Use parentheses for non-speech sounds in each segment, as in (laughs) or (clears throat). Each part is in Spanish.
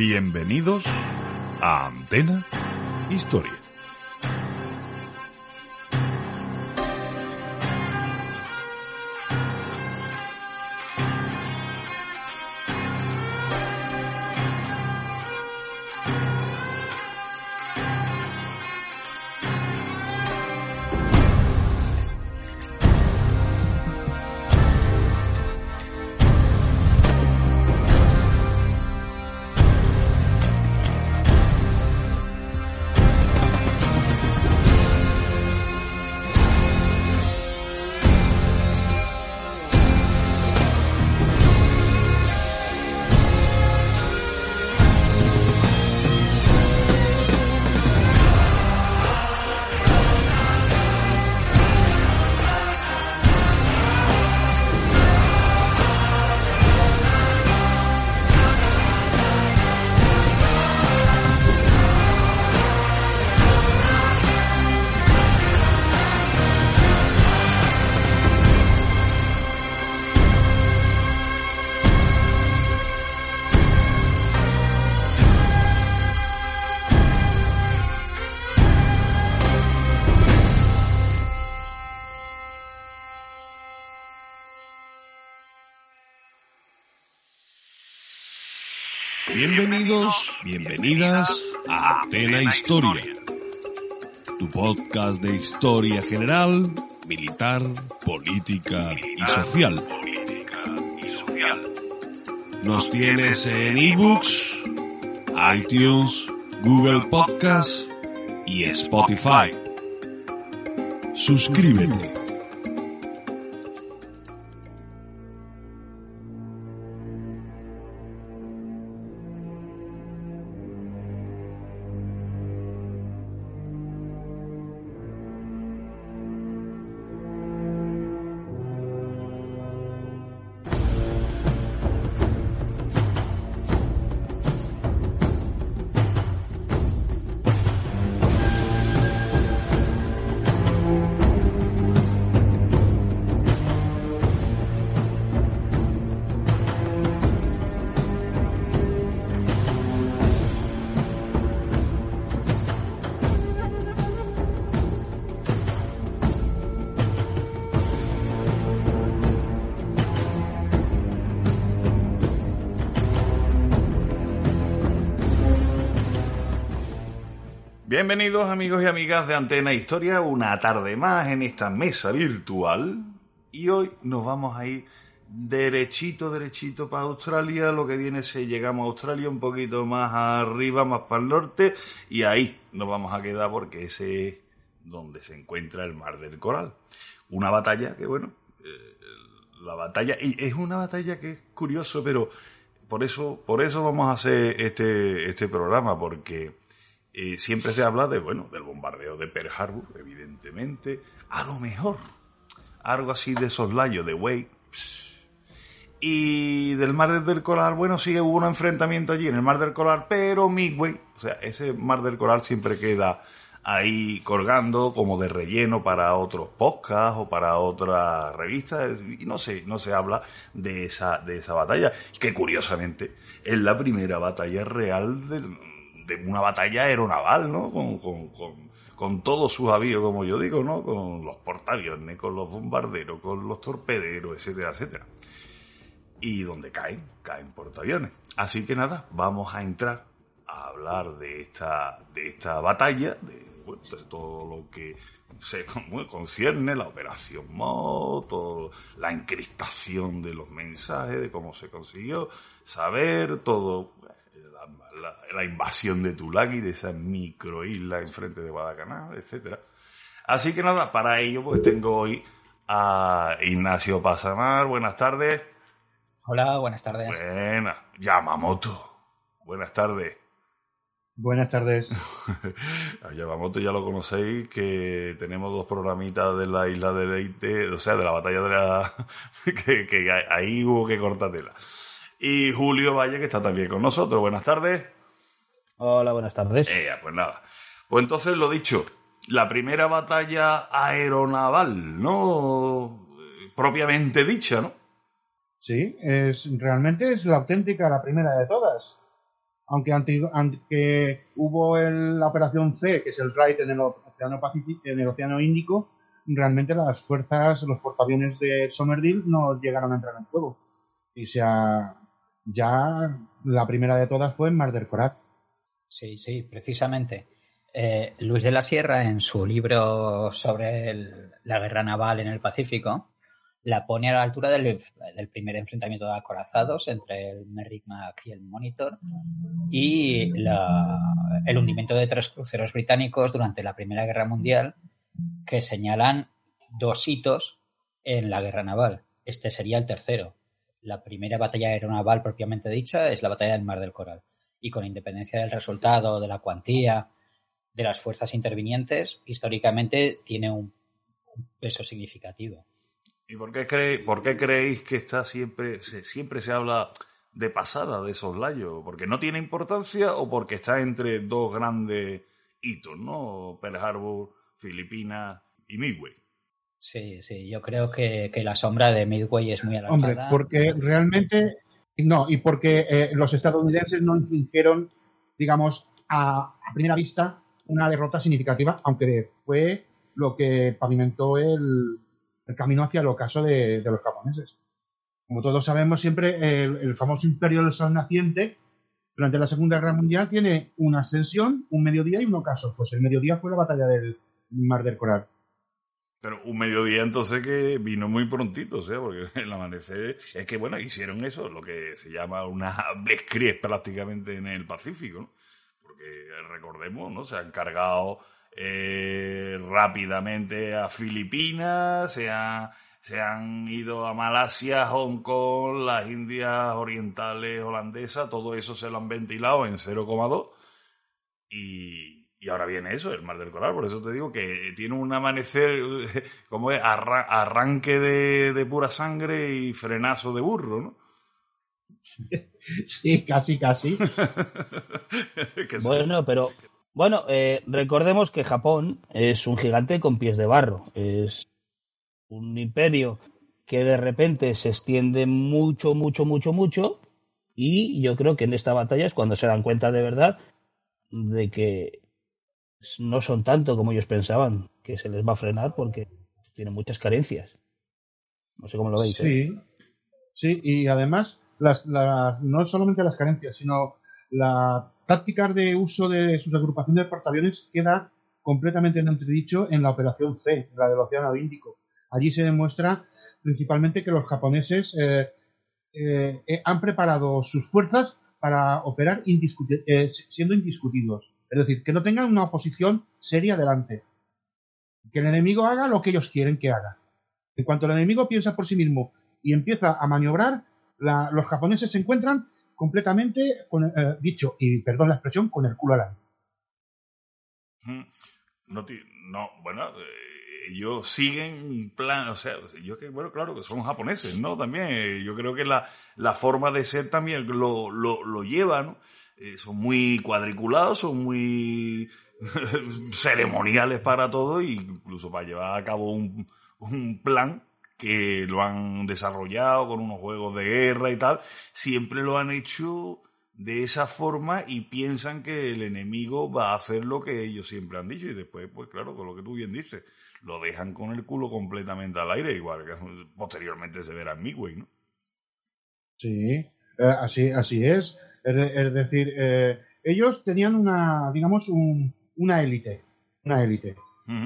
Bienvenidos a Antena Historia. Bienvenidas a Atena Historia, tu podcast de historia general, militar, política y social. Nos tienes en ebooks, iTunes, Google Podcast y Spotify. Suscríbete. Amigos y amigas de Antena Historia, una tarde más en esta mesa virtual. Y hoy nos vamos a ir derechito, derechito para Australia, lo que viene si llegamos a Australia un poquito más arriba, más para el norte. Y ahí nos vamos a quedar porque ese es donde se encuentra el Mar del Coral. Una batalla que bueno, eh, la batalla, y es una batalla que es curioso, pero por eso, por eso vamos a hacer este, este programa, porque eh, siempre se habla de, bueno, del bombardeo de Pearl Harbor, evidentemente. A lo mejor, algo así de soslayo, de Wake. Y del Mar del Coral, bueno, sí hubo un enfrentamiento allí en el Mar del Coral, pero Midway, o sea, ese Mar del Coral siempre queda ahí colgando como de relleno para otros podcasts o para otras revistas y no sé, no se habla de esa, de esa batalla, que curiosamente es la primera batalla real de, de una batalla aeronaval, ¿no? Con, con, con, todos sus avíos, como yo digo, ¿no? Con los portaaviones, con los bombarderos, con los torpederos, etcétera, etcétera. Y donde caen, caen portaaviones. Así que nada, vamos a entrar a hablar de esta, de esta batalla, de, de todo lo que se concierne la operación Moto, la encristación de los mensajes, de cómo se consiguió saber todo la, invasión de Tulagi, de esa microisla enfrente de Guadalcanal, etcétera. Así que nada, para ello pues tengo hoy a Ignacio Pasamar. Buenas tardes. Hola, buenas tardes. Buenas. Yamamoto. Buenas tardes. Buenas tardes. (laughs) a Yamamoto ya lo conocéis, que tenemos dos programitas de la isla de Leite, o sea, de la batalla de la... (laughs) que, que ahí hubo que cortar tela y Julio Valle, que está también con nosotros. Buenas tardes. Hola, buenas tardes. Eh, pues nada. Pues entonces lo dicho, la primera batalla aeronaval, ¿no? Propiamente dicha, ¿no? Sí, es, realmente es la auténtica, la primera de todas. aunque, aunque hubo la operación C, que es el raid en el océano Pacífico, en el océano Índico, realmente las fuerzas, los portaaviones de Somerville no llegaron a entrar en juego. Y sea, ya la primera de todas fue en Mar del. Sí, sí, precisamente. Eh, Luis de la Sierra, en su libro sobre la guerra naval en el Pacífico, la pone a la altura del, primer enfrentamiento de acorazados entre el Merrimack y el Monitor y el hundimiento de tres cruceros británicos durante la Primera Guerra Mundial que señalan dos hitos en la guerra naval. Este sería el tercero. La primera batalla aeronaval propiamente dicha es la batalla del Mar del Coral. Y con independencia del resultado, de la cuantía, de las fuerzas intervinientes, históricamente tiene un, peso significativo. ¿Y por qué, por qué creéis que está siempre, siempre se habla de pasada de esos layos? ¿Porque no tiene importancia o porque está entre dos grandes hitos, ¿no? Pearl Harbor Filipinas y Midway. Sí, sí, yo creo que, la sombra de Midway es muy alargada. Hombre, porque realmente, no, y porque eh, los estadounidenses no infligieron, digamos, a, primera vista una derrota significativa, aunque fue lo que pavimentó el, camino hacia el ocaso de, los japoneses. Como todos sabemos, siempre el, el famoso imperio del sol naciente durante la Segunda Guerra Mundial tiene una ascensión, un mediodía y un ocaso. Pues el mediodía fue la batalla del, Mar del Coral. Pero un mediodía entonces que vino muy prontito, o sea, porque (laughs) el amanecer es que, bueno, hicieron eso, lo que se llama una (laughs) blitzkrieg prácticamente en el Pacífico, ¿no? Porque recordemos, ¿no? Se han cargado eh, rápidamente a Filipinas, se, se han ido a Malasia, Hong Kong, las Indias Orientales holandesas, todo eso se lo han ventilado en 0,2 y y ahora viene eso, el Mar del Coral. Por eso te digo que tiene un amanecer, (laughs) como es, arranque de, pura sangre y frenazo de burro, ¿no? Sí, casi, casi. (laughs) bueno, pero bueno, eh, recordemos que Japón es un gigante con pies de barro. Es un imperio que de repente se extiende mucho, mucho, mucho, mucho. Y yo creo que en esta batalla es cuando se dan cuenta de verdad de que no son tanto como ellos pensaban, que se les va a frenar porque tienen muchas carencias. No sé cómo lo veis. ¿eh? Sí, sí, y además las, las, no solamente las carencias, sino la táctica de uso de sus agrupaciones de portaaviones queda completamente en entredicho en la operación C, la del Océano Índico. Allí se demuestra principalmente que los japoneses eh, eh, han preparado sus fuerzas para operar siendo indiscutidos. Es decir, que no tengan una oposición seria delante. Que el enemigo haga lo que ellos quieren que haga. En cuanto el enemigo piensa por sí mismo y empieza a maniobrar, los japoneses se encuentran completamente, con, eh, dicho, y perdón la expresión, con el culo al aire. No, no, bueno, eh, ellos siguen un plan, o sea, yo que, bueno, claro que son japoneses, ¿no? También, eh, yo creo que la, la forma de ser también lo, lo, lo lleva, ¿no? Eh, son muy cuadriculados, son muy (laughs) ceremoniales para todo, incluso para llevar a cabo un, un plan que lo han desarrollado con unos juegos de guerra y tal, siempre lo han hecho de esa forma y piensan que el enemigo va a hacer lo que ellos siempre han dicho y después, pues claro, con lo que tú bien dices, lo dejan con el culo completamente al aire, igual que (laughs) posteriormente se verá en Midway, ¿no? Sí, eh, así, así es. Es, decir, eh, ellos tenían una, digamos, una élite, una élite.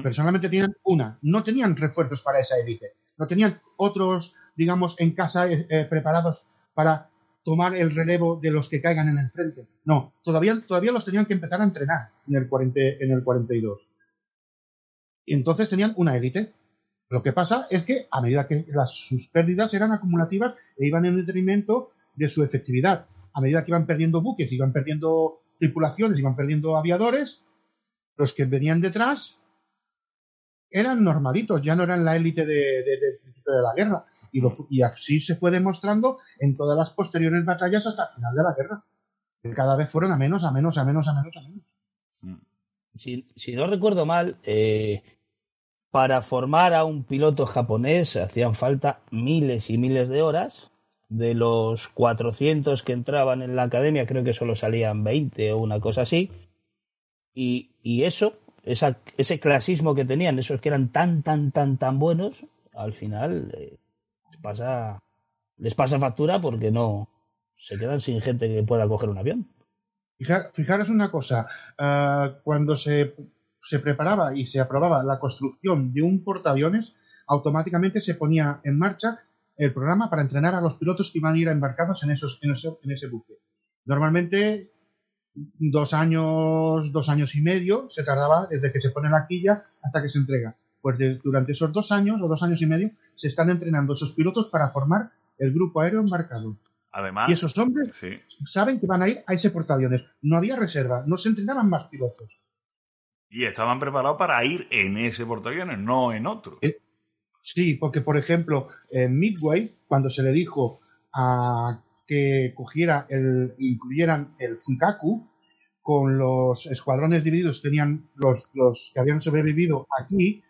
Personalmente tenían una, no tenían refuerzos para esa élite, no tenían otros, digamos, en casa eh, eh, preparados para tomar el relevo de los que caigan en el frente. No, todavía, todavía los tenían que empezar a entrenar en el, 40, en el 42. Y entonces tenían una élite. Lo que pasa es que a medida que las, sus pérdidas eran acumulativas e iban en detrimento de su efectividad a medida que iban perdiendo buques, iban perdiendo tripulaciones, iban perdiendo aviadores, los que venían detrás eran normalitos, ya no eran la élite de, principio de la guerra. Y, y, así se fue demostrando en todas las posteriores batallas hasta el final de la guerra. Que cada vez fueron a menos, a menos, a menos, a menos, a menos. Mm. Si, no recuerdo mal, eh, para formar a un piloto japonés hacían falta miles y miles de horas de los 400 que entraban en la academia, creo que solo salían 20 o una cosa así. Y, y eso, esa, ese clasismo que tenían, esos que eran tan, tan, tan, tan buenos, al final eh, les, pasa, les pasa factura porque no se quedan sin gente que pueda coger un avión. Fijaros una cosa, uh, cuando se, se preparaba y se aprobaba la construcción de un portaaviones, automáticamente se ponía en marcha el programa para entrenar a los pilotos que iban a ir embarcados en, esos, en, ese, en ese buque. Normalmente dos años, dos años y medio se tardaba desde que se pone la quilla hasta que se entrega. Pues de, durante esos dos años o dos años y medio se están entrenando esos pilotos para formar el grupo aéreo embarcado. Además, y esos hombres saben que van a ir a ese portaaviones. No había reserva, no se entrenaban más pilotos. Y estaban preparados para ir en ese portaaviones, no en otro. Eh, sí, porque por ejemplo, en Midway, cuando se le dijo a que cogiera el, incluyeran el Fukaku, con los escuadrones divididos, tenían los, los que habían sobrevivido aquí,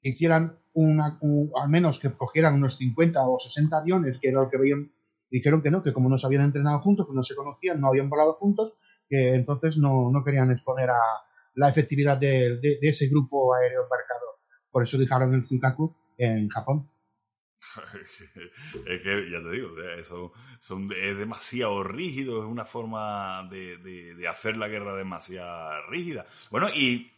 hicieran una, al menos que cogieran unos 50 o 60 aviones, que era lo que veían, dijeron que no, que como no se habían entrenado juntos, que no se conocían, no habían volado juntos, que entonces no, no querían exponer a la efectividad de, de, de ese grupo aéreo embarcado. Por eso dejaron el Fukaku en Japón. (laughs) es que, ya te digo, eso es demasiado rígido, es una forma de, de, hacer la guerra demasiado rígida. Bueno, y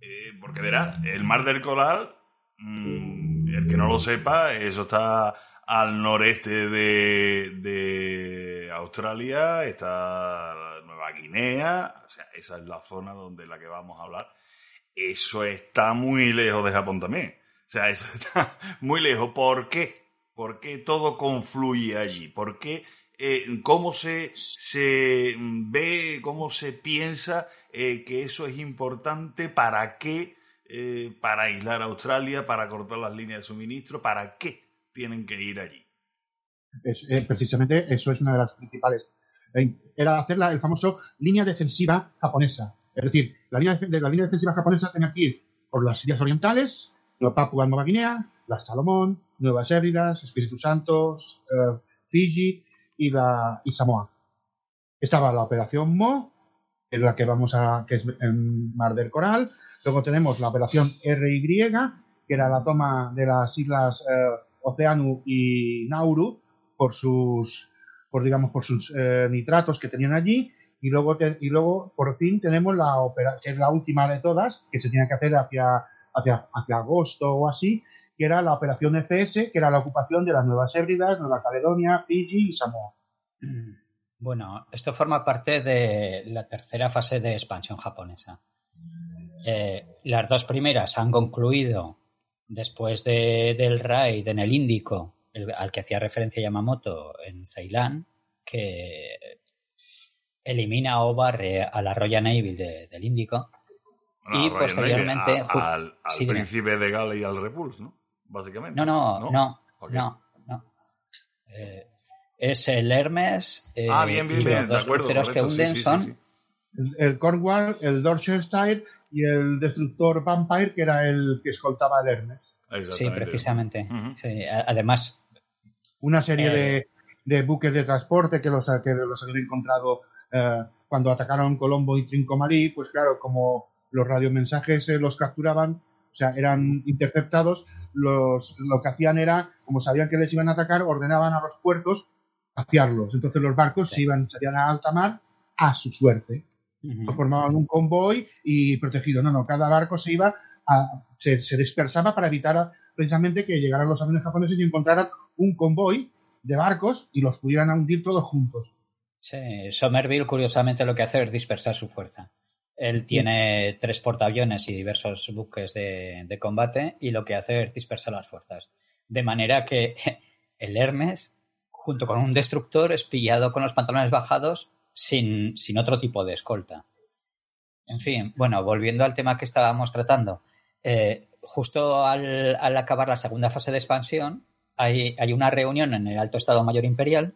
eh, porque verás, el mar del Coral, mm, el que no lo sepa, eso está al noreste de, de Australia, está Nueva Guinea, o sea, esa es la zona donde la que vamos a hablar. Eso está muy lejos de Japón también. O sea, eso (laughs) está muy lejos. ¿Por qué? ¿Por qué todo confluye allí? ¿Por qué? Eh, ¿Cómo se, se ve, cómo se piensa eh, que eso es importante? ¿Para qué? Eh, para aislar a Australia, para cortar las líneas de suministro, ¿para qué tienen que ir allí? precisamente eso es una de las principales. Era hacer la el famoso línea defensiva japonesa. Es decir, la línea, de, la línea defensiva japonesa tenía que ir por las Islas Orientales, Papua Nueva Guinea, las Salomón, Nuevas Hébridas, Espíritu Santo, eh, Fiji y, la, y Samoa. Estaba la operación Mo, en la que vamos a, que es en Mar del Coral. Luego tenemos la operación RY, que era la toma de las islas eh, Oceanu y Nauru por sus, por digamos, por sus eh, nitratos que tenían allí. Y luego, y luego, por fin, tenemos la operación, que es la última de todas, que se tiene que hacer hacia hacia, agosto o así, que era la operación FS, que era la ocupación de las Nuevas Hébridas, Nueva Caledonia, Fiji y Samoa. (clears throat) Bueno, esto forma parte de la tercera fase de expansión japonesa. Eh, las dos primeras han concluido después del raid en el Índico, al que hacía referencia Yamamoto en Ceilán, que elimina o barre a la Royal Navy del Índico y posteriormente. al, príncipe de Gala y al Repulse, ¿no? Básicamente. No, no, no, no, no. Eh, es el Hermes. Eh, ah, bien, bien, bien. Los dos cruceros que hunden son. El, Cornwall, el Dorchester y el destructor Vampire, que era el que escoltaba el Hermes. Sí, precisamente. sí, además. Una serie de, eh, de, buques de transporte que los, que los habían encontrado cuando atacaron Colombo y Trincomarí, pues claro, como los radiomensajes los capturaban, o sea, eran interceptados, los, lo que hacían era, como sabían que les iban a atacar, ordenaban a los puertos vaciarlos. Entonces los barcos se iban, salían a alta mar a su suerte. Formaban un convoy y protegido. No, no, cada barco se iba a, se, se dispersaba para evitar precisamente que llegaran los aviones japoneses y encontraran un convoy de barcos y los pudieran hundir todos juntos. Sí, Somerville curiosamente lo que hace es dispersar su fuerza. Él tiene tres portaaviones y diversos buques de, combate y lo que hace es dispersar las fuerzas. De manera que (laughs) el Hermes, junto con un destructor, es pillado con los pantalones bajados sin, otro tipo de escolta. En fin, bueno, volviendo al tema que estábamos tratando, eh, justo al, acabar la segunda fase de expansión, hay, hay una reunión en el Alto Estado Mayor Imperial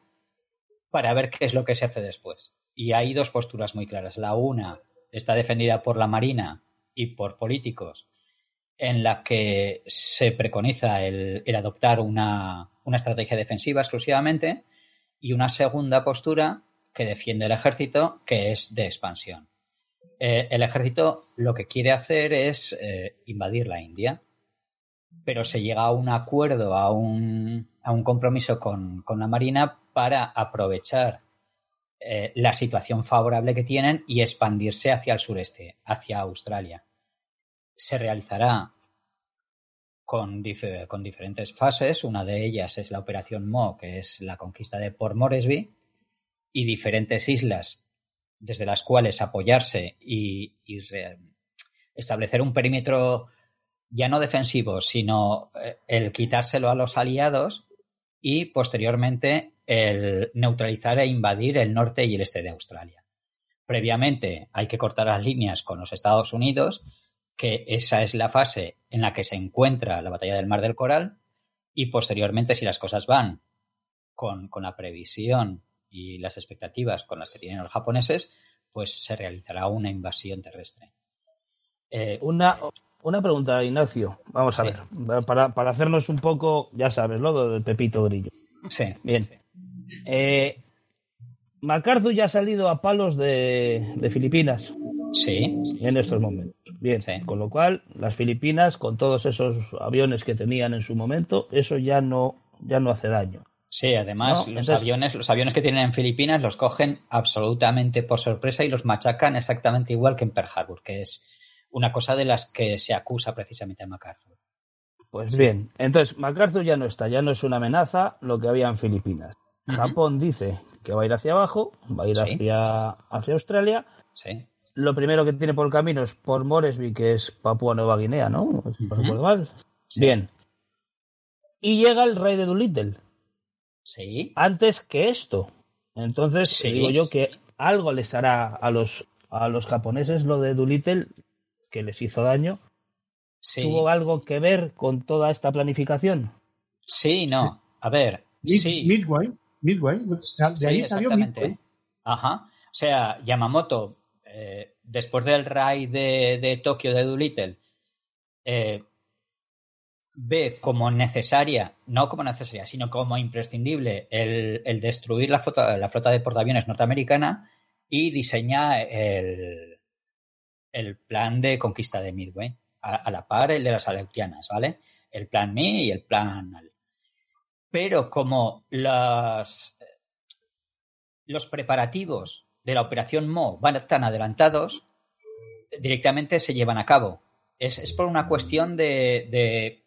para ver qué es lo que se hace después. Y hay dos posturas muy claras. La una está defendida por la Marina y por políticos, en la que se preconiza el, adoptar una, estrategia defensiva exclusivamente, y una segunda postura que defiende el ejército, que es de expansión. Eh, el ejército lo que quiere hacer es eh, invadir la India, pero se llega a un acuerdo, a un, a un compromiso con, con, la Marina para aprovechar eh, la situación favorable que tienen y expandirse hacia el sureste, hacia Australia. Se realizará con, con, diferentes fases. Una de ellas es la Operación Mo, que es la conquista de Port Moresby, y diferentes islas desde las cuales apoyarse y, establecer un perímetro ya no defensivo, sino eh, el quitárselo a los aliados y posteriormente el neutralizar e invadir el norte y el este de Australia. Previamente hay que cortar las líneas con los Estados Unidos, que esa es la fase en la que se encuentra la batalla del Mar del Coral, y posteriormente, si las cosas van con, la previsión y las expectativas con las que tienen los japoneses, pues se realizará una invasión terrestre. Eh, una, una pregunta, Ignacio. Vamos a ver, para, para, hacernos un poco, ya sabes, lo del Pepito Grillo. Sí. Bien. Eh, MacArthur ya ha salido a palos de, de, Filipinas. Sí. En estos momentos. Bien. Con lo cual, las Filipinas, con todos esos aviones que tenían en su momento, eso ya no, ya no hace daño. Sí, además los aviones, los aviones que tienen en Filipinas los cogen absolutamente por sorpresa y los machacan exactamente igual que en Pearl Harbor, que es una cosa de las que se acusa precisamente a MacArthur. Pues bien, entonces MacArthur ya no está, ya no es una amenaza lo que había en Filipinas. Japón dice que va a ir hacia abajo, va a ir hacia, hacia Australia. Sí. Lo primero que tiene por el camino es por Moresby, que es Papua Nueva Guinea, ¿no? Si no recuerdo mal. Bien. Y llega el rey de Doolittle Sí. Antes que esto. Entonces, digo yo que algo les hará a los, a los japoneses lo de Doolittle que les hizo daño. ¿Tuvo algo que ver con toda esta planificación? Sí, no. A ver. sí. Midway. Midway. De ahí salió Midway. Ajá. O sea, Yamamoto, eh, después del raid de, de Tokio de Doolittle, eh, ve como necesaria, no como necesaria, sino como imprescindible el, destruir la flota, la flota de portaaviones norteamericana y diseña el, el plan de conquista de Midway, a, la par el de las Aleutianas, ¿vale? El plan Mi y el plan Al. Pero como los, los preparativos de la operación Mo van tan adelantados, directamente se llevan a cabo. Es, es por una cuestión de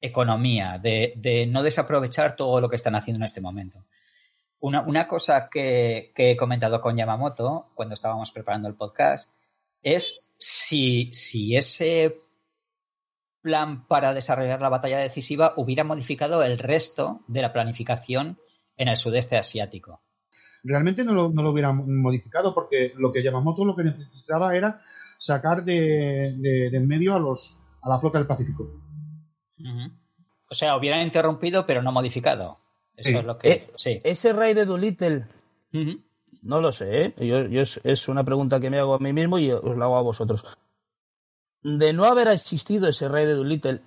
economía, de, no desaprovechar todo lo que están haciendo en este momento. Una, cosa que, he comentado con Yamamoto cuando estábamos preparando el podcast es si, si ese plan para desarrollar la batalla decisiva hubiera modificado el resto de la planificación en el sudeste asiático. Realmente no lo, no hubiera modificado porque lo que Yamamoto lo que necesitaba era sacar de, de, medio a, los, a la flota del Pacífico. O sea, hubieran interrumpido, pero no modificado. Eso es lo que. Eh, sí. Ese rey de Doolittle. No lo sé, ¿eh? Yo, es, una pregunta que me hago a mí mismo y os la hago a vosotros. De no haber existido ese rey de Doolittle,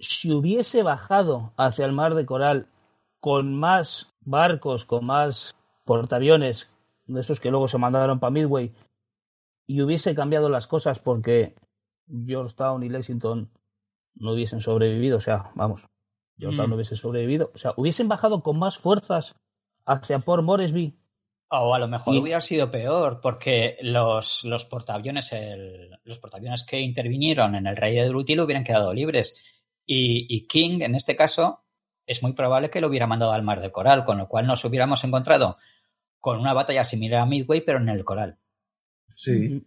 si hubiese bajado hacia el mar de Coral con más barcos, con más portaaviones, de esos que luego se mandaron para Midway, y hubiese cambiado las cosas porque Georgetown y Lexington no hubiesen sobrevivido, o sea, vamos, yo mm. no hubiese sobrevivido, o sea, hubiesen bajado con más fuerzas hacia Port Moresby. O a lo mejor hubiera sido peor, porque los, los portaaviones, los portaaviones que intervinieron en el Rey de Drutil hubieran quedado libres. Y, King, en este caso, es muy probable que lo hubiera mandado al Mar de Coral, con lo cual nos hubiéramos encontrado con una batalla similar a Midway, pero en el Coral. Sí,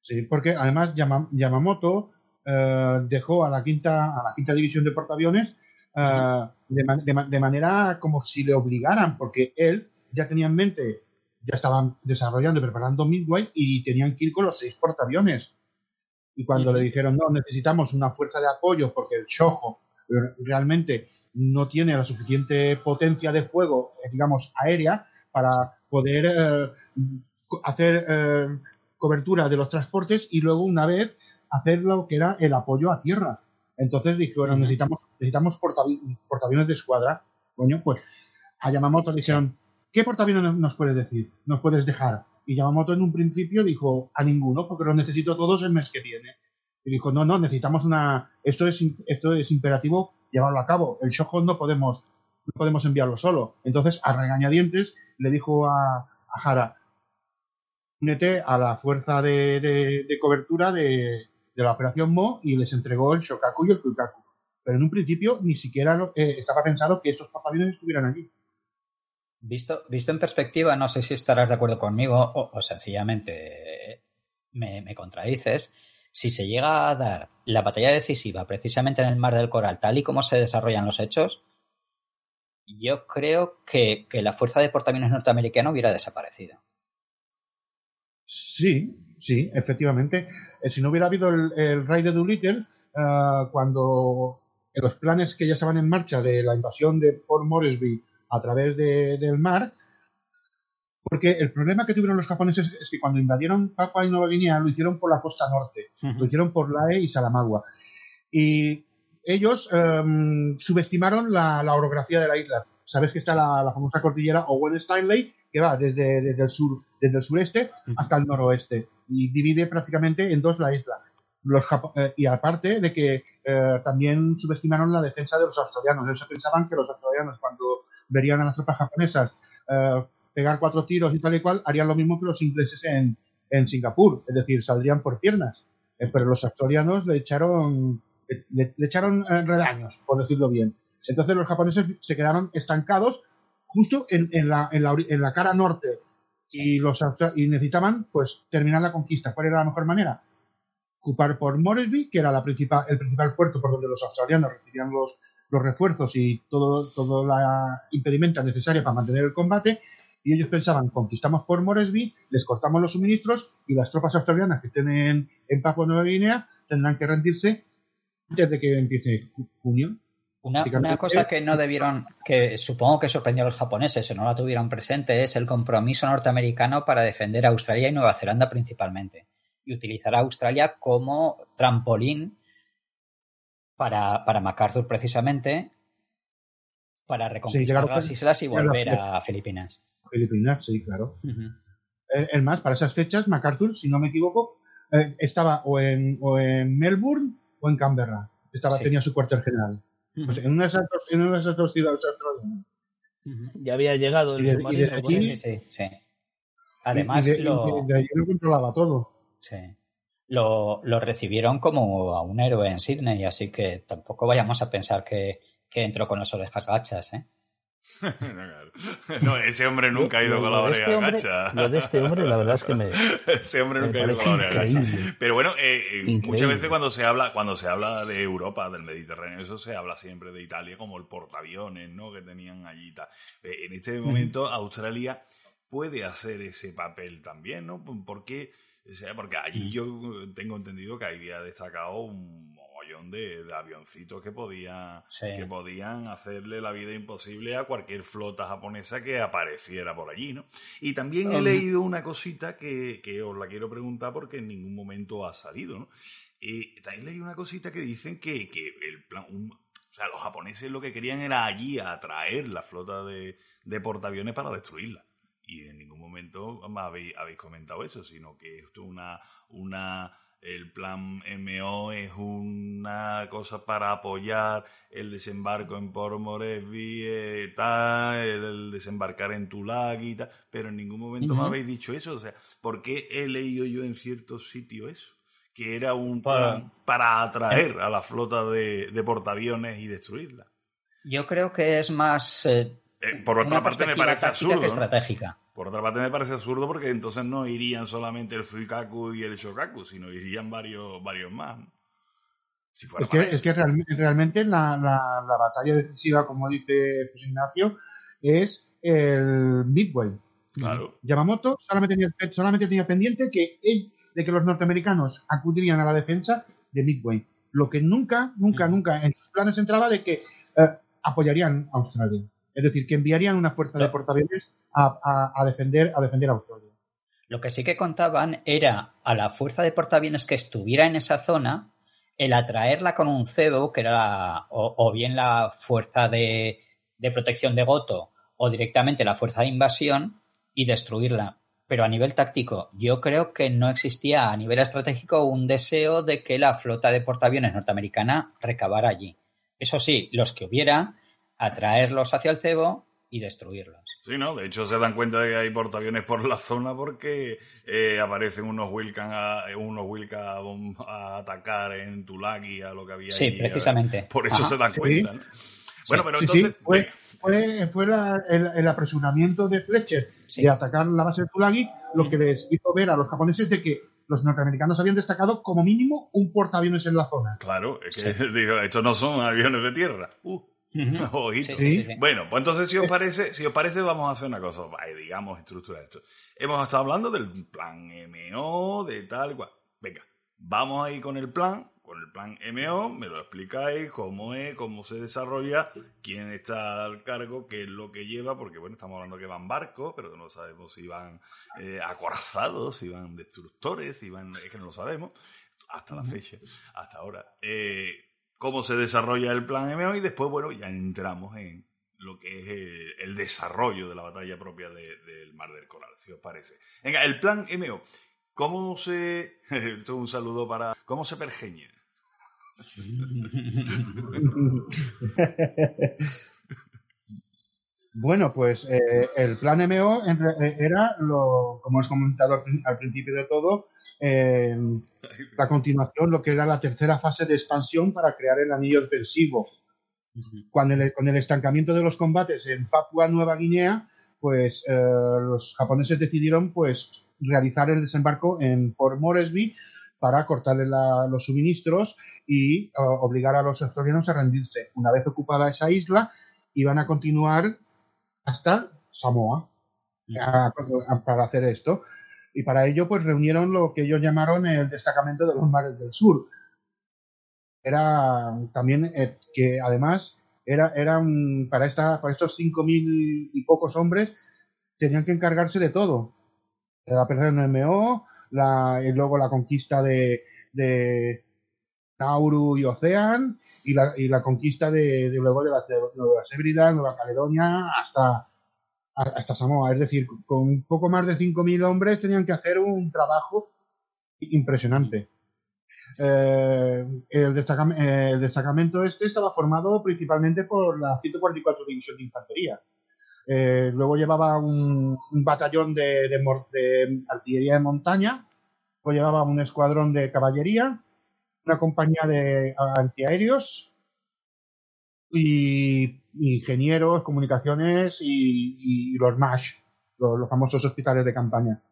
sí, porque además Yamamoto eh, dejó a la quinta a la quinta división de portaaviones eh, de, manera como si le obligaran, porque él ya tenía en mente, ya estaban desarrollando y preparando Midway y tenían que ir con los seis portaaviones. Y cuando le dijeron, no, necesitamos una fuerza de apoyo porque el Shoho realmente no tiene la suficiente potencia de fuego, eh, digamos, aérea, para poder hacer cobertura de los transportes y luego una vez hacer lo que era el apoyo a tierra. Entonces dije, bueno, necesitamos, necesitamos portaaviones de escuadra. Coño, pues a Yamamoto le dijeron, ¿qué portaaviones nos puedes decir? ¿Nos puedes dejar? Y Yamamoto en un principio dijo, a ninguno, porque los necesito todos el mes que viene. Y dijo, no, no, necesitamos una, esto es, esto es imperativo llevarlo a cabo. El Shoho no podemos, no podemos enviarlo solo. Entonces, a regañadientes, le dijo a, a Hara, únete a la fuerza de, cobertura de, la operación Mo y les entregó el Shokaku y el Kukaku. Pero en un principio ni siquiera eh, estaba pensado que estos portaaviones estuvieran allí. Visto, visto en perspectiva, no sé si estarás de acuerdo conmigo o, sencillamente me, contradices. Si se llega a dar la batalla decisiva precisamente en el Mar del Coral, tal y como se desarrollan los hechos, yo creo que, la fuerza de portaaviones norteamericana hubiera desaparecido. Sí, sí, efectivamente. Eh, si no hubiera habido el, el raid de Doolittle, uh, cuando los planes que ya estaban en marcha de la invasión de Port Moresby a través del mar, porque el problema que tuvieron los japoneses es que cuando invadieron Papua y Nueva Guinea lo hicieron por la costa norte, lo hicieron por Lae y Salamagua. Y ellos em, subestimaron la, orografía de la isla. Sabes que está la, famosa cordillera Owen Stanley, que va desde, el sur, desde el sureste hasta el noroeste y divide prácticamente en dos la isla. Los eh, y aparte de que eh, también subestimaron la defensa de los australianos. Ellos pensaban que los australianos cuando verían a las tropas japonesas eh, pegar cuatro tiros y tal y cual, harían lo mismo que los ingleses en, en Singapur, es decir, saldrían por piernas. pero los australianos le echaron, le, echaron redaños, por decirlo bien. Entonces los japoneses se quedaron estancados justo en, en, la, en, la, en la cara norte y los y necesitaban pues terminar la conquista. ¿Cuál era la mejor manera? Ocupar por Moresby, que era la principal, el principal puerto por donde los australianos recibían los, los refuerzos y todo, todo la impedimenta necesaria para mantener el combate. Y ellos pensaban, conquistamos por Moresby, les cortamos los suministros y las tropas australianas que estén en, en Papua Nueva Guinea tendrán que rendirse antes de que empiece junio. Una, cosa que no debieron, que supongo que sorprendió a los japoneses o no la tuvieron presente, es el compromiso norteamericano para defender a Australia y Nueva Zelanda principalmente. Y utilizar a Australia como trampolín para, para MacArthur precisamente, para reconquistar las islas y volver a Filipinas. Filipinas, sí, claro. Es más, para esas fechas, MacArthur, si no me equivoco, eh, estaba o en, o en Melbourne o en Canberra. Estaba, Tenía su cuartel general. Pues en, una de esas dos, en una de esas dos ciudades Ya había llegado el submarino. sí, sí, sí, sí, Además, lo... de, lo controlaba todo. Sí. Lo, lo, recibieron como a un héroe en Sydney, así que tampoco vayamos a pensar que, que entró con las orejas gachas, ¿eh? (laughs) no, ese hombre nunca ha ido con la oreja este gacha. Lo de este hombre, la verdad es que me. (laughs) ese hombre nunca ha ido con la oreja gacha. Pero bueno, eh, eh, muchas veces cuando se habla cuando se habla de Europa, del Mediterráneo, eso se habla siempre de Italia como el portaaviones ¿no? que tenían allí. Eh, en este momento, Australia puede hacer ese papel también, ¿no? Porque, porque allí yo tengo entendido que había destacado un de, avioncitos que, podía, que podían hacerle la vida imposible a cualquier flota japonesa que apareciera por allí, ¿no? Y también he leído una cosita que, que os la quiero preguntar porque en ningún momento ha salido, ¿no? Y también leí una cosita que dicen que, que el plan, o sea, los japoneses lo que querían era allí atraer la flota de, de portaaviones para destruirla. Y en ningún momento habéis, habéis comentado eso, sino que esto es una, una el plan MO es una cosa para apoyar el desembarco en Port Moresby, eh, tal, el desembarcar en Tulag y tal, pero en ningún momento me habéis dicho eso. O sea, ¿por qué he leído yo en ciertos sitios eso? Que era un plan para atraer a la flota de, portaaviones y destruirla. Yo creo que es más. Eh, eh, por otra parte, me parece absurdo. estratégica. Por otra parte me parece absurdo porque entonces no irían solamente el Suikaku y el Shokaku, sino irían varios, varios más. Si fuera es, que, es que realmente, la, la, batalla decisiva, como dice José Ignacio, es el Midway. Claro. Yamamoto solamente tenía, solamente tenía pendiente que él, de que los norteamericanos acudirían a la defensa de Midway. Lo que nunca, nunca, nunca en sus planes entraba de que eh, apoyarían a Australia. Es decir, que enviarían una fuerza de portaaviones a, defender, a defender a Australia. Lo que sí que contaban era a la fuerza de portaaviones que estuviera en esa zona, el atraerla con un cedo, que era o, bien la fuerza de, protección de Goto, o directamente la fuerza de invasión y destruirla. Pero a nivel táctico, yo creo que no existía a nivel estratégico un deseo de que la flota de portaaviones norteamericana recabara allí. Eso sí, los que hubiera, atraerlos hacia el cebo y destruirlos. Sí, ¿no? De hecho se dan cuenta de que hay portaaviones por la zona porque eh, aparecen unos Wilcan a, unos Wilcan a, atacar en Tulagi a lo que había Sí, precisamente. Por eso se dan cuenta, Bueno, pero entonces... fue, fue, el, apresuramiento de Fletcher de atacar la base de Tulagi lo que les hizo ver a los japoneses de que los norteamericanos habían destacado como mínimo un portaaviones en la zona. Claro, es que (laughs) digo, estos no son aviones de tierra. Uh. (laughs) Bueno, pues entonces si os parece, si os parece, vamos a hacer una cosa, digamos, estructurar esto. Hemos estado hablando del plan MO, de tal cual. Venga, vamos a ir con el plan, con el plan MO, me lo explicáis, cómo es, cómo se desarrolla, quién está al cargo, qué es lo que lleva, porque bueno, estamos hablando que van barcos, pero no sabemos si van eh, acorazados, si van destructores, si van, es que no lo sabemos, hasta la fecha, hasta ahora. Eh, cómo se desarrolla el plan MO y después, bueno, ya entramos en lo que es el, desarrollo de la batalla propia del Mar del Coral, si os parece. Venga, el plan MO, ¿cómo se... (laughs) Esto es un saludo para... ¿Cómo se pergeña? (laughs) Bueno, pues eh, el plan MO eh, era, lo, como has comentado al, principio de todo, eh, la continuación, lo que era la tercera fase de expansión para crear el anillo defensivo. Cuando con el estancamiento de los combates en Papua Nueva Guinea, pues los japoneses decidieron pues realizar el desembarco en Port Moresby para cortarle los suministros y obligar a los australianos a rendirse. Una vez ocupada esa isla, iban a continuar hasta Samoa para hacer esto. Y para ello, pues reunieron lo que ellos llamaron el destacamento de los mares del sur. Era también eh, que además era, era para, esta, para estos cinco mil y pocos hombres tenían que encargarse de todo. La operación MO, la, y luego la conquista de, de Nauru y Ocean, y la, y la conquista de, luego de, la, Nueva Hébridas, Nueva Caledonia, hasta, hasta Samoa. Es decir, con un poco más de 5.000 hombres tenían que hacer un trabajo impresionante. Eh, el, destacamento este estaba formado principalmente por la 144 División de Infantería. Eh, luego llevaba un, batallón de, de, artillería de montaña, luego llevaba un escuadrón de caballería, una compañía de antiaéreos y ingenieros, comunicaciones y, los MASH, los, famosos hospitales de campaña.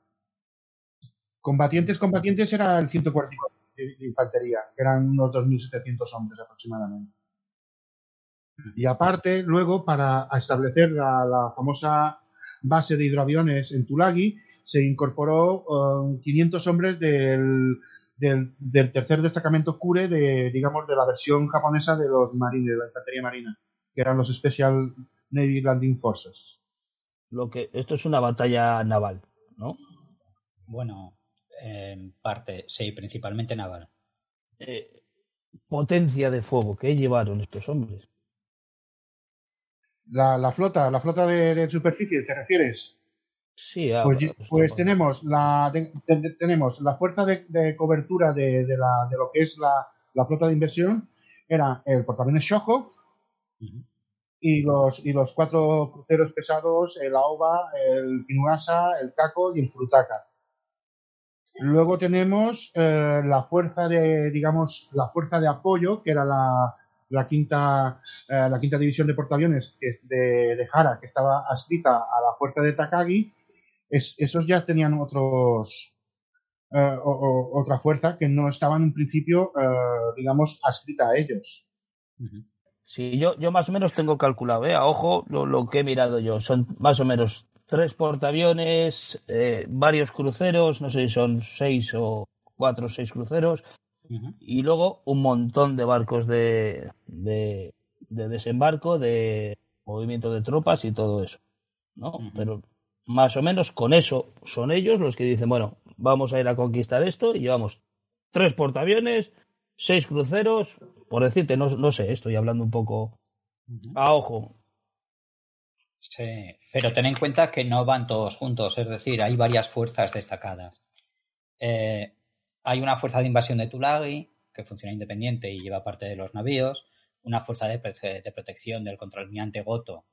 Combatientes, combatientes era el 144 de infantería, que eran unos 2.700 hombres aproximadamente. Y aparte, luego, para establecer la, famosa base de hidroaviones en Tulagi, se incorporó 500 um, hombres del del, tercer destacamento Kure de, digamos, de la versión japonesa de los marines, de la infantería marina, que eran los Special Navy Landing Forces. Lo que, esto es una batalla naval, ¿no? Bueno, en parte, sí, principalmente naval. Eh, potencia de fuego, ¿qué llevaron estos hombres? La, la flota, la flota de superficie, ¿te refieres? Sí, pues, pues tenemos la tenemos la fuerza de, cobertura de, la, de, lo que es la, flota de inversión era el portaaviones Y los y los cuatro cruceros pesados el Aoba, el Kinuasa, el Kako y el Frutaka. Luego tenemos eh, la fuerza de digamos la fuerza de apoyo que era la, la quinta eh, la quinta división de portaaviones que de, de Hara que estaba adscrita a la fuerza de Takagi esos ya tenían otros eh, otra fuerza que no estaban en principio, eh, digamos, adscrita a ellos. Sí, yo, yo más o menos tengo calculado, ¿eh? a ojo, lo, que he mirado yo. Son más o menos tres portaaviones, eh, varios cruceros, no sé si son seis o cuatro o seis cruceros, y luego un montón de barcos de, de, desembarco, de movimiento de tropas y todo eso. ¿no? Pero más o menos con eso son ellos los que dicen, bueno, vamos a ir a conquistar esto y llevamos tres portaaviones, seis cruceros, por decirte, no, no sé, estoy hablando un poco a ojo. Sí, pero ten en cuenta que no van todos juntos, es decir, hay varias fuerzas destacadas. Eh, hay una fuerza de invasión de Tulagi, que funciona independiente y lleva parte de los navíos, una fuerza de, de protección del contraalmirante Goto,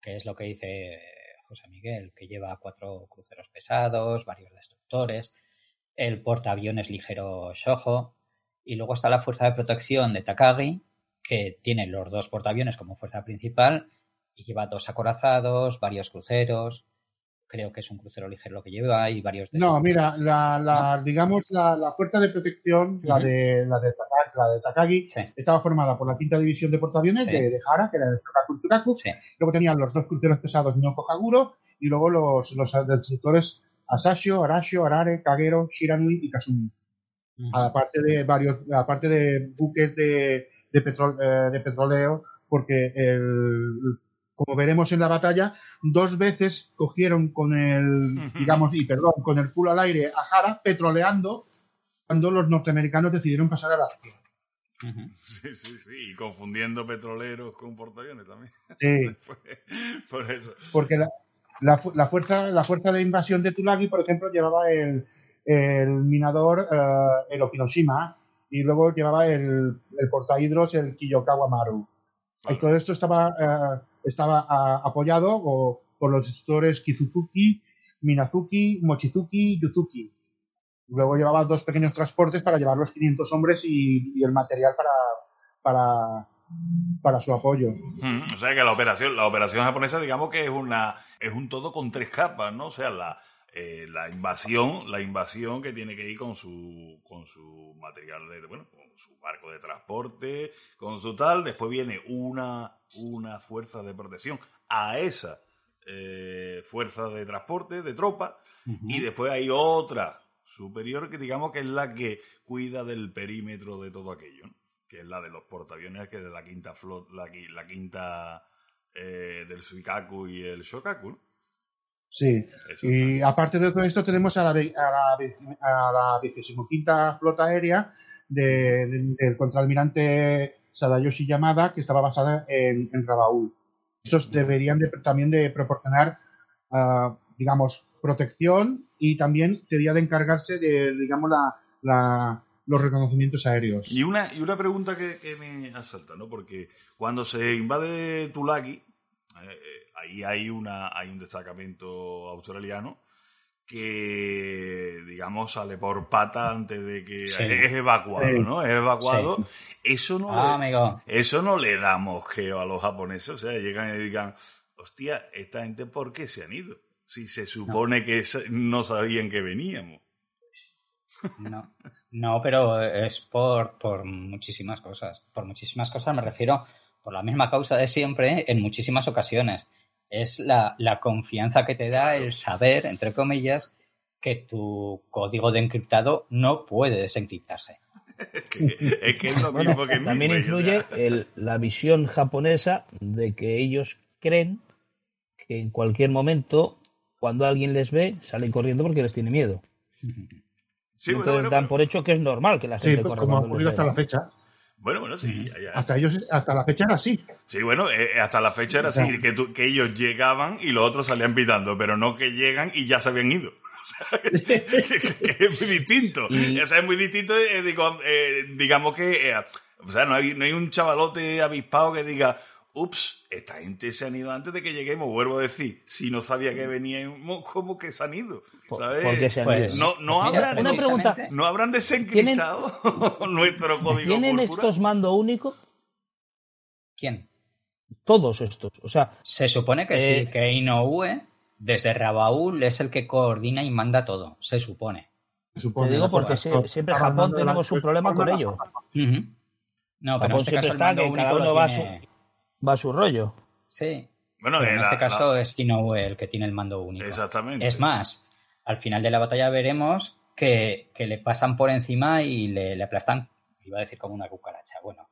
que es lo que dice José Miguel, que lleva cuatro cruceros pesados, varios destructores, el portaaviones ligero Shoho, y luego está la fuerza de protección de Takagi, que tiene los dos portaaviones como fuerza principal y lleva dos acorazados, varios cruceros. Creo que es un crucero ligero lo que lleva y varios. No, mira, la, digamos la, fuerza de protección, la de la de, Takagi, estaba formada por la quinta división de portaaviones de, Hara, que era el Tsukaku Luego tenían los dos cruceros pesados Noko Kaguro y luego los, los destructores Asashio, Arashio, Arare, Kagero, Shiranui y Kasumi. Aparte de varios, aparte de buques de, de, eh, de petróleo, porque el, como veremos en la batalla, dos veces cogieron con el, (laughs) digamos, y perdón, con el culo al aire a Jara, petroleando, cuando los norteamericanos decidieron pasar a la acción. Sí, sí, sí, y confundiendo petroleros con portaaviones también. Sí. (laughs) Por eso. Porque la, la, fuerza, la fuerza de invasión de Tulagi, por ejemplo, llevaba el, el minador, eh, el Okinoshima, y luego llevaba el, el portahidros, el Kiyokawa Maru. Y todo esto estaba eh, estaba apoyado por los destructores Kizuzuki, Minazuki, Mochizuki y Yuzuki. Luego llevaba dos pequeños transportes para llevar los 500 hombres y, el material para, para, para su apoyo. Hmm, o sea que la operación, la operación japonesa, digamos que es una es un todo con tres capas, ¿no? O sea, la, eh, la invasión, la invasión que tiene que ir con su, con su material de, bueno, con su barco de transporte, con su tal, después viene una, una fuerza de protección a esa eh, fuerza de transporte, de tropa, y después hay otra superior que digamos que es la que cuida del perímetro de todo aquello, que es la de los portaaviones, que es de la quinta flot, la, la quinta eh, del Suikaku y el Shokaku, Sí, y aparte de todo esto tenemos a la, a la, a Flota Aérea del contraalmirante Sadayoshi Yamada, que estaba basada en, en Rabaul. Esos deberían también de proporcionar, ah, digamos, protección y también debería de encargarse de, digamos, la, los reconocimientos aéreos. Y una, y una pregunta que, me asalta, ¿no? Porque cuando se invade Tulagi, eh, ahí hay, una, hay un destacamento australiano que, digamos, sale por pata antes de que es evacuado, ¿no? Es evacuado. Eso, no ah, le, eso no le da mosqueo a los japoneses. O sea, llegan y digan, hostia, esta gente, ¿por qué se han ido? Si se supone que no sabían que veníamos. No, no, pero es por, por muchísimas cosas. Por muchísimas cosas me refiero por la misma causa de siempre en muchísimas ocasiones. Es la, confianza que te da el saber, entre comillas, que tu código de encriptado no puede desencriptarse. (laughs) es que es lo mismo que También influye la visión japonesa de que ellos creen que en cualquier momento, cuando alguien les ve, salen corriendo porque les tiene miedo. Sí, Entonces dan por hecho que es normal que la gente corra como ha ocurrido hasta la fecha. Bueno, bueno, sí. Hasta, ellos, hasta la fecha era así. Sí, bueno, eh, hasta la fecha era así, que, que ellos llegaban y los otros salían pitando, pero no que llegan y ya se habían ido. (laughs) O sea, que, es muy distinto. O sea, es muy distinto, eh, eh, digamos que, o sea, no hay, no hay un chavalote avispado que diga, ups, esta gente se han ido antes de que lleguemos, vuelvo a decir, si no sabía que veníamos, ¿cómo que se han ido? ¿Sabes? Pues, no, no, habrán, una pregunta. no habrán desencriptado (laughs) nuestro código ¿Tienen estos mando único? ¿Quién? Todos estos, o sea... Se supone que sí, eh, que Inoue, desde Rabaul, es el que coordina y manda todo, se supone. Te digo porque siempre en Japón tenemos un problema con ello. No, pero en este caso está que cada uno va a su va a su rollo. Sí. Bueno, en este caso es Inoue el que tiene el mando único. Exactamente. Es más, al final de la batalla veremos que, le pasan por encima y le, aplastan, iba a decir como una cucaracha, bueno,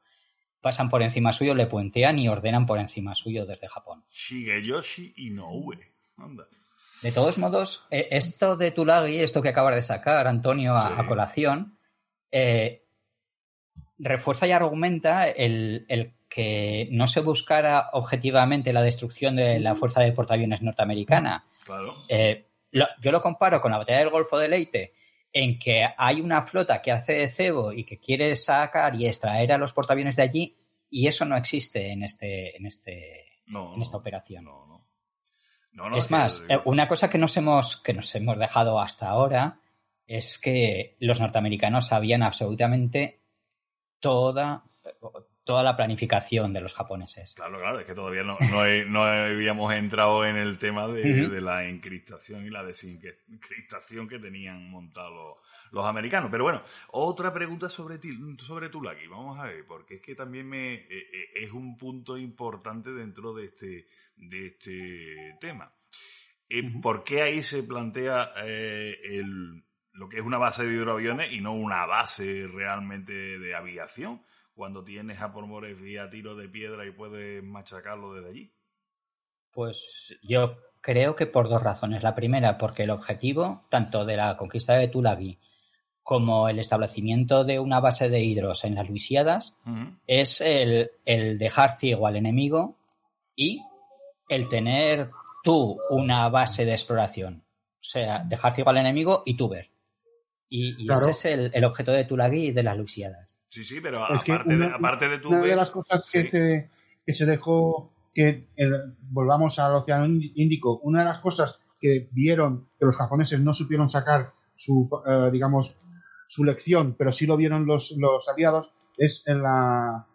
pasan por encima suyo, le puentean y ordenan por encima suyo desde Japón. Shigeyoshi Inoue. De todos modos, eh, esto de Tulagi, esto que acabas de sacar, Antonio, a, colación, eh, refuerza y argumenta el, que no se buscara objetivamente la destrucción de la fuerza de portaaviones norteamericana. Claro. Eh, yo lo comparo con la batalla del Golfo de Leite, en que hay una flota que hace de cebo y que quiere sacar y extraer a los portaaviones de allí, y eso no existe en este, en este, en esta operación. es más, eh, una cosa que nos hemos, que nos hemos dejado hasta ahora es que los norteamericanos sabían absolutamente toda, toda la planificación de los japoneses. Claro, claro, es que todavía no, no, habíamos entrado en el tema de, la encriptación y la desencriptación que tenían montado los, americanos. Pero bueno, otra pregunta sobre, ti, sobre Tulagi, vamos a ver, porque es que también me, eh, eh, es un punto importante dentro de este, de este tema. Eh, ¿Por qué ahí se plantea el, lo que es una base de hidroaviones y no una base realmente de aviación? Cuando tienes a Pormores vía tiro de piedra y puedes machacarlo desde allí? Pues yo creo que por dos razones. La primera, porque el objetivo, tanto de la conquista de Tulagi como el establecimiento de una base de hidros en las Luisiadas, es el, dejar ciego al enemigo y el tener tú una base de exploración. O sea, dejar ciego al enemigo y tú ver. Y, ese es el, el, objeto de Tulagi y de las Luisiadas. Sí, sí, pero aparte, de, aparte de tu... Una de las cosas que, se dejó, que volvamos al Océano Índico, una de las cosas que vieron que los japoneses no supieron sacar su, eh, digamos, su lección, pero sí lo vieron los, los aliados, es el,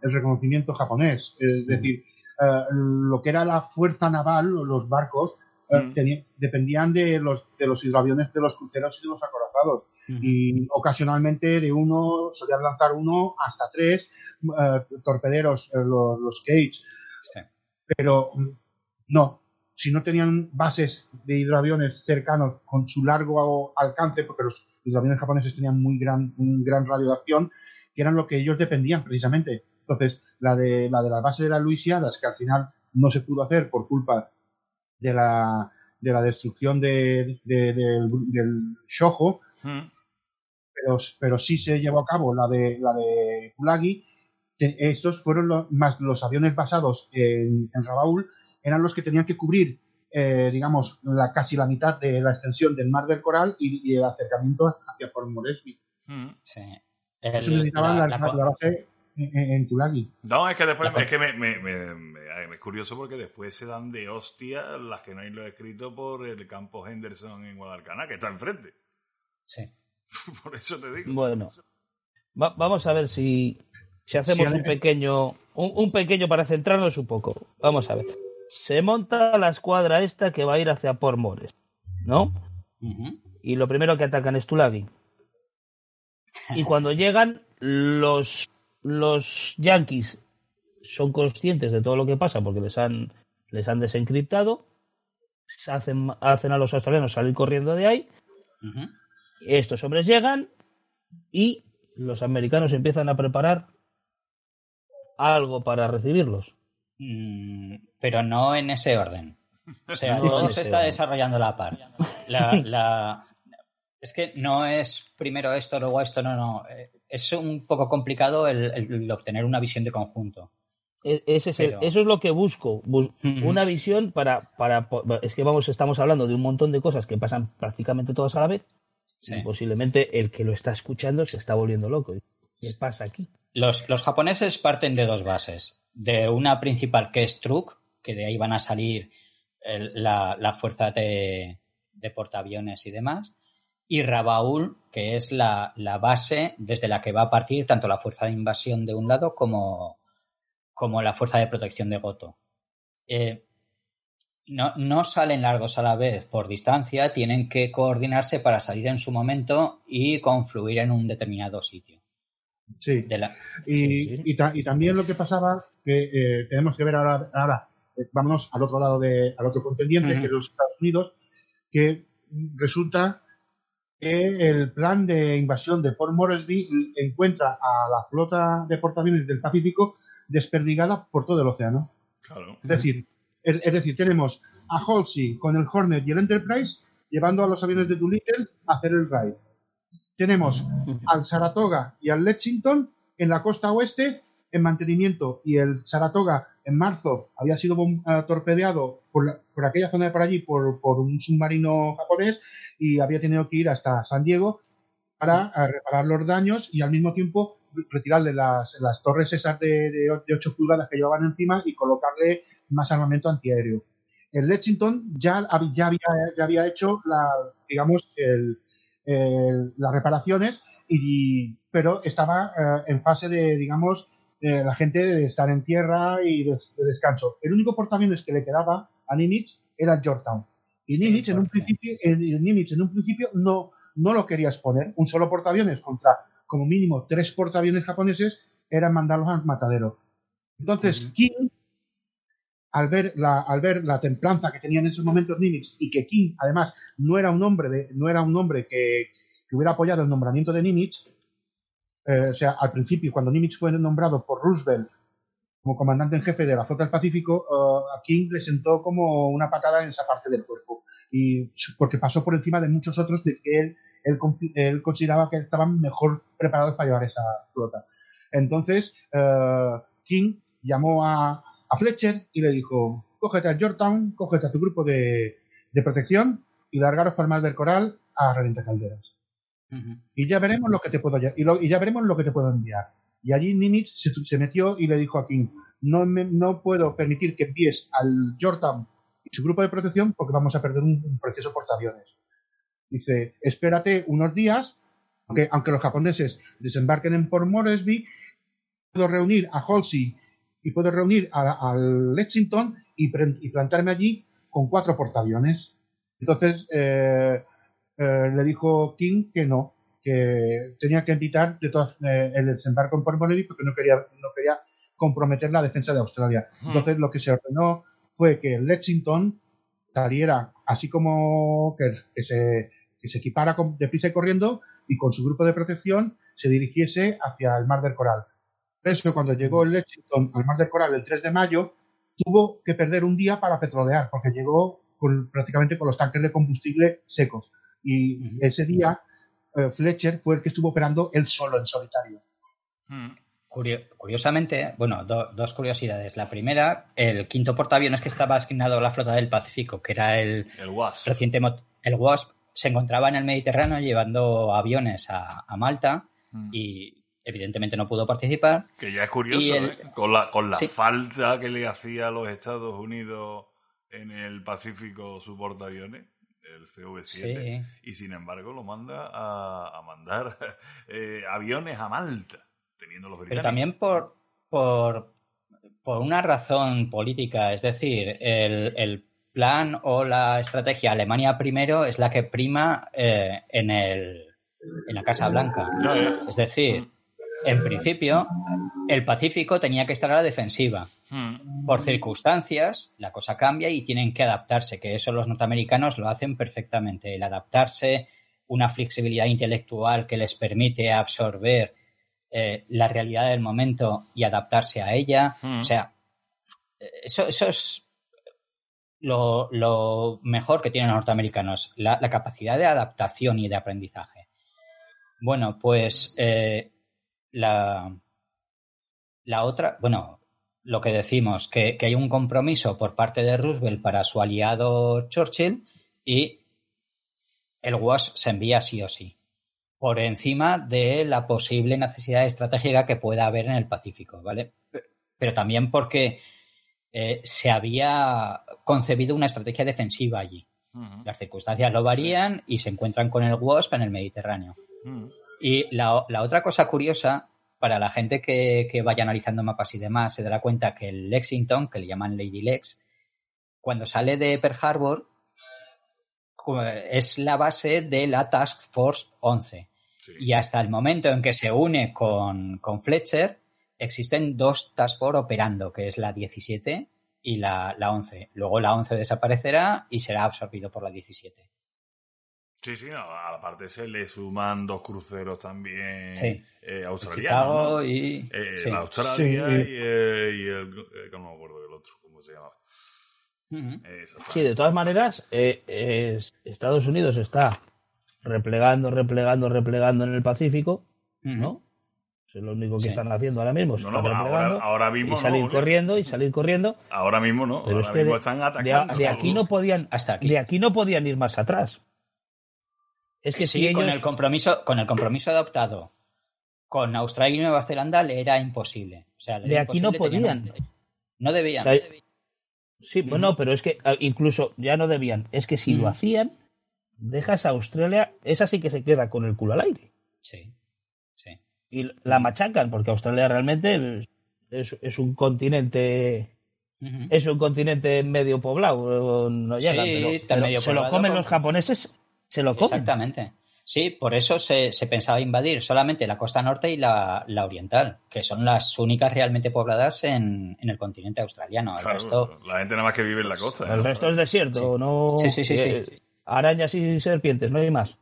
el reconocimiento japonés. Es decir, eh, lo que era la fuerza naval, los barcos, eh, dependían de los, de los hidroaviones de los cruceros y de los acorazados y ocasionalmente de uno, solían lanzar uno hasta tres eh, torpederos, eh, los, los, Cage. Pero mm, no, si no tenían bases de hidroaviones cercanos con su largo alcance, porque los hidroaviones japoneses tenían muy gran, un gran radio de acción, que eran lo que ellos dependían precisamente. Entonces, la de la, de la base de las Luisiadas, que al final no se pudo hacer por culpa de la, de la destrucción de, del Shoho, pero, pero sí se llevó a cabo la de, la de Kulagi. Estos fueron los, más los aviones basados en, en Rabaul, eran los que tenían que cubrir, eh, digamos, la, casi la mitad de la extensión del Mar del Coral y, el acercamiento hacia Port Moresby. Mm. Sí. Eso necesitaban la, base en, Tulagi. No, es que después es que me, me, me, es curioso porque después se dan de hostia las que no hay lo escrito por el campo Henderson en Guadalcanal, que está enfrente. Sí. (laughs) Por eso te digo. Bueno, vamos a ver si, si hacemos un pequeño, un, pequeño para centrarnos un poco. Vamos a ver. Se monta la escuadra esta que va a ir hacia Pormores, ¿no? Y lo primero que atacan es Tulagi. Y cuando llegan, los, los yankees son conscientes de todo lo que pasa porque les han, les han desencriptado, hacen, hacen a los australianos salir corriendo de ahí. Estos hombres llegan y los americanos empiezan a preparar algo para recibirlos. Mm, pero no en ese orden. O sea, (laughs) todo se está desarrollando la par. La, Es que no es primero esto, luego esto, no, no. Es un poco complicado el, obtener una visión de conjunto. E, ese es eso es lo que busco. Una visión para, para. Es que vamos, estamos hablando de un montón de cosas que pasan prácticamente todas a la vez posiblemente el que lo está escuchando se está volviendo loco. ¿Qué pasa aquí? Los, japoneses parten de dos bases. De una principal que es Truk, que de ahí van a salir la, fuerza de, portaaviones y demás. Y Rabaul, que es la, base desde la que va a partir tanto la fuerza de invasión de un lado como, como la fuerza de protección de Goto. Eh, no, no salen largos a la vez por distancia, tienen que coordinarse para salir en su momento y confluir en un determinado sitio. Sí. y, y, también lo que pasaba, que eh, tenemos que ver ahora, ahora eh, vámonos al otro lado, de, al otro contendiente, que es los Estados Unidos, que resulta que el plan de invasión de Port Moresby encuentra a la flota de portaaviones del Pacífico desperdigada por todo el océano. Claro. Es decir, es, decir, tenemos a Halsey con el Hornet y el Enterprise llevando a los aviones de Doolittle a hacer el raid. Tenemos al Saratoga y al Lexington en la costa oeste en mantenimiento y el Saratoga en marzo había sido uh, torpedeado por, por, aquella zona de por allí por, por, un submarino japonés y había tenido que ir hasta San Diego para reparar los daños y al mismo tiempo retirarle las, las torres esas de, de, 8 pulgadas que llevaban encima y colocarle más armamento antiaéreo. El Lexington ya, ya, había, ya había hecho la, digamos, el, el, las reparaciones, y, pero estaba eh, en fase de, digamos, eh, la gente de estar en tierra y de, descanso. El único portaaviones que le quedaba a Nimitz era Georgetown. Y Nimitz, en un principio, Nimitz en un principio no, no lo quería exponer. Un solo portaaviones contra como mínimo tres portaaviones japoneses era mandarlos al matadero. Entonces, King, al ver, la, al ver la templanza que tenía en esos momentos Nimitz y que King, además, no era un hombre, de, no era un hombre que, que hubiera apoyado el nombramiento de Nimitz, eh, o sea, al principio, cuando Nimitz fue nombrado por Roosevelt como comandante en jefe de la flota del Pacífico, uh, a King le sentó como una patada en esa parte del cuerpo. Y porque pasó por encima de muchos otros de que él, él, consideraba que estaban mejor preparados para llevar esa flota. Entonces, uh, King llamó a, a, Fletcher y le dijo, cógete a Georgetown, cógete a tu grupo de, de protección y largaros para el mar del coral a reventar calderas. Y ya veremos lo que te puedo y, ya veremos lo que te puedo enviar. Y allí Nimitz se, metió y le dijo a King, no, no puedo permitir que envíes al Jordan y su grupo de protección porque vamos a perder un, precioso portaaviones. Dice, espérate unos días, aunque, aunque los japoneses desembarquen en Port Moresby, puedo reunir a Halsey y puedo reunir al Lexington y, plantarme allí con cuatro portaaviones. Entonces, eh, eh, le dijo King que no, que tenía que evitar de todas, eh, el desembarco en Port Moresby porque no quería, no quería comprometer la defensa de Australia. Entonces lo que se ordenó fue que el Lexington saliera así como que, se, que se equipara con, deprisa y corriendo y con su grupo de protección se dirigiese hacia el Mar del Coral. Por eso cuando llegó el Lexington al Mar del Coral el 3 de mayo, tuvo que perder un día para petrolear, porque llegó con, prácticamente con los tanques de combustible secos. Y ese día eh, Fletcher fue el que estuvo operando él solo, en solitario. Mm. curiosamente, bueno, dos curiosidades. La primera, el quinto portaaviones que estaba asignado a la flota del Pacífico, que era el, el WASP. reciente el WASP, se encontraba en el Mediterráneo llevando aviones a, Malta mm. y evidentemente no pudo participar. Que ya es curioso, ¿eh? con la, con la falta que le hacía a los Estados Unidos en el Pacífico su portaaviones el CV7, y sin embargo lo manda a, mandar (laughs) eh, aviones a Malta, teniendo los Pero también por, por, por una razón política, es decir, el, el, plan o la estrategia Alemania primero es la que prima eh, en, el, en la Casa Blanca. Es decir, en principio, el Pacífico tenía que estar a la defensiva. Hmm. Por circunstancias, la cosa cambia y tienen que adaptarse, que eso los norteamericanos lo hacen perfectamente. El adaptarse, una flexibilidad intelectual que les permite absorber eh, la realidad del momento y adaptarse a ella. Hmm. O sea, eso, eso es lo, mejor que tienen los norteamericanos, la, capacidad de adaptación y de aprendizaje. Bueno, pues eh, la, la otra, bueno, lo que decimos, que, hay un compromiso por parte de Roosevelt para su aliado Churchill y el WASP se envía sí o sí, por encima de la posible necesidad estratégica que pueda haber en el Pacífico, ¿vale? Pero también porque eh, se había concebido una estrategia defensiva allí. Las circunstancias lo varían y se encuentran con el WASP en el Mediterráneo. Y la, la, otra cosa curiosa para la gente que, vaya analizando mapas y demás, se dará cuenta que el Lexington, que le llaman Lady Lex, cuando sale de Pearl Harbor, es la base de la Task Force 11. Y hasta el momento en que se une con, Fletcher, existen dos Task Force operando, que es la 17 y la, la 11. Luego la 11 desaparecerá y será absorbido por la 17. Sí, sí, aparte se le suman dos cruceros también sí. eh, australianos. y... Eh, La Australia y, eh, y, el... Eh, no me acuerdo del otro, ¿cómo se llamaba? Sí, de todas maneras, Estados Unidos está replegando, replegando, replegando en el Pacífico, ¿no? Es lo único que están haciendo ahora mismo. No, no, ahora, ahora, mismo y salir corriendo y salir corriendo. Ahora mismo no. ahora mismo están atacando. De, aquí no podían, hasta aquí. de aquí no podían ir más atrás. Es que sí, si con el compromiso, con el compromiso adoptado con Australia y Nueva Zelanda le era imposible. O sea, de aquí no podían. No, debían. Sí, bueno, pero es que ah, incluso ya no debían. Es que si lo hacían, dejas a Australia, esa sí que se queda con el culo al aire. Sí, sí. Y la machacan, porque Australia realmente es, un continente. Es un continente medio poblado, no llega, pero, se lo comen los japoneses, se lo comen. Exactamente. Sí, por eso se, pensaba invadir solamente la costa norte y la, oriental, que son las únicas realmente pobladas en, el continente australiano. La gente nada más que vive en la costa. El resto es desierto, no. Sí, sí, sí, eh, Arañas y serpientes, no hay más.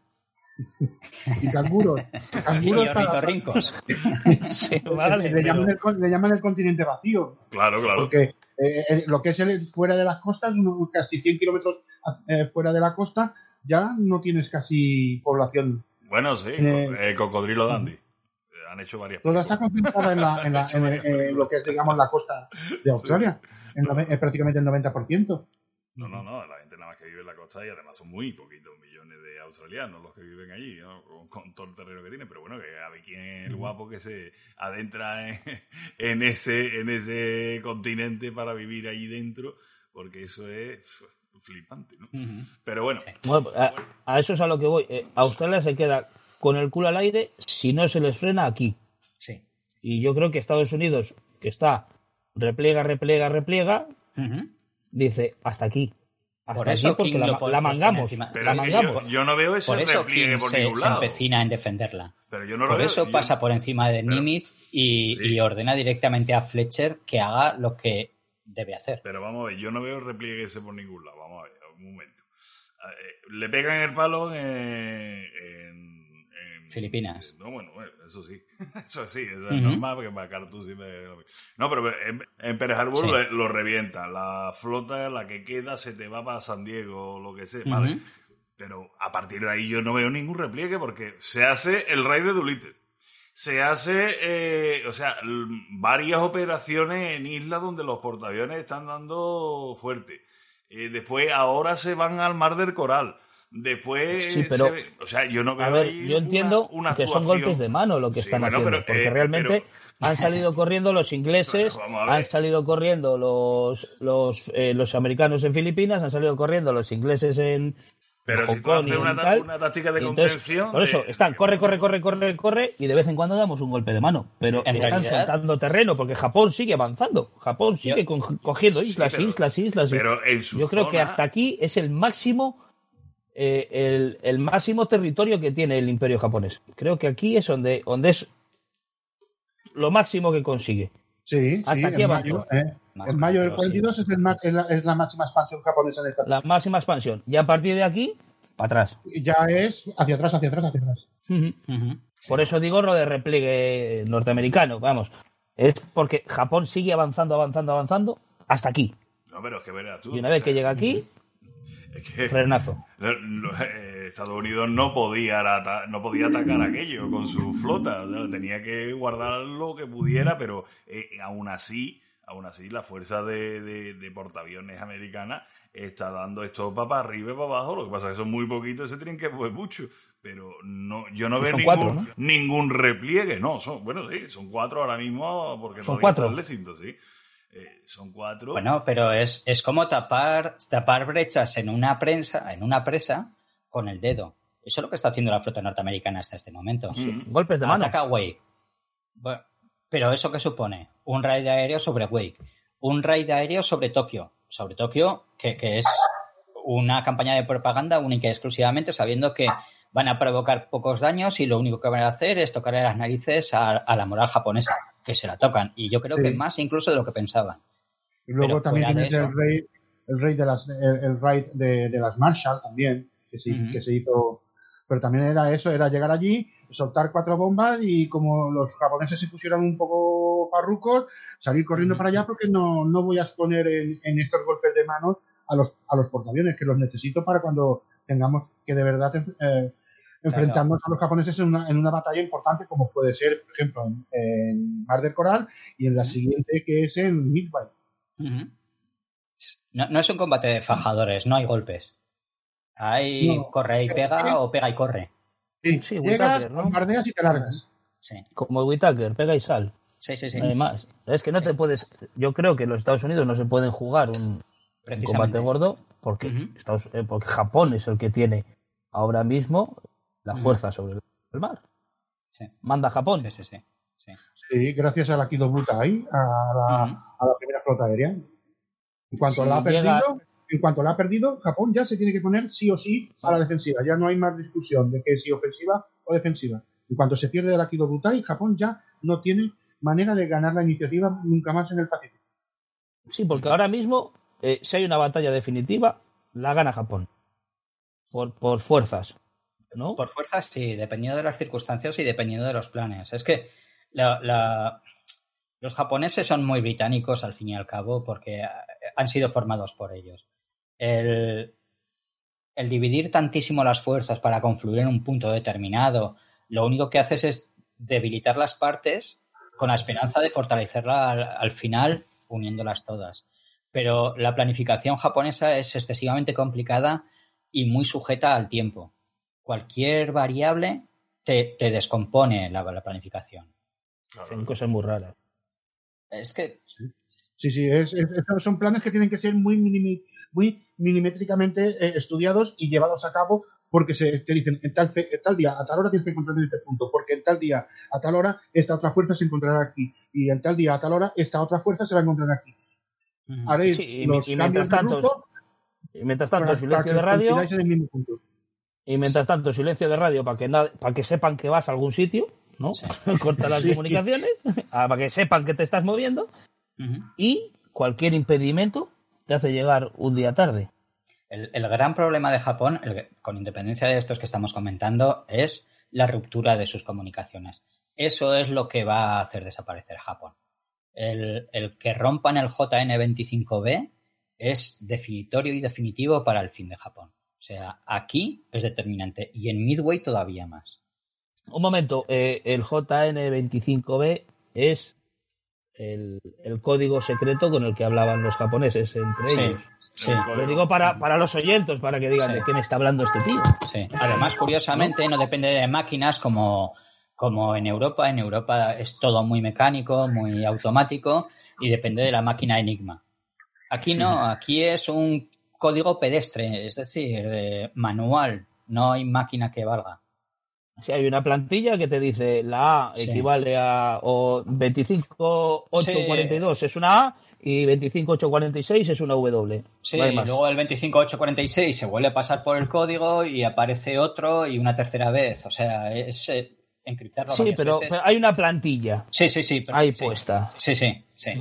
y canguros. canguros y ornitorrincos. (laughs) sí, le, llaman el, continente vacío. Claro, claro. Porque eh, eh, lo que es el, fuera de las costas, casi 100 kilómetros fuera de la costa, ya no tienes casi población. Bueno, sí, eh, Cocodrilo Dandy. Eh, han hecho varias. Toda está concentrada (laughs) en, lo que es, digamos, la costa de Australia. es prácticamente el 90%. No, no, no, la gente nada más que vive en la costa y además son muy poquitos millones de australianos los que viven allí, con, todo el terreno que tiene, pero bueno, que a ver quién es el guapo que se adentra en, ese, en ese continente para vivir allí dentro, porque eso es flipante, ¿no? Pero bueno. a, eso es a lo que voy. Eh, Australia se queda con el culo al aire si no se les frena aquí. Sí. Y yo creo que Estados Unidos, que está repliega, repliega, repliega, dice hasta aquí. Hasta por eso aquí porque la, mangamos. Yo, no veo ese repliegue por se, ningún lado. se empecina en defenderla. Pero yo no por eso pasa por encima de Nimitz y, ordena directamente a Fletcher que haga lo que debe hacer. Pero vamos a ver, yo no veo repliegue ese por ningún lado. Vamos a ver, un momento. Eh, le pegan el palo en, Filipinas. no, bueno, eso sí. (laughs) eso sí, eso es normal porque para Cartu sí me... No, pero en, Pérez Harbor lo revientan. La flota, la que queda, se te va para San Diego o lo que sea, ¿vale? Pero a partir de ahí yo no veo ningún repliegue porque se hace el rey de Dulite se hace, eh, o sea, varias operaciones en islas donde los portaaviones están dando fuerte. Eh, después, ahora se van al Mar del Coral. Después, sí, pero, o sea, yo no veo Yo entiendo que son golpes de mano lo que están haciendo, porque eh, realmente han salido corriendo los ingleses, (laughs) han salido corriendo los los, los americanos en Filipinas, han salido corriendo los ingleses en, pero si tú haces una, táctica de contención. Por eso, están, corre, corre, corre, corre, corre, y de vez en cuando damos un golpe de mano. Pero están soltando terreno, porque Japón sigue avanzando. Japón sigue cogiendo islas, islas, islas. Pero Yo creo que hasta aquí es el máximo. Eh, el, el, máximo territorio que tiene el imperio japonés. Creo que aquí es donde, donde es lo máximo que consigue. Sí, hasta aquí avanzó. Eh. En mayo del 42 es, es, la, máxima expansión japonesa en esta. La máxima expansión. Y a partir de aquí, para atrás. Ya es hacia atrás, hacia atrás, hacia atrás. Por eso digo lo de repliegue norteamericano, vamos. Es porque Japón sigue avanzando, avanzando, avanzando hasta aquí. No, pero es que verás tú. Y una vez que llega aquí, es que (laughs) frenazo. Eh, Estados Unidos no podía, no podía atacar aquello con su flota. tenía que guardar lo que pudiera, pero eh, aún así Aún así, la fuerza de, de, portaaviones americana está dando esto para arriba y para abajo. Lo que pasa es que son muy poquitos, se tienen que fue mucho. Pero no, yo no veo ningún, ningún repliegue. No, son, bueno, sí, son cuatro ahora mismo porque son cuatro. sí. Eh, son cuatro. Bueno, pero es, es como tapar, tapar brechas en una prensa, en una presa con el dedo. Eso es lo que está haciendo la flota norteamericana hasta este momento. Golpes de mano. Ataca. Bueno, pero ¿eso qué supone? Un raid aéreo sobre Wake, un raid aéreo sobre Tokio, sobre Tokio, que, es una campaña de propaganda única y exclusivamente sabiendo que van a provocar pocos daños y lo único que van a hacer es tocarle las narices a, la moral japonesa, que se la tocan. Y yo creo que más incluso de lo que pensaban. Y luego también tienes el raid, el raid, de las, el, raid de, las Marshall también, que que se hizo. Pero también era eso, era llegar allí, soltar cuatro bombas y como los japoneses se pusieran un poco parrucos, salir corriendo para allá porque no, no voy a exponer en, estos golpes de manos a los, a los portaaviones, que los necesito para cuando tengamos que de verdad eh, enfrentándose a los japoneses en una, en una batalla importante como puede ser, por ejemplo, en, Mar del Coral y en la siguiente que es en Midway. no, es un combate de fajadores, no hay golpes. Hay corre y pega o pega y corre. Sí, sí llegas, ¿no? bombardeas y te largas. Sí. Como Whitaker, pega y sal. Sí, sí, sí. Además, es que no te puedes. Yo creo que en los Estados Unidos no se pueden jugar un, combate gordo porque, eh, porque Japón es el que tiene ahora mismo la fuerza sobre el mar. Sí. Manda Japón. Sí, sí, sí. Sí, gracias a la Kido Butai, a la, a la primera flota aérea. En cuanto la ha perdido, en cuanto la ha perdido, Japón ya se tiene que poner sí o sí a la defensiva. Ya no hay más discusión de que si ofensiva o defensiva. En cuanto se pierde la Kido Butai, Japón ya no tiene manera de ganar la iniciativa nunca más en el Pacífico. Sí, porque ahora mismo, eh, si hay una batalla definitiva, la gana Japón. Por, por fuerzas. ¿no? Por fuerzas, sí, dependiendo de las circunstancias y dependiendo de los planes. Es que los japoneses son muy británicos al fin y al cabo porque han sido formados por ellos. El, el dividir tantísimo las fuerzas para confluir en un punto determinado, lo único que haces es debilitar las partes con la esperanza de fortalecerla al, final uniéndolas todas. Pero la planificación japonesa es excesivamente complicada y muy sujeta al tiempo. Cualquier variable te, descompone la, planificación. Son cosas muy raras. Es que. Sí, sí, son planes que tienen que ser muy, muy milimétricamente eh, estudiados y llevados a cabo porque se, te dicen en tal, tal día, a tal hora tienes que encontrar en este punto, porque en tal día, a tal hora, esta otra fuerza se encontrará aquí, y en tal día, a tal hora, esta otra fuerza se va a encontrar aquí. Haréis y, mientras tanto, y mientras tanto, silencio de radio. Y mientras tanto, silencio de radio para que, para que sepan que vas a algún sitio, ¿no? (laughs) Corta las comunicaciones, (laughs) para que sepan que te estás moviendo. Y cualquier impedimento te hace llegar un día tarde. El, gran problema de Japón, con independencia de estos que estamos comentando, es la ruptura de sus comunicaciones. Eso es lo que va a hacer desaparecer Japón. El, que rompan el JN25B es definitorio y definitivo para el fin de Japón. O sea, aquí es determinante y en Midway todavía más. Un momento, eh, el JN25B es el, código secreto con el que hablaban los japoneses entre ellos. Sí. Lo digo para, para los oyentes, para que digan de qué me está hablando este tío. Sí. Además, curiosamente, no depende de máquinas como, como en Europa. En Europa es todo muy mecánico, muy automático y depende de la máquina Enigma. Aquí no, aquí es un código pedestre, es decir, manual. No hay máquina que valga. Si hay una plantilla que te dice la A equivale a o 25842 es una A y 25846 es una W. Sí, y luego el 25846 se vuelve a pasar por el código y aparece otro y una tercera vez. O sea, es eh, encriptarlo. Sí, pero, hay una plantilla. Sí, sí, sí. ahí puesta. Sí, sí, sí.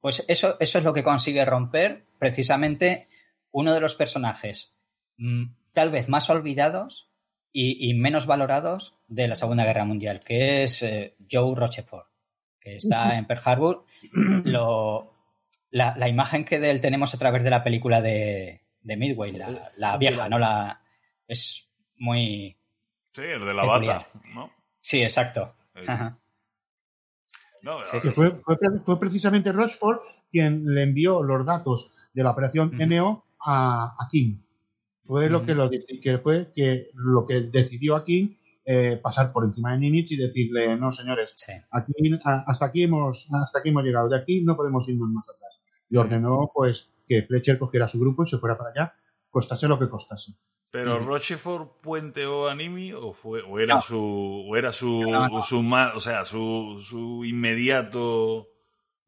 Pues eso, eso es lo que consigue romper precisamente uno de los personajes mm, tal vez más olvidados y, menos valorados de la Segunda Guerra Mundial, que es eh, Joe Rochefort, que está en Pearl Harbor. Lo, la, imagen que de él tenemos a través de la película de, de Midway, la, vieja, ¿no? La, es muy. Sí, el de la bata, ¿no? Sí, exacto. fue, precisamente Rochefort quien le envió los datos de la operación NO a, a King fue lo que lo que fue que lo que decidió aquí eh, pasar por encima de Nimitz y decirle no señores aquí hasta aquí hemos hasta aquí hemos llegado. De aquí no podemos irnos más atrás y ordenó pues que Fletcher cogiera su grupo y se fuera para allá costase lo que costase. Pero Rochefort puenteó a Nimi o fue o era su o era su, su o sea su, su inmediato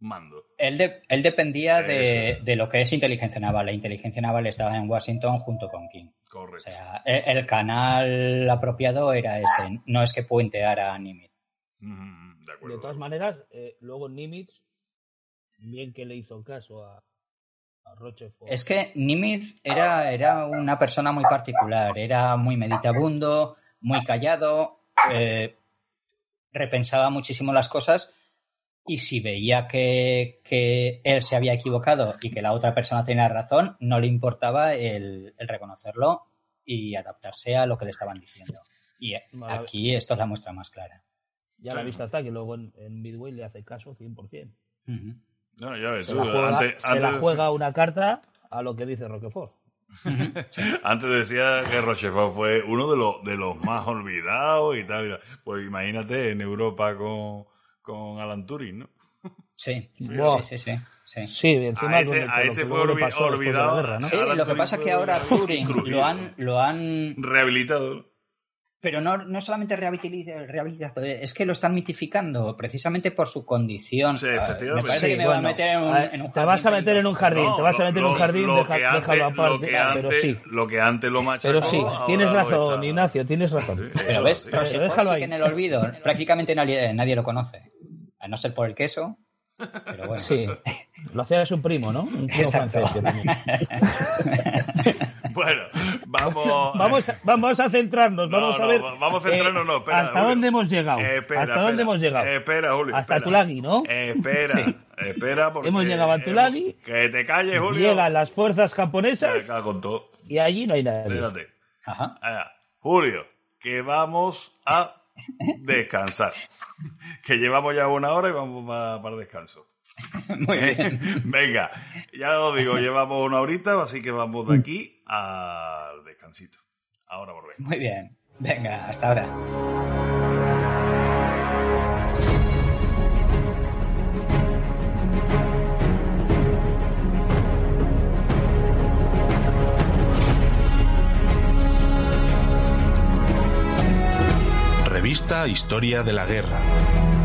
mando. Él, él dependía de, lo que es inteligencia naval. La inteligencia naval estaba en Washington junto con King. Correcto. O sea, el, canal apropiado era ese. No es que puenteara a Nimitz. de, todas maneras, eh, luego Nimitz, bien que le hizo caso a, a Rochefort. Es que Nimitz era, era una persona muy particular. Era muy meditabundo, muy callado. Eh, repensaba muchísimo las cosas y si veía que, él se había equivocado y que la otra persona tenía razón, no le importaba el, reconocerlo y adaptarse a lo que le estaban diciendo. Y aquí esto es la muestra más clara. Ya la vista está, que luego en, Midway le hace caso 100%. No, ya ves, se, la juega, se la juega una carta a lo que dice Roquefort. (laughs) Antes decía que Rochefort fue uno de los, de los más olvidados y tal. Pues imagínate en Europa con, con Alan Turing, ¿no? Sí, sí, sí, sí, sí. encima a este, a este fue olvidado. Guerra, ¿no? Sí, lo que pasa es que ahora Turing lo han, lo han rehabilitado. Pero no, no solamente rehabilitación, es que lo están mitificando precisamente por su condición. Sí, efectivamente. Me parece que me voy a meter en un, en un jardín. Te vas a meter en un jardín, te vas a meter en un jardín, lo deja, antes, déjalo aparte. Lo que, antes, pero sí. lo que antes lo machacó, Pero sí, tienes razón, Ignacio, tienes razón. Sí, pero ves, pero sí, déjalo ahí. que en el olvido prácticamente nadie, nadie lo conoce. A no ser por el queso, pero bueno. Sí, (laughs) lo hacía su primo, ¿no? Un primo francés. (laughs) bueno, vamos. (laughs) vamos, a, vamos a centrarnos, no, vamos a ver. Vamos a centrarnos, no, espera. ¿Hasta Julio. dónde hemos llegado? Eh, espera, ¿Hasta espera, dónde hemos llegado? eh, espera, Julio. Hasta. Tulagi, ¿no? Eh, espera, (laughs) Sí. espera, porque. Hemos llegado a Tulagi. Que te calles, Julio. Llegan las fuerzas japonesas con todo. y allí no hay nadie. Espérate. Ajá. Ah, Julio, que vamos a (laughs) descansar. que llevamos ya una hora y vamos pa- para descanso. Muy bien. Venga, ya lo digo, llevamos una horita, así que vamos de aquí al descansito. Ahora volvemos. Muy bien. Venga, hasta ahora. Revista Historia de la Guerra.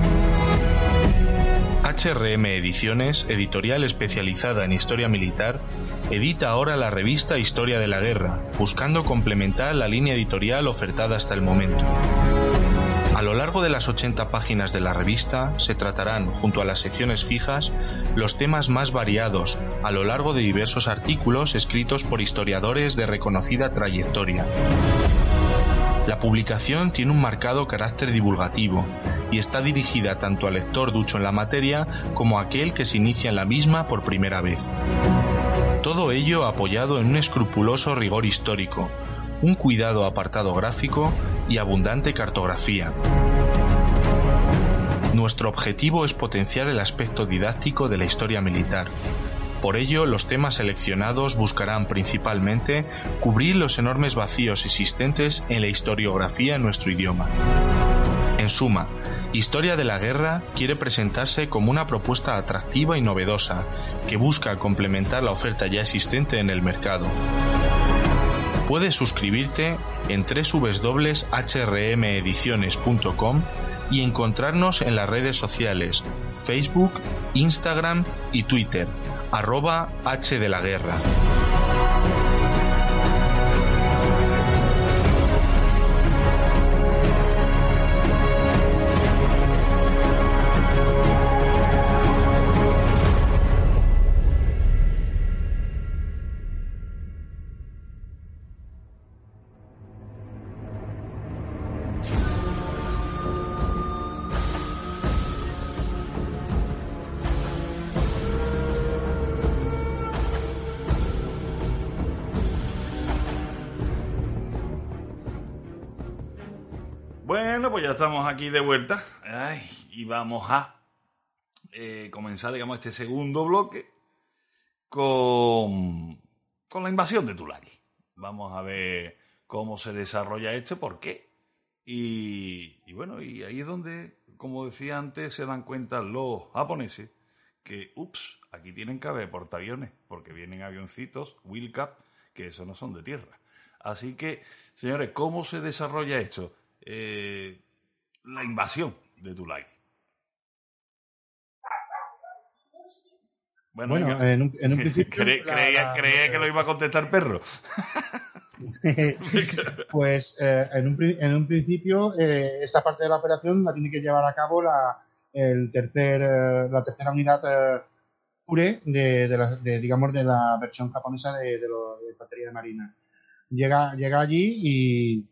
HRM Ediciones, editorial especializada en historia militar, edita ahora la revista Historia de la Guerra, buscando complementar la línea editorial ofertada hasta el momento. A lo largo de las 80 páginas de la revista se tratarán, junto a las secciones fijas, los temas más variados, a lo largo de diversos artículos escritos por historiadores de reconocida trayectoria. La publicación tiene un marcado carácter divulgativo y está dirigida tanto al lector ducho en la materia como a aquel que se inicia en la misma por primera vez. Todo ello apoyado en un escrupuloso rigor histórico, un cuidado apartado gráfico y abundante cartografía. Nuestro objetivo es potenciar el aspecto didáctico de la historia militar. Por ello, los temas seleccionados buscarán principalmente cubrir los enormes vacíos existentes en la historiografía en nuestro idioma. En suma, Historia de la Guerra quiere presentarse como una propuesta atractiva y novedosa, que busca complementar la oferta ya existente en el mercado. Puedes suscribirte en www.hrmediciones.com y encontrarnos en las redes sociales Facebook, Instagram y Twitter, arroba H de la Guerra. Bueno, pues ya estamos aquí de vuelta. Y vamos a eh, comenzar, digamos, este segundo bloque con, con la invasión de Tulagi. Vamos a ver cómo se desarrolla esto, por qué. Y, bueno, y ahí es donde, como decía antes, se dan cuenta los japoneses que, ups, aquí tienen que haber portaaviones, porque vienen avioncitos, Wheelcap, que esos no son de tierra. Así que, señores, ¿cómo se desarrolla esto? Eh, la invasión de Tulagi. Bueno, en un, en un (laughs) principio. Cre- creía, que lo iba a contestar perro. (laughs) pues eh, en, un, pri- en un principio eh, esta parte de la operación la tiene que llevar a cabo la, el tercer, eh, la tercera unidad eh, URE de, de la, de, digamos de la versión japonesa de, de, lo- de infantería de marina. Llega, llega allí y,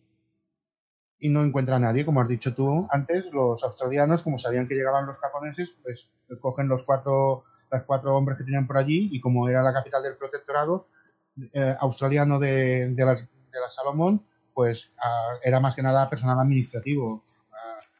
y no encuentra a nadie, como has dicho tú antes, los australianos, como sabían que llegaban los japoneses, pues cogen los cuatro, los cuatro hombres que tenían por allí y como era la capital del protectorado, eh, australiano de, de, las, de la Salomón, pues era más que nada personal administrativo.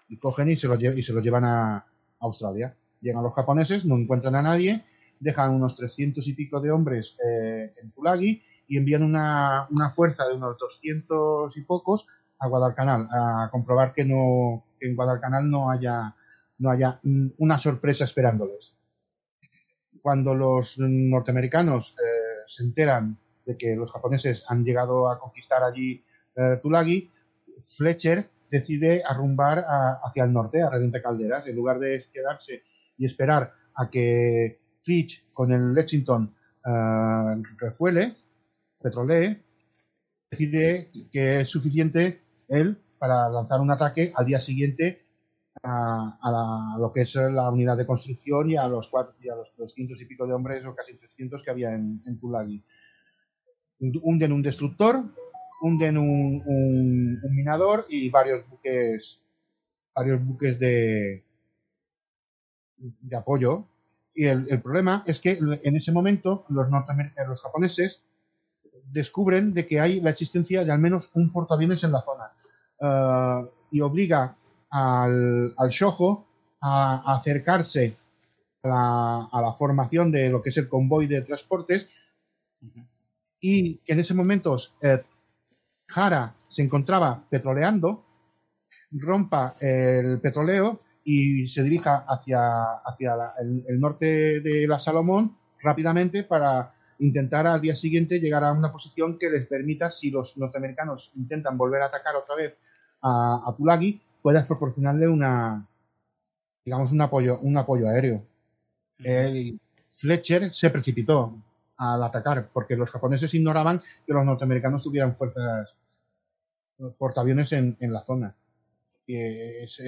y cogen y se, lo y se lo llevan a Australia. Llegan los japoneses, no encuentran a nadie, dejan unos 300 y pico de hombres eh, en Tulagi y envían una, una, fuerza de unos 200 y pocos a Guadalcanal a comprobar que no que en Guadalcanal no haya no haya una sorpresa esperándoles. Cuando los norteamericanos eh, se enteran de que los japoneses han llegado a conquistar allí eh, Tulagi, Fletcher decide arrumbar hacia el norte, a Redente Calderas, en lugar de quedarse y esperar a que Fitch con el Lexington uh, refuele, petrolee, decide que es suficiente él para lanzar un ataque al día siguiente a, lo que es la unidad de construcción y a los cuatro, y a los 200 y pico de hombres o casi 300 que había en, en. Hunden un destructor, hunden un, un, minador y varios buques varios buques de, de apoyo. Y el, el, problema es que en ese momento los norteamericanos, los japoneses descubren de que hay la existencia de al menos un portaaviones en la zona uh, y obliga al, al Shoho a, acercarse a la, a la, formación de lo que es el convoy de transportes. Y que en ese momento eh, Jara se encontraba petroleando, rompa el petroleo y se dirija hacia, hacia el, norte de la Salomón rápidamente para intentar al día siguiente llegar a una posición que les permita, si los norteamericanos intentan volver a atacar otra vez a, a Tulagi, puedas proporcionarle una, digamos, un apoyo, un apoyo aéreo. El Fletcher se precipitó al atacar porque los japoneses ignoraban que los norteamericanos tuvieran fuerzas portaaviones en, en la zona. Y es,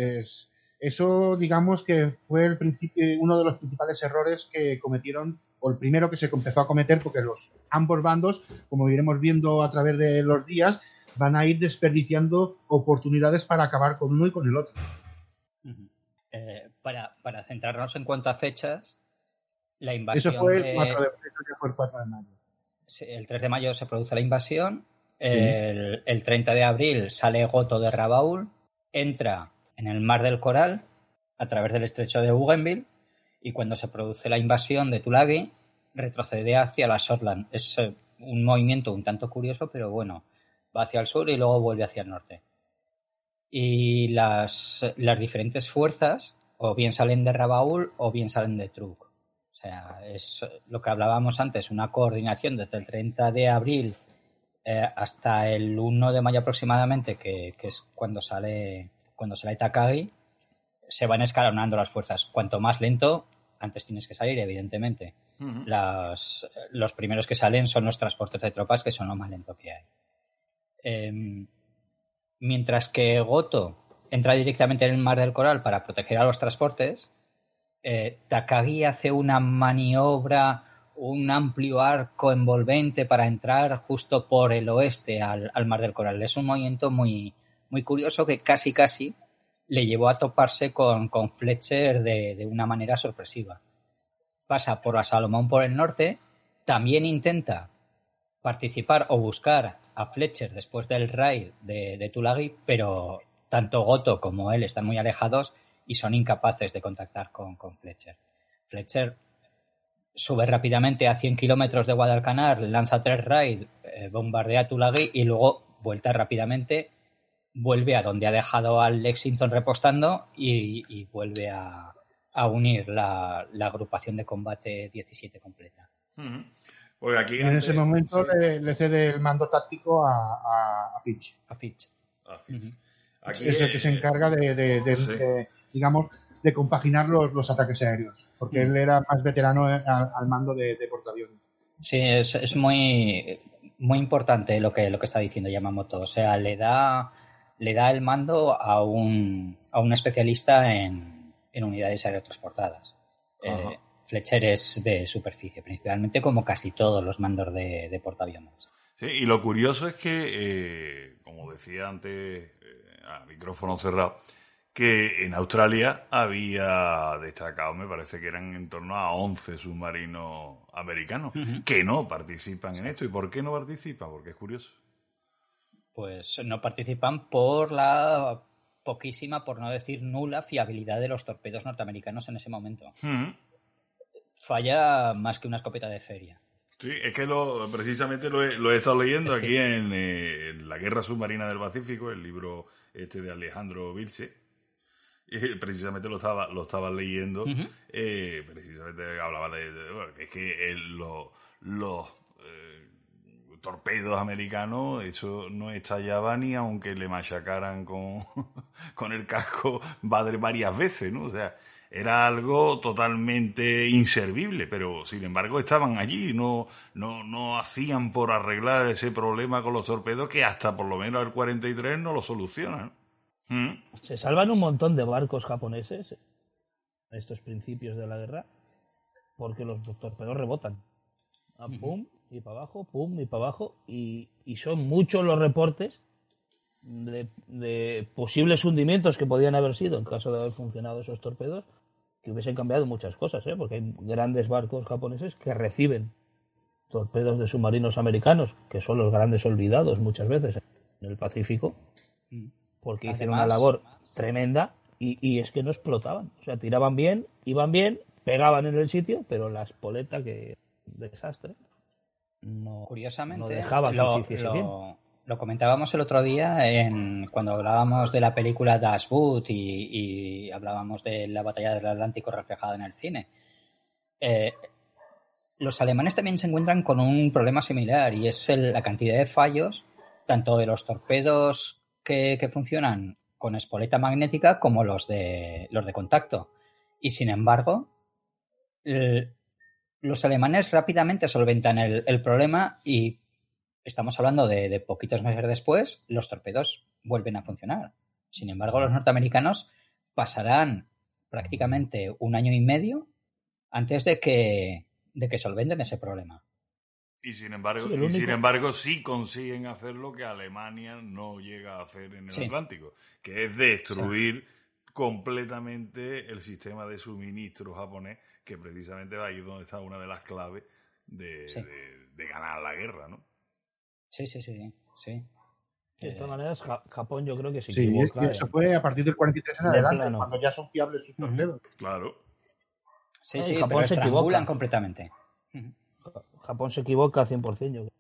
eso, digamos, que fue el principio, uno de los principales errores que cometieron, o el primero que se empezó a cometer, porque los ambos bandos, como iremos viendo a través de los días, van a ir desperdiciando oportunidades para acabar con uno y con el otro. Eh, para, para, centrarnos en cuanto a fechas, la invasión. Eso fue el 4 de, fue el 4 de mayo. el 3 de mayo se produce la invasión el, el, 30 de abril sale Goto de Rabaul, entra en el Mar del Coral a través del estrecho de Bougainville y cuando se produce la invasión de Tulagi retrocede hacia la Shortland. Es eh, un movimiento un tanto curioso, pero bueno, va hacia el sur y luego vuelve hacia el norte. Y las, las diferentes fuerzas o bien salen de Rabaul o bien salen de Truk. O sea, es lo que hablábamos antes, una coordinación desde el 30 de abril eh, hasta el 1 de mayo aproximadamente, que, es cuando sale, cuando sale Takagi, se van escalonando las fuerzas. Cuanto más lento, antes tienes que salir, evidentemente. las, los primeros que salen son los transportes de tropas, que son lo más lento que hay. Em, mientras que Goto entra directamente en el Mar del Coral para proteger a los transportes, eh, Takagi hace una maniobra un amplio arco envolvente para entrar justo por el oeste al, Mar del Coral. Es un movimiento muy, muy curioso que casi casi le llevó a toparse con, con Fletcher de, de, una manera sorpresiva. Pasa por la Salomón por el norte, también intenta participar o buscar a Fletcher después del raid de, de Tulagi, pero tanto Goto como él están muy alejados y son incapaces de contactar con, Fletcher. Fletcher sube rápidamente a 100 kilómetros de Guadalcanar, lanza tres raids, eh, bombardea Tulagi y luego vuelta rápidamente, vuelve a donde ha dejado al Lexington repostando y, vuelve a, unir la, agrupación de combate 17 completa. Aquí en ese momento le, cede el mando táctico a, a, Fitch. A Fitch. es el que se encarga de, digamos, de compaginar los, los ataques aéreos porque él era más veterano al, mando de, de, portaaviones. Sí, es, es, muy, muy importante lo que, lo que está diciendo Yamamoto. O sea, le da, le da el mando a un, a un especialista en, en unidades aerotransportadas. Eh, Fletcher es de superficie, principalmente como casi todos los mandos de, de portaaviones. Sí, y lo curioso es que, eh, como decía antes, eh, a micrófono cerrado, que en Australia había destacado, me parece que eran en torno a 11 submarinos americanos que no participan en esto. ¿Y por qué no participan? Porque es curioso. pues no participan por la poquísima, por no decir nula, fiabilidad de los torpedos norteamericanos en ese momento. Falla más que una escopeta de feria. Sí, es que lo, precisamente lo he, estado leyendo (laughs) aquí eh, en, La Guerra Submarina del Pacífico, el libro este de Alejandro Vilche. Y (laughs) precisamente lo estaba, lo estaba leyendo. Eh, precisamente hablaba de, es que los eh, torpedos americanos, eso no estallaba ni aunque le machacaran con, (laughs) con el casco varias veces, ¿no? O sea, era algo totalmente inservible, pero sin embargo estaban allí, no, no, no hacían por arreglar ese problema con los torpedos que hasta por lo menos el 43 no lo solucionan. ¿Mm? Se salvan un montón de barcos japoneses en estos principios de la guerra porque los torpedos rebotan. Ah, pum y para abajo, pum y para abajo, y, son muchos los reportes de, de, posibles hundimientos que podían haber sido en caso de haber funcionado esos torpedos que hubiesen cambiado muchas cosas, ¿eh? porque hay grandes barcos japoneses que reciben torpedos de submarinos americanos, que son los grandes olvidados muchas veces en el Pacífico, mm. porque hicieron una labor tremenda y, es que no explotaban. O sea, tiraban bien, iban bien, pegaban en el sitio, pero la espoleta, que desastre, no, Curiosamente, no dejaba que lo, bien lo comentábamos el otro día en, cuando hablábamos de la película Das Boot y, hablábamos de la batalla del Atlántico reflejada en el cine. Eh, los alemanes también se encuentran con un problema similar y es la cantidad de fallos, tanto de los torpedos que, funcionan con espoleta magnética como los de, los de contacto. Y sin embargo, los alemanes rápidamente solventan el problema y estamos hablando de, poquitos meses después, los torpedos vuelven a funcionar. Sin embargo, los norteamericanos pasarán prácticamente un año y medio antes de que, de que solventen ese problema. Y sin embargo, sí, sin embargo sí consiguen hacer lo que Alemania no llega a hacer en el Atlántico, que es destruir completamente el sistema de suministro japonés, que precisamente va ahí donde está una de las claves de, de ganar la guerra, ¿no? Sí, sí, sí, sí. De todas maneras, Japón yo creo que se sí, eso fue a partir del 43 en adelante, cuando ya son fiables sus torpedos. Claro. Sí, sí, Japón se equivoca completamente. Japón se equivoca 100%, yo creo.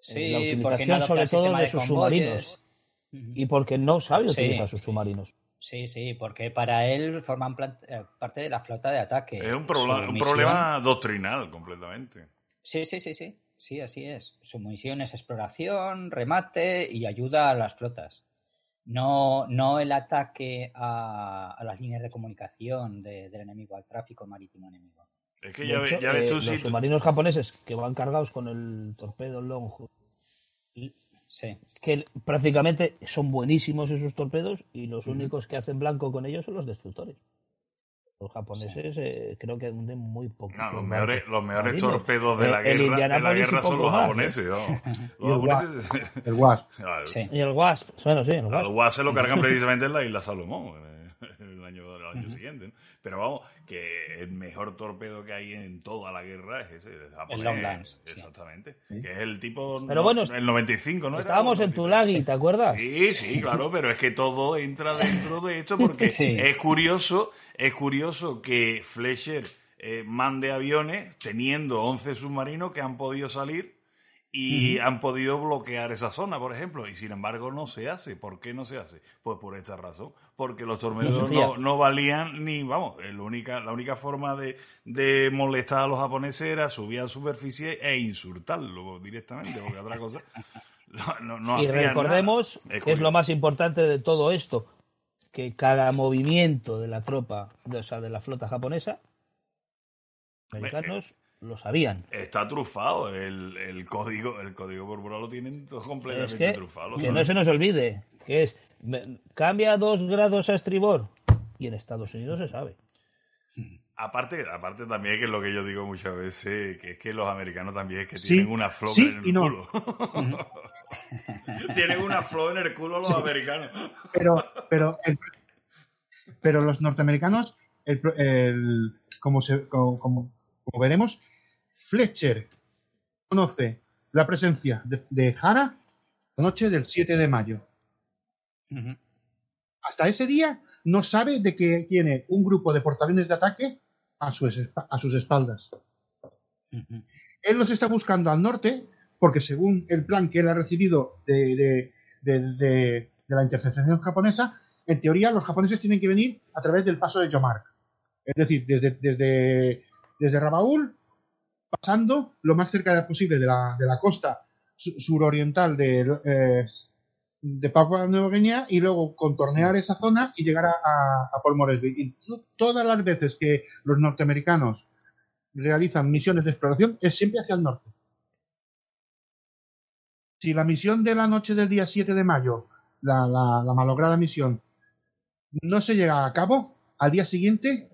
Sí, la utilización sobre todo de, sus submarinos. Y porque no sabe utilizar sus submarinos. Sí, sí, porque para él forman eh, parte de la flota de ataque. Es un, un problema doctrinal completamente. Sí, sí, sí, sí. Sí, así es. Su misión es exploración, remate y ayuda a las flotas. No, no el ataque a, las líneas de comunicación del enemigo, al tráfico marítimo enemigo. Es que ya, ves tú eh, Los submarinos japoneses que van cargados con el torpedo Longhood. Sí. Que prácticamente son buenísimos esos torpedos y los únicos que hacen blanco con ellos son los destructores. Los japoneses eh, creo que hunden muy poco. los mejores, los mejores torpedos de la guerra, de la guerra son (laughs) los japoneses. Los japoneses. (laughs) El WASP. (laughs) Y el WASP. Bueno, sí, el WASP. El WASP se lo cargan precisamente en la isla Salomón el año, año siguiente. Pero vamos, que el mejor torpedo que hay en toda la guerra es ese, el japonés. El Longlands. Exactamente. Que es el tipo. Pero bueno, el 95, ¿no? Estábamos en Tulagi, ¿te acuerdas? Sí, sí, claro, pero es que todo entra dentro de esto porque (laughs) es curioso, es curioso que Fletcher eh, mande aviones teniendo 11 submarinos que han podido salir y han podido bloquear esa zona, por ejemplo, y sin embargo no se hace. ¿Por qué no se hace? Pues por esta razón, porque los torpedos no, valían ni, vamos, la única, la única forma de, de molestar a los japoneses era subir a la superficie e insultarlo directamente, porque otra cosa no, no Y recordemos que es lo más importante de todo esto, que cada movimiento de la tropa, o sea, de la flota japonesa, americanos, lo sabían. Está trufado, el, el código el código corporal lo tienen completamente trufado. Que no se nos olvide, que es, cambia dos grados a estribor, y en Estados Unidos se sabe. Aparte, aparte también que es lo que yo digo muchas veces, que es que los americanos también es que tienen una flor en el culo. (laughs) tienen una flor en el culo los americanos. Pero, pero, pero los norteamericanos, el, como, se, como, como veremos, Fletcher conoce la presencia de, Hara la noche del 7 de mayo. Hasta ese día no sabe de que tiene un grupo de portaaviones de ataque a, a sus espaldas. Él los está buscando al norte porque según el plan que él ha recibido de, de, la intercepción japonesa, en teoría los japoneses tienen que venir a través del paso de Yomark. Es decir, desde, desde, desde Rabaul, pasando lo más cerca posible de la, de la costa suroriental de, eh, de Papua Nueva Guinea y luego contornear esa zona y llegar a, a, Paul Moresby. Y todas las veces que los norteamericanos realizan misiones de exploración es siempre hacia el norte. Si la misión de la noche del día 7 de mayo, la, malograda misión, no se llega a cabo, al día siguiente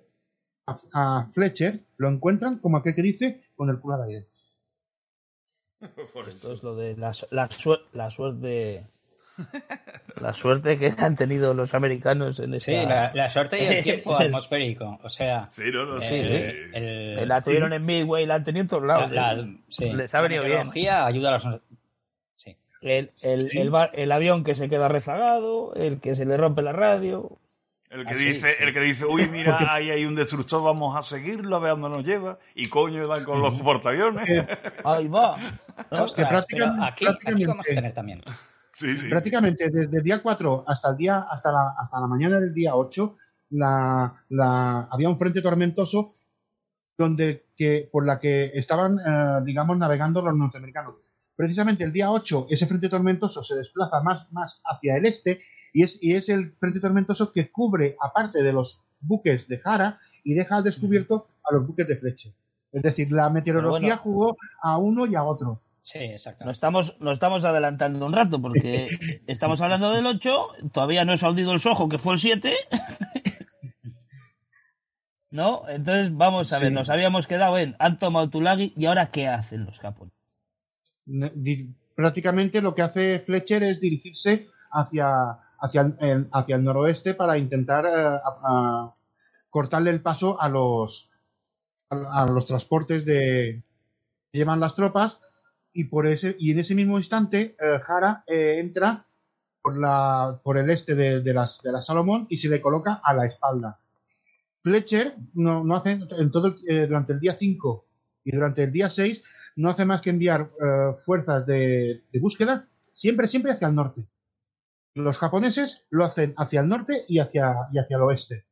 a, Fletcher lo encuentran como aquel que dice con el culo al aire. (laughs) Por Esto es lo de la, la, la suerte la suerte que (laughs) han tenido los americanos en esta... Sí, la, suerte y el (laughs) tiempo atmosférico. O sea, sí, no, no, sí. la tuvieron en Midway, la han tenido en todos lados. ¿eh? Les ha venido bien. La ayuda a los. Sí. El, el, el, el, avión que se queda rezagado, el que se le rompe la radio. El que, dice, el que dice, uy, mira, (laughs) ahí hay un destructor, vamos a seguirlo, a ver dónde nos lleva. Y coño, dan con los portaaviones. ahí va. aquí, aquí vamos a tener también. Prácticamente desde el día 4 hasta el día hasta la, hasta la mañana del día 8 la, la, había un frente tormentoso donde que por la que estaban eh, digamos navegando los norteamericanos. Precisamente el día 8 ese frente tormentoso se desplaza más, más hacia el este y es, y es el frente tormentoso que cubre aparte de los buques de Jara y deja al descubierto a los buques de Fleche. Es decir, la meteorología jugó a uno y a otro. Sí, exacto. Nos estamos, nos estamos adelantando un rato porque (laughs) estamos hablando del 8, todavía no he salido el sojo que fue el 7. (laughs) ¿No? Entonces, vamos a ver, nos habíamos quedado en han tomado Tulagi y ahora ¿qué hacen los japoneses? Prácticamente lo que hace Fletcher es dirigirse hacia, hacia, el, hacia el noroeste para intentar eh, cortarle el paso a los, a, los transportes de, que llevan las tropas y por ese y en ese mismo instante eh, Jara eh, entra por la por el este de, las de la Salomón y se le coloca a la espalda. Fletcher no, no hace en todo durante el día 5 y durante el día 6 no hace más que enviar fuerzas de, búsqueda siempre siempre hacia el norte. Los japoneses lo hacen hacia el norte y hacia y hacia el oeste.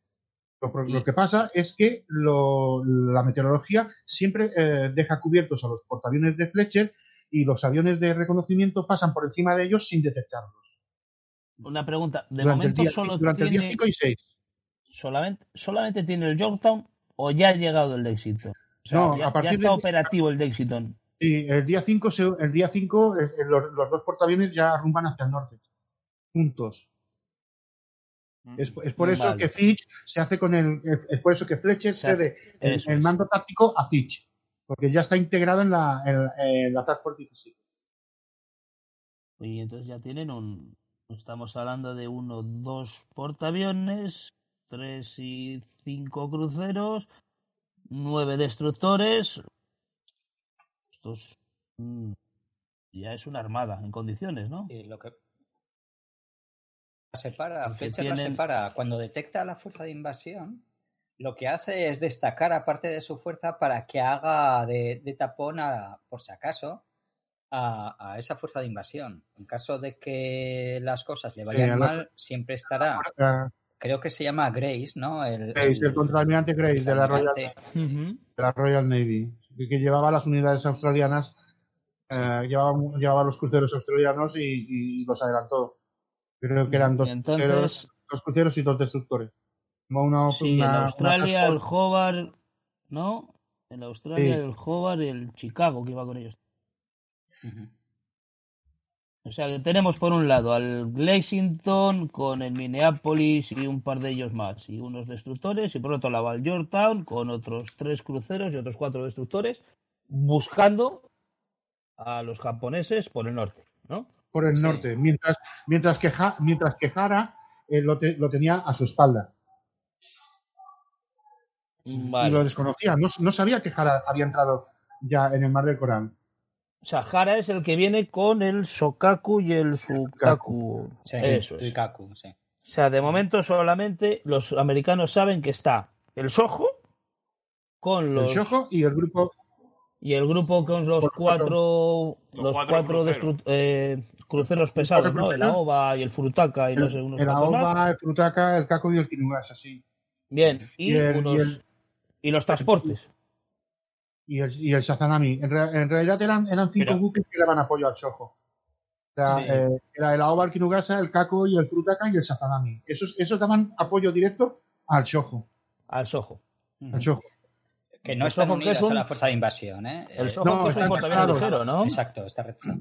Lo, que pasa es que la meteorología siempre deja cubiertos a los portaaviones de Fletcher y los aviones de reconocimiento pasan por encima de ellos sin detectarlos. Una pregunta, de momento solo durante tiene, el día 5 y 6. Solamente, solamente tiene el Yorktown o ya ha llegado el Lexington. O sea, no, ya, a partir está operativo el Lexington. Sí, el día 5, el día 5 los, dos portaaviones ya rumban hacia el norte, juntos. Mm. Es, por eso que Fitch se hace con el. Es por eso que Fletcher cede el, mando táctico a Fitch porque ya está integrado en la, en, la Task Force 17. Y entonces ya tienen un. Estamos hablando de uno, dos portaaviones, tres y cinco cruceros, nueve destructores. Estos. ya es una armada en condiciones, ¿no? Y lo que. Separa, Fletcher la separa. Cuando detecta la fuerza de invasión, lo que hace es destacar a parte de su fuerza para que haga de, tapón, por si acaso, a, esa fuerza de invasión. En caso de que las cosas le vayan mal, siempre estará. Creo que se llama Grace, ¿no? El, Grace, el, contraalmirante Grace de la, Royal, de la Royal Navy, que llevaba las unidades australianas, eh, llevaba, los cruceros australianos y, los adelantó. Creo que eran dos, dos cruceros y dos destructores sí, en Australia el Hobart, ¿no? En Australia el Hobart y el Chicago que iba con ellos. O sea que tenemos por un lado al Lexington con el Minneapolis y un par de ellos más y unos destructores y por otro lado al Yorktown con otros tres cruceros y otros cuatro destructores buscando a los japoneses por el norte, ¿no? Por el norte, mientras, mientras, que, mientras que Jara eh, lo, lo tenía a su espalda. Y lo desconocía, no, sabía que Jara había entrado ya en el mar del Corán. O sea, Hara es el que viene con el Sokaku y el Sukaku. Sí, Eso es. el Kaku, sí. O sea, de momento solamente los americanos saben que está el Soho con los El Shojo y el grupo. y el grupo con los cuatro Los los cuatro cuatro, destru- eh, cruceros pesados, ¿no? El. Aoba y el Furutaka y no sé El, unos el más. Aoba, el Frutaka, el Kako y el Kinugasa, sí. Bien, y, y el- unos y el- y los transportes. Y el, y el Sazanami. En, re- en realidad eran, eran cinco buques que daban apoyo al. Era, Sí. eh, era el Aoba, el Kinugasa, el Kako y el Frutaka y el Sazanami. Esos, esos daban apoyo directo al Shojo. al Soho. Al Shojo. Que no El están unidos es un- a la fuerza de invasión, ¿eh? El Eh, Soho no, que es un portaaviones ligero, ¿no? Exacto, está retrasado.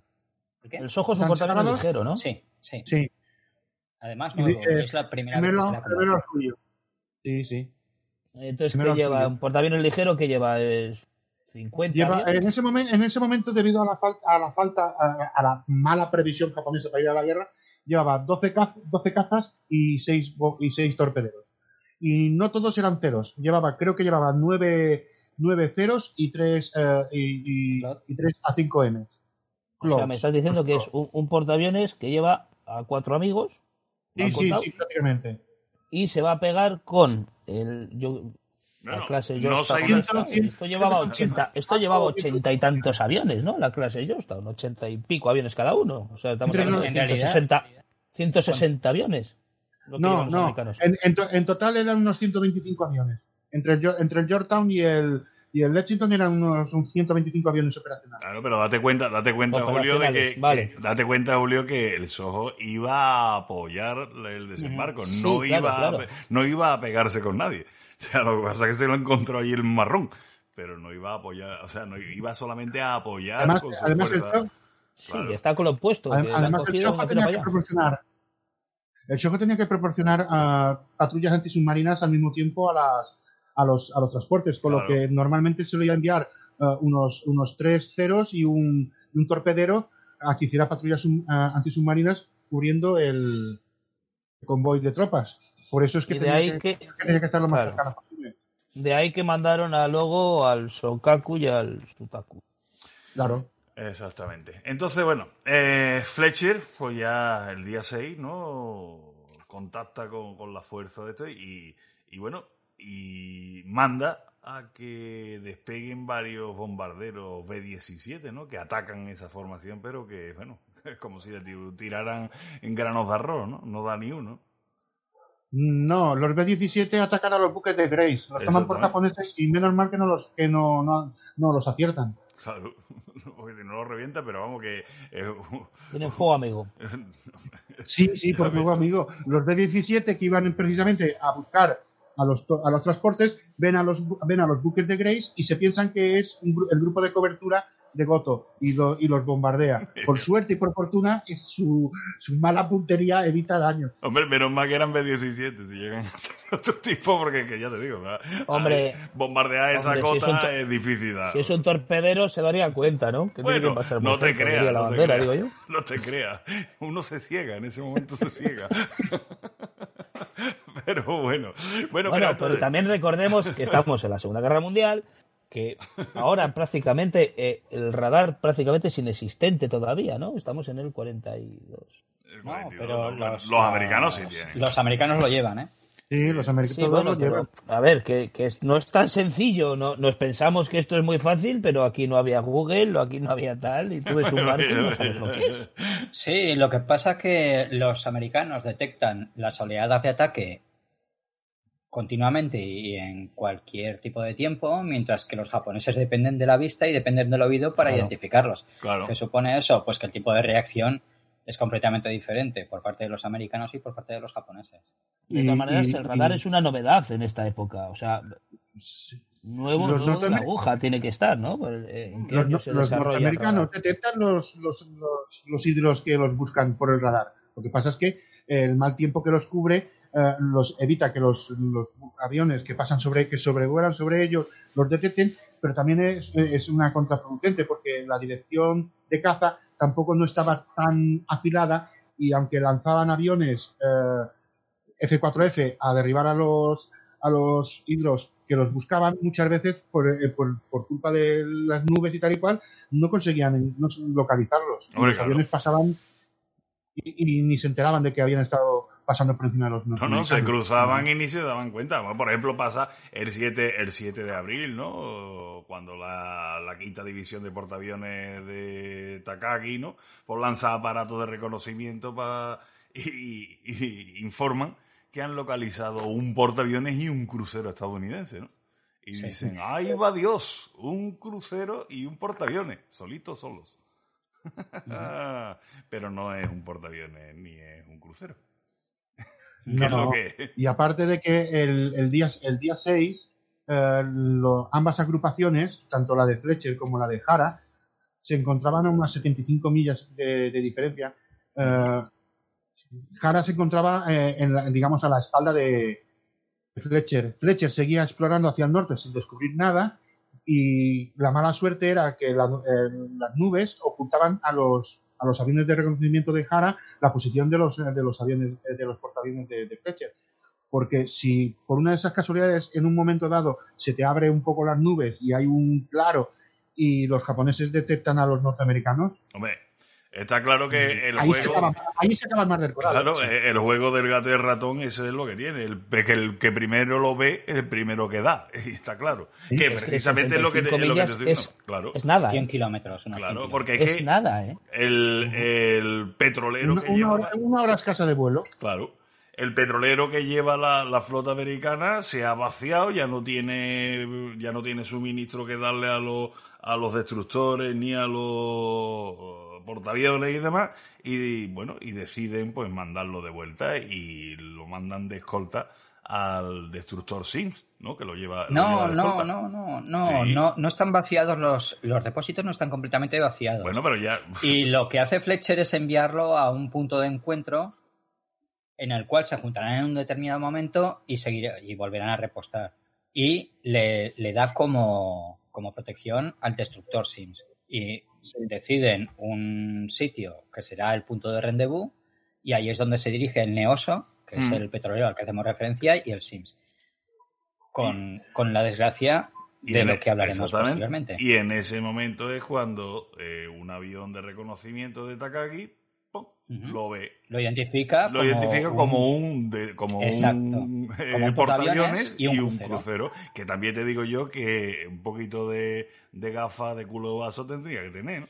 ¿Por qué? El Soho es un ¿Están portaaviones ligero, ¿no? Sí, sí. Sí. Además, Y, nuevo, eh, es la primera vez que Primero, se la primero el suyo. Sí, sí. Entonces, Primero ¿qué lleva? suyo. Un portaaviones ligero que lleva es 50 Lleva, en, ese momento, en ese momento, debido a la falta, a la falta, a, a la mala previsión japonesa para ir a la guerra, llevaba 12, caz- 12 cazas y 6, y seis torpederos. Y no todos eran ceros. Llevaba, creo que llevaba 9, nueve ceros y 3 y, y, Claro. y tres A5M. O sea, me estás diciendo que es un, un portaaviones que lleva a cuatro amigos ¿lo han Sí, sí, contado? sí, prácticamente. y se va a pegar con el yo, la clase no Georgetown. seguimos- esta. esto llevaba 80 esto llevaba ochenta y tantos aviones no la clase Georgetown 80 y pico aviones cada uno o sea estamos hablando de los- en realidad- 160 160 aviones No, no. En, en to- en total eran unos 125 aviones. Entre el, entre el Georgetown y el, y el Lexington eran unos un 125 aviones operacionales. Claro, pero date cuenta, date cuenta, Julio, de que, Operacionales, vale. que- date cuenta, Julio, que el Soho iba a apoyar el desembarco, Sí, no claro, iba claro. A, no iba a pegarse con nadie. (laughs) O sea, lo que pasa es que se lo encontró ahí el marrón, pero no iba a apoyar, o sea, no iba solamente a apoyar Además, con su además el, fuerza. Sí claro. está con lo opuesto que adem- le han además el tira tenía que proporcionar el Shoho tenía que proporcionar ah, patrullas antisubmarinas al mismo tiempo a las a los a los transportes, con Claro. lo que normalmente se solía enviar ah, unos unos tres ceros y un, y un torpedero a que hiciera patrullas ah, antisubmarinas cubriendo el convoy de tropas. Por eso es que tenía ahí que, que tenía que estar lo más claro. cercano posible. de ahí que mandaron a Logo al Sokaku y al Sutaku Claro. Exactamente. Entonces, bueno, eh, Fletcher, pues ya el día 6, ¿no? Contacta con, con la fuerza de esto y, y bueno, y manda a que despeguen varios bombarderos B-17, ¿no? Que atacan esa formación, pero que, bueno, (laughs) es como si ti- tiraran en granos de arroz, ¿no? No da ni uno. No, los B-17 atacan a los buques de Grace, los toman por japoneses y menos mal que no los que no, no, no los aciertan. Claro, (laughs) porque si no lo revienta, pero vamos que... eh, tienen fuego amigo (laughs) Sí, sí, por favor, amigo. Los B-17 que iban precisamente a buscar a los, a los transportes ven a los, ven a los buques de Grace y se piensan que es un el grupo de cobertura de Goto y, lo- y los bombardea. Por (laughs) suerte y por fortuna, es su, su mala puntería evita daño. Hombre, menos mal que eran B-17 si llegan a ser otro tipo, porque que ya te digo, ¿verdad? Hombre, Ay, bombardear esa hombre, si es cota un to- es difícil. si es un torpedero se daría cuenta ¿no? que tiene Bueno, que pasar no te creas, no te digo yo (laughs) no te creas. Uno se ciega, en ese momento se ciega. (laughs) (laughs) pero bueno, bueno, Bueno, pero, pero también recordemos que estamos en la Segunda Guerra Mundial, que ahora prácticamente eh, el radar prácticamente es inexistente todavía, ¿no? Estamos en el 42. el No, 42, pero los, los, los americanos sí los- tienen. Los americanos lo llevan, ¿eh? Sí, los americanos Sí, bueno, llevan. a ver, que, que no es tan sencillo, no, nos pensamos que esto es muy fácil, pero aquí no había Google, o aquí no había tal, y tú ves un (laughs) barco y no sabes lo que es. Sí, lo que pasa es que los americanos detectan las oleadas de ataque continuamente y en cualquier tipo de tiempo, mientras que los japoneses dependen de la vista y dependen del oído para Claro. identificarlos. Claro. ¿Qué supone eso? Pues que el tipo de reacción es completamente diferente por parte de los americanos y por parte de los japoneses. De todas maneras, y- el radar y- es una novedad en esta época, o sea, nuevo, Los nuevo de la aguja tiene que estar, ¿no? Eh, ¿En qué Los, año no- se los norteamericanos detectan los, los, los, los hidros que los buscan por el radar. Lo que pasa es que el mal tiempo que los cubre eh, los evita que los, los aviones que pasan sobre, que sobrevuelan sobre ellos los detecten, pero también es, es una contraproducente porque la dirección de caza tampoco no estaba tan afilada y aunque lanzaban aviones eh, F4F a derribar a los a los hidros que los buscaban muchas veces por, eh, por, culpa de las nubes y tal y cual, no conseguían localizarlos. los aviones pasaban y, ni se enteraban de que habían estado pasando por encima de los No, no, se cruzaban y ni se daban cuenta. Por ejemplo, pasa el 7, el 7 de abril, ¿no? Cuando la, la quinta división de portaaviones de Takagi, ¿no? Por lanza aparatos de reconocimiento para y, informan que han localizado un portaaviones y un crucero estadounidense, ¿no? Y dicen, ¡ay va Dios! Un crucero y un portaaviones, solitos, solos. (laughs) Pero no es un portaaviones ni es un crucero. Y aparte de que el, día, el día 6, eh, ambas agrupaciones, tanto la de Fletcher como la de Jara, se encontraban a unas 75 millas de, diferencia. Eh, Jara se encontraba, eh, en digamos, a la espalda de Fletcher. Fletcher seguía explorando hacia el norte sin descubrir nada y la mala suerte era que las nubes ocultaban a los a los aviones de reconocimiento de Jara la posición de los, de los aviones, de los portaaviones de, de Fletcher. Porque si por una de esas casualidades en un momento dado se te abre un poco las nubes y hay un claro y los japoneses detectan a los norteamericanos, Hombre, Está claro que el ahí juego. Se acaba, ahí se acaba el mar del coral. Claro, el juego del gato y el ratón, eso es lo que tiene. El que, el que primero lo ve es el primero que da. (laughs) Y está claro. que precisamente es lo que, te, es lo que te estoy es, claro. es nada. 100 ¿eh? kilómetros. Claro, porque es, que. nada, ¿eh? El, el petrolero una, que lleva. Hora, una hora escasa de vuelo. Claro. El petrolero que lleva la, la, flota americana se ha vaciado, ya no tiene, ya no tiene suministro que darle a los, a los destructores ni a los portaaviones y demás, y bueno, y deciden pues mandarlo de vuelta y lo mandan de escolta al destructor Sims, ¿no? Que lo lleva. No, no, no, no, no, no, no están vaciados los, los depósitos, no están completamente vaciados. Bueno, pero ya. Y (laughs) lo que hace Fletcher es enviarlo a un punto de encuentro en el cual se juntarán en un determinado momento y seguir, y volverán a repostar. Y le, le da como, como protección al destructor Sims. Y deciden un sitio que será el punto de rendezvous y ahí es donde se dirige el Neoso, que es mm. el petrolero al que hacemos referencia, y el Sims. Con, con la desgracia de lo que hablaremos posteriormente. Y en ese momento es cuando eh, un avión de reconocimiento de Takagi lo ve. Lo identifica. Lo como identifica como un, como un, eh, portaaviones y un, crucero. Que también te digo yo que un poquito de, de gafa de culo de vaso tendría que tener.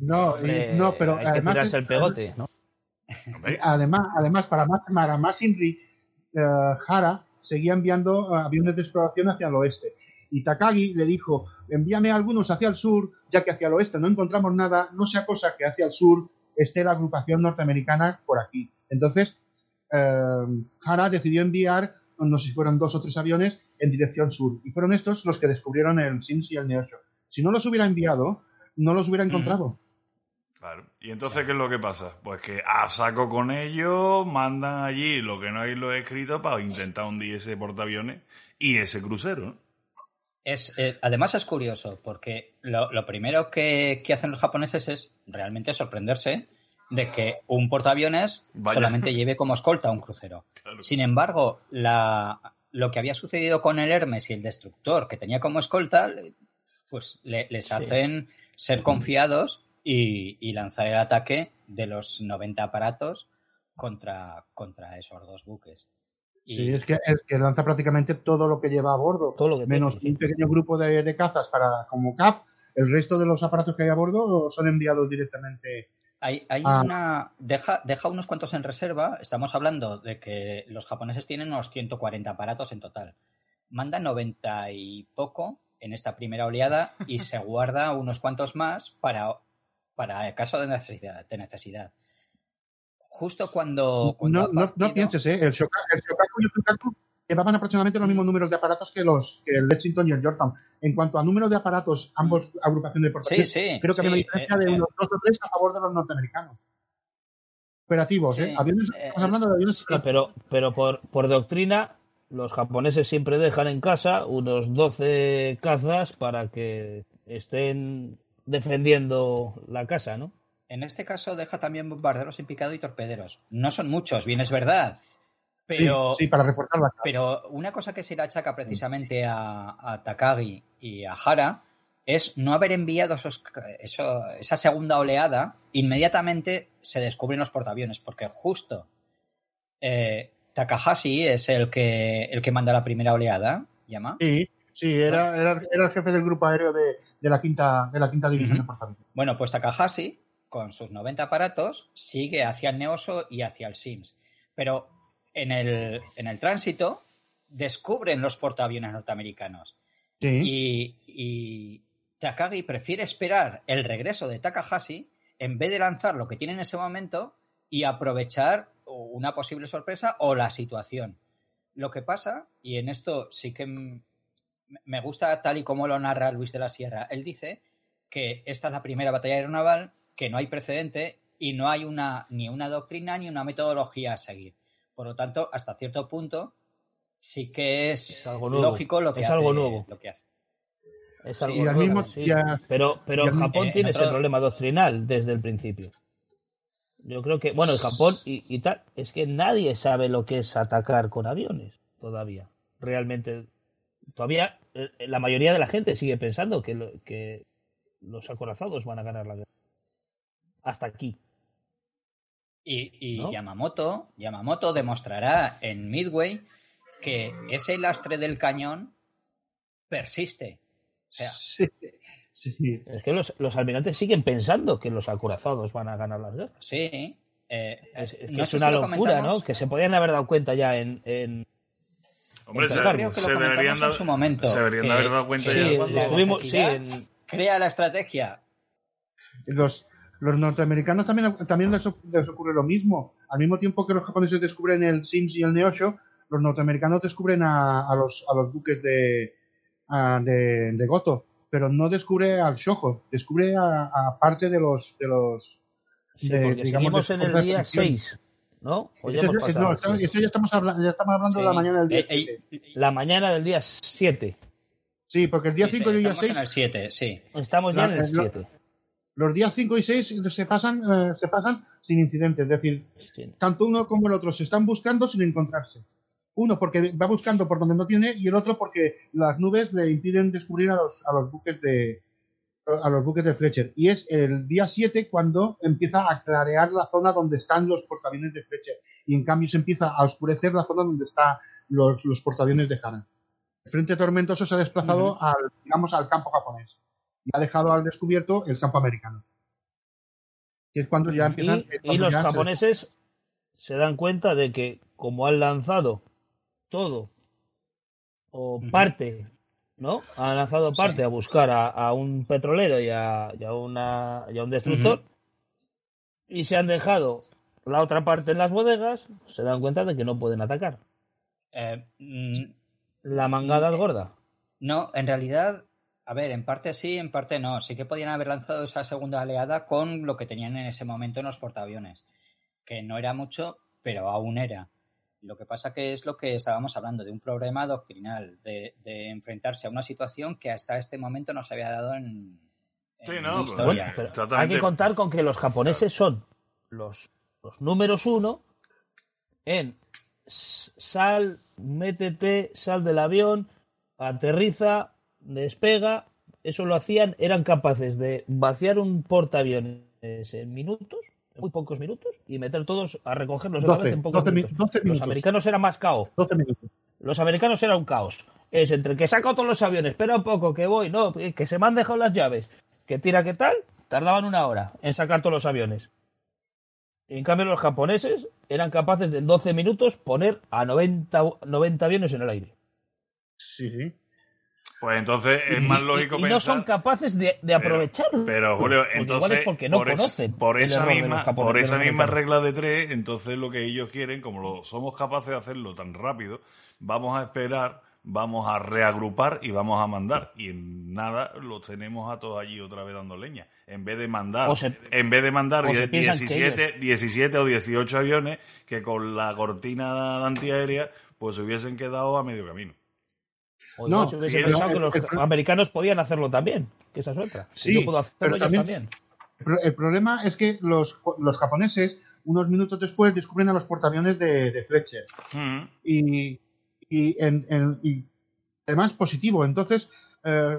No, no, pero hay además. el pegote, ¿no? Además, además, para más, para más Inri, uh, Hara seguía enviando eh, aviones de exploración hacia el oeste. Y Takagi le dijo, envíame algunos hacia el sur, ya que hacia el oeste no encontramos nada, no sea cosa que hacia el sur esté la agrupación norteamericana por aquí. Entonces, eh, Hara decidió enviar, no sé si fueron dos o tres aviones, en dirección sur. Y fueron estos los que descubrieron el Sims y el Neosho. Si no los hubiera enviado, no los hubiera encontrado. Claro. ¿Y entonces qué es lo que pasa? Pues que a saco con ellos, mandan allí lo que no hay lo escrito para intentar hundir ese portaaviones y ese crucero. Es, eh, además es curioso, porque lo, primero que, hacen los japoneses es realmente sorprenderse de que un portaaviones solamente lleve como escolta un crucero. Sin embargo, la, lo que había sucedido con el Hermes y el Destructor, que tenía como escolta, pues les hacen ser confiados y, lanzar el ataque de los 90 aparatos contra, contra esos dos buques. Sí, es que, es que lanza prácticamente todo lo que lleva a bordo, todo lo que menos un pequeño grupo de, cazas para como CAP. El resto de los aparatos que hay a bordo son enviados directamente. Hay, hay una. Deja, deja unos cuantos en reserva. Estamos hablando de que los japoneses tienen unos 140 aparatos en total. Manda 90 y poco en esta primera oleada y se (laughs) guarda unos cuantos más para, para el caso de necesidad. De necesidad justo cuando... no, no, pienses, ¿eh? El Shokaku, el y el Fukaku llevaban aproximadamente los mismos números de aparatos que los que el Lexington y el Yorktown. En cuanto a número de aparatos, ambos agrupaciones de portaaviones, sí, creo que había una diferencia de eh, unos dos o tres a favor de los norteamericanos. Operativos, ¿eh? Aviones, eh, estamos hablando de aviones. pero, pero por, por doctrina, los japoneses siempre dejan en casa unos 12 cazas para que estén defendiendo la casa, ¿no? En este caso deja también bombarderos en picado y torpederos. No son muchos, bien es verdad. Pero, sí, para reforzar la Pero una cosa que se le achaca precisamente a, Takagi y a Hara es no haber enviado esos, esa segunda oleada. Inmediatamente se descubren los portaaviones, porque justo eh, Takahashi es el que, el que manda la primera oleada, ¿llama? Sí, sí, era, era, el jefe del grupo aéreo de, la, quinta, de la quinta división de portaaviones. Bueno, pues Takahashi, con sus 90 aparatos, sigue hacia el Neoso y hacia el Sims. Pero en el, en el tránsito descubren los portaaviones norteamericanos. Y, y, Takagi prefiere esperar el regreso de Takahashi en vez de lanzar lo que tiene en ese momento y aprovechar una posible sorpresa o la situación. Lo que pasa, y en esto sí que me gusta tal y como lo narra Luis de la Sierra, él dice que esta es la primera batalla aeronaval, que no hay precedente y no hay una, ni una doctrina ni una metodología a seguir. Por lo tanto, hasta cierto punto, sí que es, algo lógico lo que es hace. algo nuevo. Lo que hace. Es algo nuevo, pero, pero Japón tiene ese problema doctrinal desde el principio. Yo creo que, bueno, en Japón y, tal, es que nadie sabe lo que es atacar con aviones todavía. Realmente, todavía eh, la mayoría de la gente sigue pensando que, que los acorazados van a ganar la guerra. Hasta aquí. Y, Yamamoto, Yamamoto demostrará en Midway que ese lastre del cañón persiste. O sea, Es que los, los, almirantes siguen pensando que los acorazados van a ganar las guerras. Sí. Eh, es, es una locura, ¿no? Que se podían haber dado cuenta ya en. en Hombre, se, deberían, en su momento, se deberían haber dado cuenta ya cuando sí, crea la estrategia. Los, los norteamericanos también, también les, ocurre lo mismo. Al mismo tiempo que los japoneses descubren el Sims y el Neosho, los norteamericanos descubren a, a, los, a los buques de, de, de, Goto, pero no descubre al Shoho, descubre a, parte de los. De los digamos, en el día 6. ¿No? ya no, eso ya estamos, hablando, ya estamos hablando de la mañana del día eh, eh, La mañana del día 7. Sí, porque el día 5 y el día 6. Estamos en el 7, sí. Estamos ya en el 7 los días 5 y 6 se pasan, eh, se pasan sin incidentes. Es decir, tanto uno como el otro se están buscando sin encontrarse. Uno porque va buscando por donde no tiene y el otro porque las nubes le impiden descubrir a los, a los buques de a los buques de Fletcher. Y es el día 7 cuando empieza a clarear la zona donde están los portaaviones de Fletcher. Y en cambio se empieza a oscurecer la zona donde están los, los portaaviones de Hana. El frente tormentoso se ha desplazado al, digamos, al campo japonés y ha dejado al descubierto el campo americano. Que es cuando ya empiezan. Y, los japoneses se... dan cuenta de que, como han lanzado todo o parte, ¿no? Han lanzado parte a buscar a, un petrolero y a, una, un destructor y se han dejado la otra parte en las bodegas, se dan cuenta de que no pueden atacar. Eh, mm, la mangada es gorda. No, en realidad a ver, en parte sí, en parte no. Sí que podían haber lanzado esa segunda oleada con lo que tenían en ese momento en los portaaviones, que no era mucho, pero aún era. Lo que pasa que es lo que estábamos hablando, de un problema doctrinal, de, enfrentarse a una situación que hasta este momento no se había dado en, sí, no, historia. hay que contar con que los japoneses son los, los números uno en sal, métete, sal del avión, aterriza, despega, eso lo hacían, eran capaces de vaciar un portaaviones en minutos, muy pocos minutos, y meter todos a recogerlos otra vez en pocos minutos. Los americanos eran más caos. Los americanos eran un caos. Es entre que saco todos los aviones, espera un poco, que voy, no, que se me han dejado las llaves, que tira que tal, tardaban una hora en sacar todos los aviones. En cambio, los japoneses eran capaces de en 12 minutos poner a 90, 90 aviones en el aire. Sí, sí. Pues entonces es más lógico y, y no son capaces de, aprovecharlo. Pero, Julio, entonces. porque no por conocen. por esa misma, por esa misma regla de tres, entonces lo que ellos quieren, como lo somos capaces de hacerlo tan rápido, vamos a esperar, vamos a reagrupar y vamos a mandar. Y en nada los tenemos a todos allí otra vez dando leña. En vez de mandar, en vez de mandar 17, 17 o 18 aviones que con la cortina antiaérea, pues se hubiesen quedado a medio camino no, que los americanos podían hacerlo también, que esa es otra. Sí, yo puedo hacerlo también, El problema es que los, los japoneses unos minutos después descubren a los portaaviones de, Fletcher. Mm. Y, y, en, además positivo. Entonces, eh,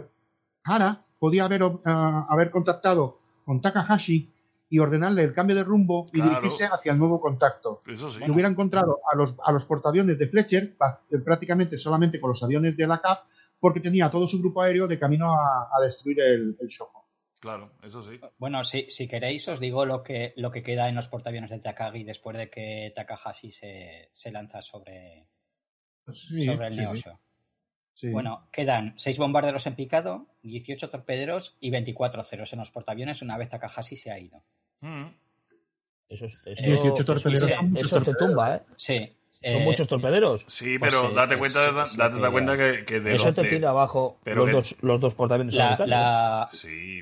Hara podía haber, eh, haber contactado con Takahashi y ordenarle el cambio de rumbo y dirigirse hacia el nuevo contacto. Eso sí. Y hubiera encontrado a los, a los portaaviones de Fletcher eh, prácticamente solamente con los aviones de la CAP porque tenía todo su grupo aéreo de camino a, destruir el, el Claro, eso sí. Bueno, si, si queréis os digo lo que, lo que queda en los portaaviones de Takagi después de que Takahashi se, se lanza sobre, sobre el Neosho. Bueno, quedan 6 bombarderos en picado, 18 torpederos y 24 ceros en los portaaviones una vez Takahashi se ha ido. Mm. Eso, eso, 18 torpederos. Eso, te tumba, ¿eh? Sí. Son eh, muchos torpederos. Sí, pues pero date cuenta, date cuenta que, que de Eso te tira abajo los, dos, los dos portaaviones. La, la,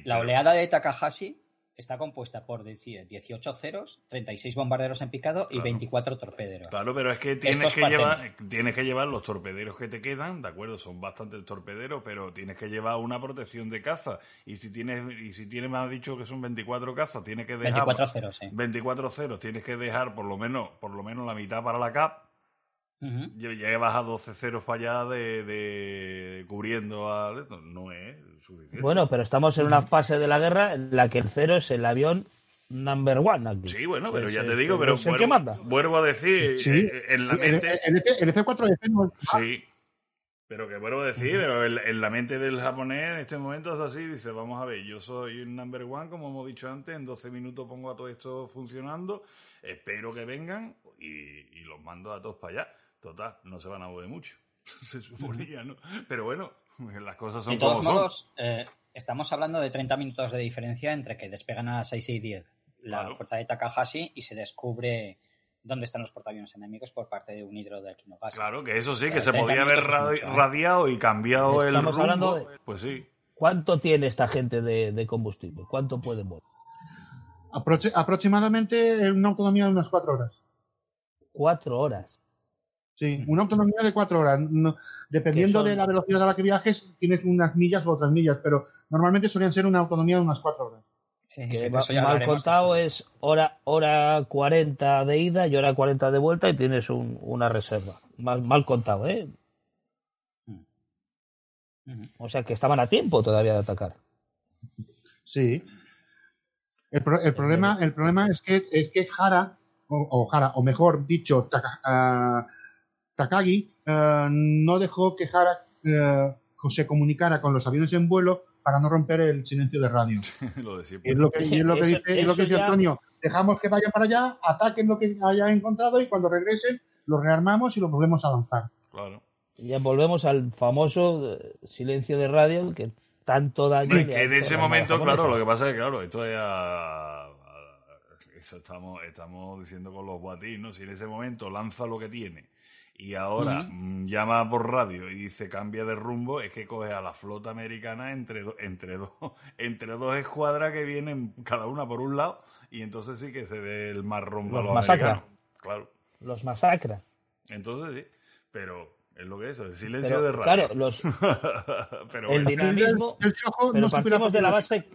la oleada de Takahashi está compuesta por 18 ceros, 36 bombarderos en picado y 24 torpederos. Claro, pero es que tienes que, llevar, tienes que llevar los torpederos que te quedan, ¿de acuerdo? Son bastantes torpederos, pero tienes que llevar una protección de caza. Y si tienes, y si tienes, me has dicho que son 24 cazas, tienes que dejar... 24 ceros, sí. 24 ceros, tienes que dejar por lo menos, por lo menos la mitad para la CAP ya Llevas a 12 ceros para allá de, cubriendo a... No es suficiente. Bueno, pero estamos en una fase de la guerra en la que el cero es el avión number one aquí. Sí, bueno, pero ya te digo, pero vuelvo, a decir, eh, en la mente... El, el, F4 no... Sí, pero que vuelvo a decir, pero en, la mente del japonés en este momento es así, dice, vamos a ver, yo soy un number one, como hemos dicho antes, en 12 minutos pongo a todo esto funcionando, espero que vengan y los mando a todos para allá. Total, no se van a mover mucho. (laughs) se suponía, ¿no? Pero bueno, las cosas son de todos modos, eh, estamos hablando de 30 minutos de diferencia entre que despegan a 6 y 10 la fuerza de Takahashi y se descubre dónde están los portaaviones enemigos por parte de un hidro de Kinogasi. Claro, que eso sí, que se podía haber ¿eh? radiado y cambiado el rumbo. Hablando de... Pues sí. ¿Cuánto tiene esta gente de, combustible? ¿Cuánto puede mover? aproximadamente una autonomía de unas 4 horas. ¿Cuatro horas? Sí, una autonomía de cuatro horas. dependiendo de la velocidad a la que viajes, tienes unas millas u otras millas, pero normalmente solían ser una autonomía de unas cuatro horas. Sí, que mal contado es hora, hora 40 de ida y hora 40 de vuelta y tienes una reserva. Mal, mal contado, ¿eh? Mm. O sea que estaban a tiempo todavía de atacar. Sí. El, problema, el problema es que, es que Jara, o, Jara, o mejor dicho, uh, Takagi eh, no dejó que Hara eh, se comunicara con los aviones en vuelo para no romper el silencio de radio. (laughs) lo y es lo que, dice, Antonio. Dejamos que vayan para allá, ataquen lo que hayan encontrado y cuando regresen los rearmamos y los volvemos a lanzar. Claro. Ya volvemos al famoso eh, silencio de radio que tanto daño. que en ese momento, claro, lo que pasa es que, claro, esto ya. Eso estamos, estamos diciendo con los guatis, ¿no? Si en ese momento lanza lo que tiene y ahora mm, llama por radio y dice cambia de rumbo, es que coge a la flota americana entre, entre, dos (laughs) entre dos escuadras que vienen cada una por un lado y entonces sí que se ve el más rumbo los, masacra. Claro. Los masacra. Entonces sí, pero es lo que es, el silencio de radio. Claro, los, (laughs) el dinamismo, pero partimos de la base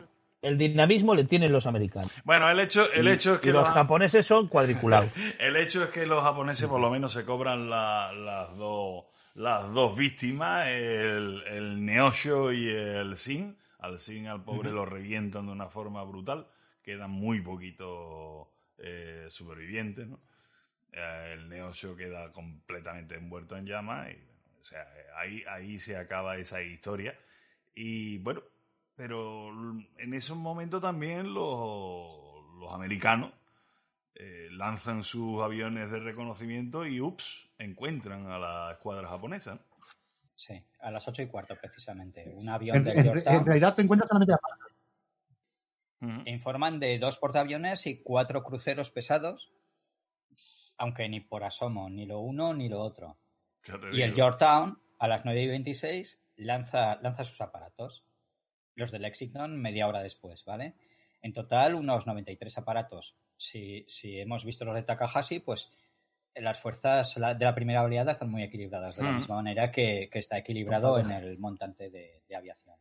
el dinamismo le tienen los americanos. Bueno, el hecho, el hecho es que los, japoneses son cuadriculados. (laughs) el hecho es que los japoneses por lo menos se cobran las dos las dos víctimas, el, el Neosho y el Sin. Al Sin al pobre lo revientan de una forma brutal. Quedan muy poquitos eh, supervivientes, ¿no? Eh, el Neosho queda completamente envuelto en llamas y, o sea, ahí, ahí se acaba esa historia. Y bueno, pero en esos momentos también los, los americanos eh, lanzan sus aviones de reconocimiento y, ups, encuentran a la escuadra japonesa. Sí, a las ocho y cuarto precisamente. Un avión en, de en, realidad te encuentras solamente a Informan de dos portaaviones y cuatro cruceros pesados, aunque ni por asomo, ni lo uno ni lo otro. Y el Yorktown, a las 9 y 26, lanza, lanza sus aparatos los del Lexington media hora después, ¿vale? En total, unos 93 aparatos. Si, si hemos visto los de Takahashi, pues las fuerzas de la primera oleada están muy equilibradas, de la hmm. misma manera que, está equilibrado en el montante de, aviación.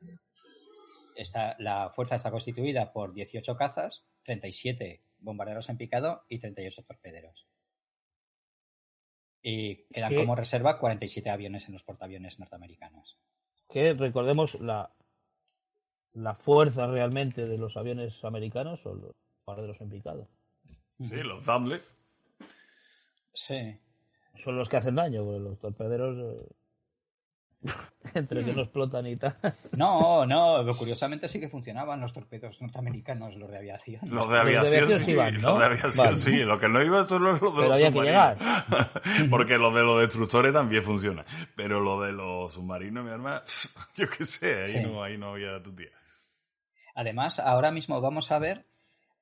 la fuerza está constituida por 18 cazas, 37 bombarderos en picado y 38 torpederos. Y quedan como reserva 47 aviones en los portaaviones norteamericanos. Que recordemos la, la fuerza realmente de los aviones americanos son los bombarderos en picado. Sí, los Dumbledore. Sí. Son los que hacen daño, los torpederos. Eh, (laughs) entre que no explotan y tal. No, no, curiosamente sí que funcionaban los torpedos norteamericanos, los de aviación. Los de aviación, sí, Los de aviación sí, lo que no iba son los, de los submarinos. (laughs) Porque los de los destructores también funcionan. Pero lo de los submarinos, mi hermano, (laughs) yo qué sé, ahí, no, ahí no había tu tía. Además, ahora mismo vamos a ver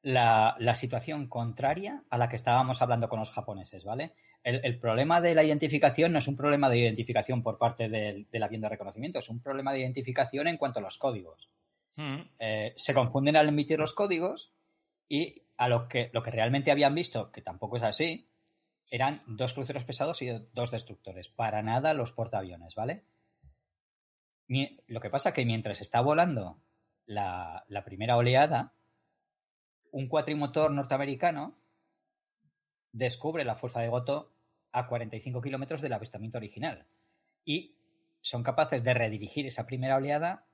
la, la situación contraria a la que estábamos hablando con los japoneses, ¿vale? el, problema de la identificación no es un problema de identificación por parte del, avión de reconocimiento, es un problema de identificación en cuanto a los códigos. Hmm. Eh, se confunden al emitir los códigos y a lo que, lo que realmente habían visto, que tampoco es así, eran dos cruceros pesados y dos destructores. Para nada los portaaviones, ¿vale? Lo que pasa es que mientras está volando la, la primera oleada, un cuatrimotor norteamericano descubre la fuerza de Goto a 45 kilómetros del avistamiento original y son capaces de redirigir esa primera oleada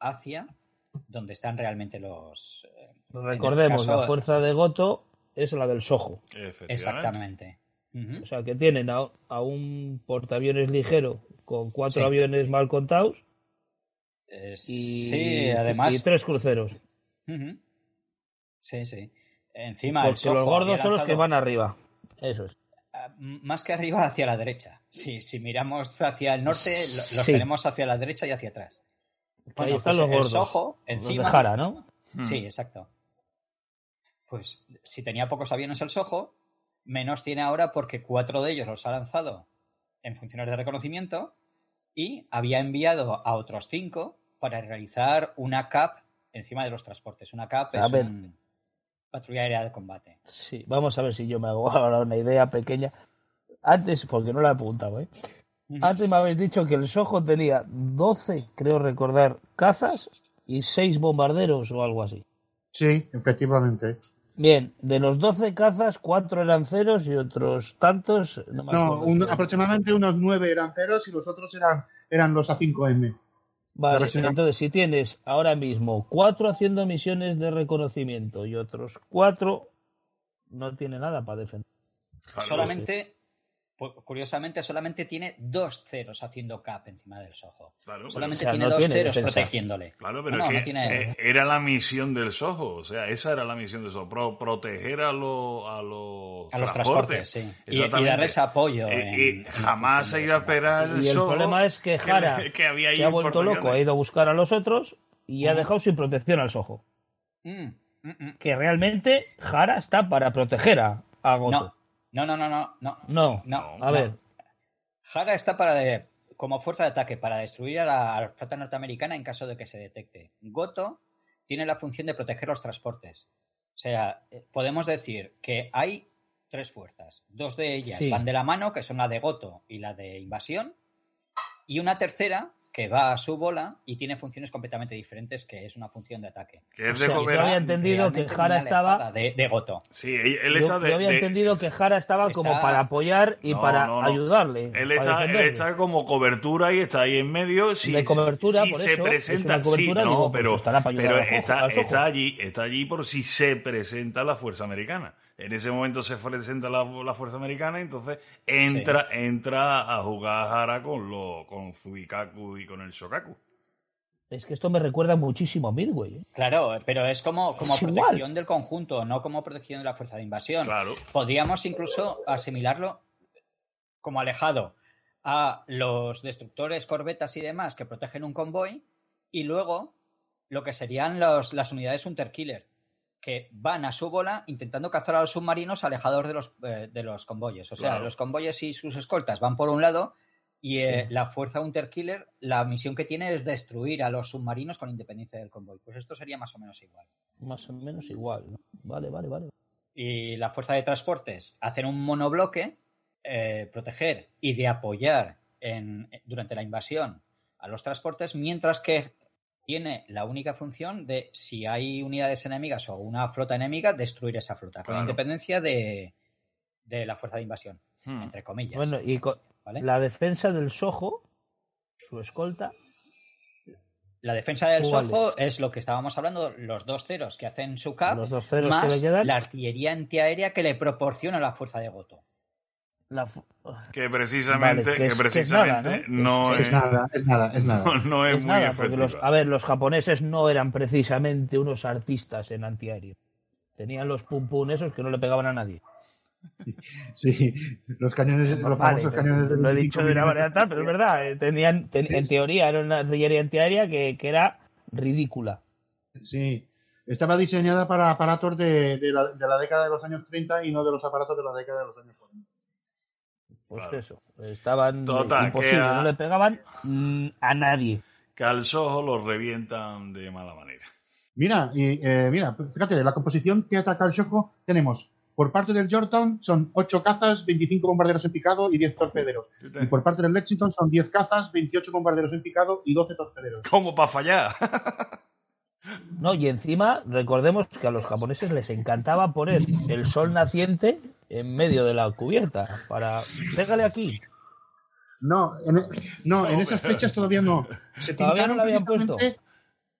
hacia donde están realmente los. Eh, Recordemos, la fuerza de Goto es la del Soho. Exactamente. O sea, que tienen a, un portaaviones ligero con cuatro aviones mal contados. Y, sí, además. Y tres cruceros. Sí, sí. Encima, Porque los gordos son los que van arriba. Eso es. Ah, más que arriba, hacia la derecha. Sí, si miramos hacia el norte, los tenemos hacia la derecha y hacia atrás. Ahí están pues los gordos. encima. de Jara, ¿no? Sí, hmm. exacto. Pues si tenía pocos aviones el Soho, menos tiene ahora porque cuatro de ellos los ha lanzado en funciones de reconocimiento y había enviado a otros cinco para realizar una CAP encima de los transportes. Una CAP es un patrulla aérea de combate. Sí, vamos a ver si yo me hago (laughs) ahora una idea pequeña. Antes, porque no la he apuntado, ¿eh? Antes me habéis dicho que el Soho tenía 12, creo recordar, cazas y 6 bombarderos o algo así. Sí, efectivamente. Bien, de los 12 cazas, 4 eran ceros y otros tantos. No, aproximadamente unos 9 eran ceros y los otros eran, eran los A5M. Vale, entonces si tienes ahora mismo cuatro haciendo misiones de reconocimiento y otros cuatro, no tiene nada para defender. Solamente curiosamente solamente tiene dos ceros haciendo cap encima del Soho. solamente tiene dos ceros protegiéndole. Claro, pero es que eh, era la misión del Soho, o sea, esa era la misión del Soho, proteger a, los a los, a los transportes. sí. y, darles apoyo. y jamás se iba a esperar el Y el problema es que Jara (laughs) que, había se ha vuelto loco, ha ido a buscar a los otros y ha mm. dejado sin protección al Soho. Mm, mm, que realmente Jara está para proteger a, a Goto. No, no, no, no, no. No, a ver. Jara está para como fuerza de ataque para destruir a la, flota norteamericana en caso de que se detecte. Goto tiene la función de proteger los transportes. O sea, eh, podemos decir que hay tres fuerzas. Dos de ellas van de la mano, que son la de Goto y la de invasión. Y una tercera que va a su bola y tiene funciones completamente diferentes, que es una función de ataque. Que es de yo había entendido que Jara estaba de, Goto. Sí, el hecho yo, había entendido que Jara estaba como para apoyar y para ayudarle. Él está, como cobertura y está ahí en medio. Si, de cobertura, por se presenta, sí, no, pues pero, pero está, está allí, está allí por si se presenta la fuerza americana. En ese momento se presenta la, la fuerza americana y entonces entra, entra a jugar Jara con, lo, con Fubikaku y con el Shokaku. Es que esto me recuerda muchísimo a Midway. ¿eh? Claro, pero es como, como protección del conjunto, no como protección de la fuerza de invasión. Claro. Podríamos incluso asimilarlo como alejado a los destructores, corbetas y demás que protegen un convoy y luego lo que serían los, las unidades Unterkiller que van a su bola intentando cazar a los submarinos alejados de los, eh, de los convoyes. O sea, los convoyes y sus escoltas van por un lado y eh, la fuerza Unterkiller, la misión que tiene es destruir a los submarinos con independencia del convoy. Pues esto sería más o menos igual. Más o menos igual. Vale, vale, vale. Y la fuerza de transportes, hacer un monobloque, eh, proteger y de apoyar en, durante la invasión a los transportes, mientras que tiene la única función de, si hay unidades enemigas o una flota enemiga, destruir esa flota, con independencia de, la fuerza de invasión, hmm. entre comillas. Bueno, y la defensa del Soho, su escolta. La defensa del Soho es? lo que estábamos hablando, los dos ceros que hacen su cap, los dos ceros más que la artillería antiaérea que le proporciona la fuerza de Goto. Que precisamente, que, precisamente ¿no? es, nada, es nada, es nada. (laughs) No, es, muy efectivo. a ver, los japoneses no eran precisamente unos artistas en antiaéreo. Tenían los pum pum esos que no le pegaban a nadie. Sí, los cañones, los famosos cañones Lo he dicho de una manera tal, pero es verdad. Eh, tenían, en teoría, era una artillería antiaérea que, que, era ridícula. Sí, estaba diseñada para aparatos de, de, la, de la década de los años 30 y no de los aparatos de la década de los años 40. Pues eso, estaban imposibles, no le pegaban a nadie. Que al Soho los revientan de mala manera. Mira, y, eh, mira, fíjate, la composición que ataca al Soho tenemos por parte del Yorktown son 8 cazas, 25 bombarderos en picado y 10 torpederos. Y por parte del Lexington son 10 cazas, 28 bombarderos en picado y 12 torpederos. ¿Cómo para fallar? (laughs) No, y encima recordemos que a los japoneses les encantaba poner el sol naciente en medio de la cubierta para pégale aquí. No, en, e, no, en esas fechas todavía no. Se (laughs) ¿Todavía no lo habían puesto?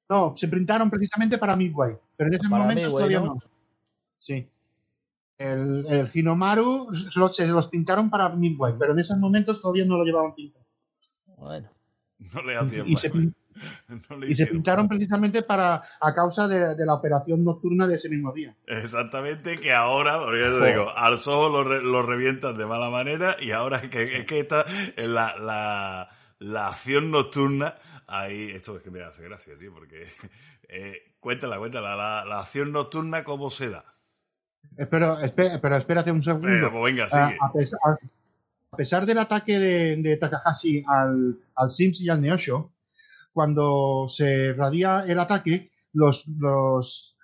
No, se printaron precisamente para Midway, pero en ese momento todavía ¿no? Sí. El, el Hinomaru se los pintaron para Midway, pero en esos momentos todavía no lo llevaban pintado. Bueno. No le hacía y, y se (laughs) pintaron precisamente para a causa de, la operación nocturna de ese mismo día. Exactamente, que ahora, porque te digo, al Soho lo, revientan de mala manera y ahora es que, es que está la, la, la, acción nocturna ahí, esto es que me hace gracia, tío, porque (laughs) eh, cuéntala, cuéntala, la, la, acción nocturna cómo se da. Espero, pero espérate un segundo. Pues venga, sigue. A, pesar, del ataque de, Takahashi al, al Sims y al Neosho, cuando se radia el ataque, los, los,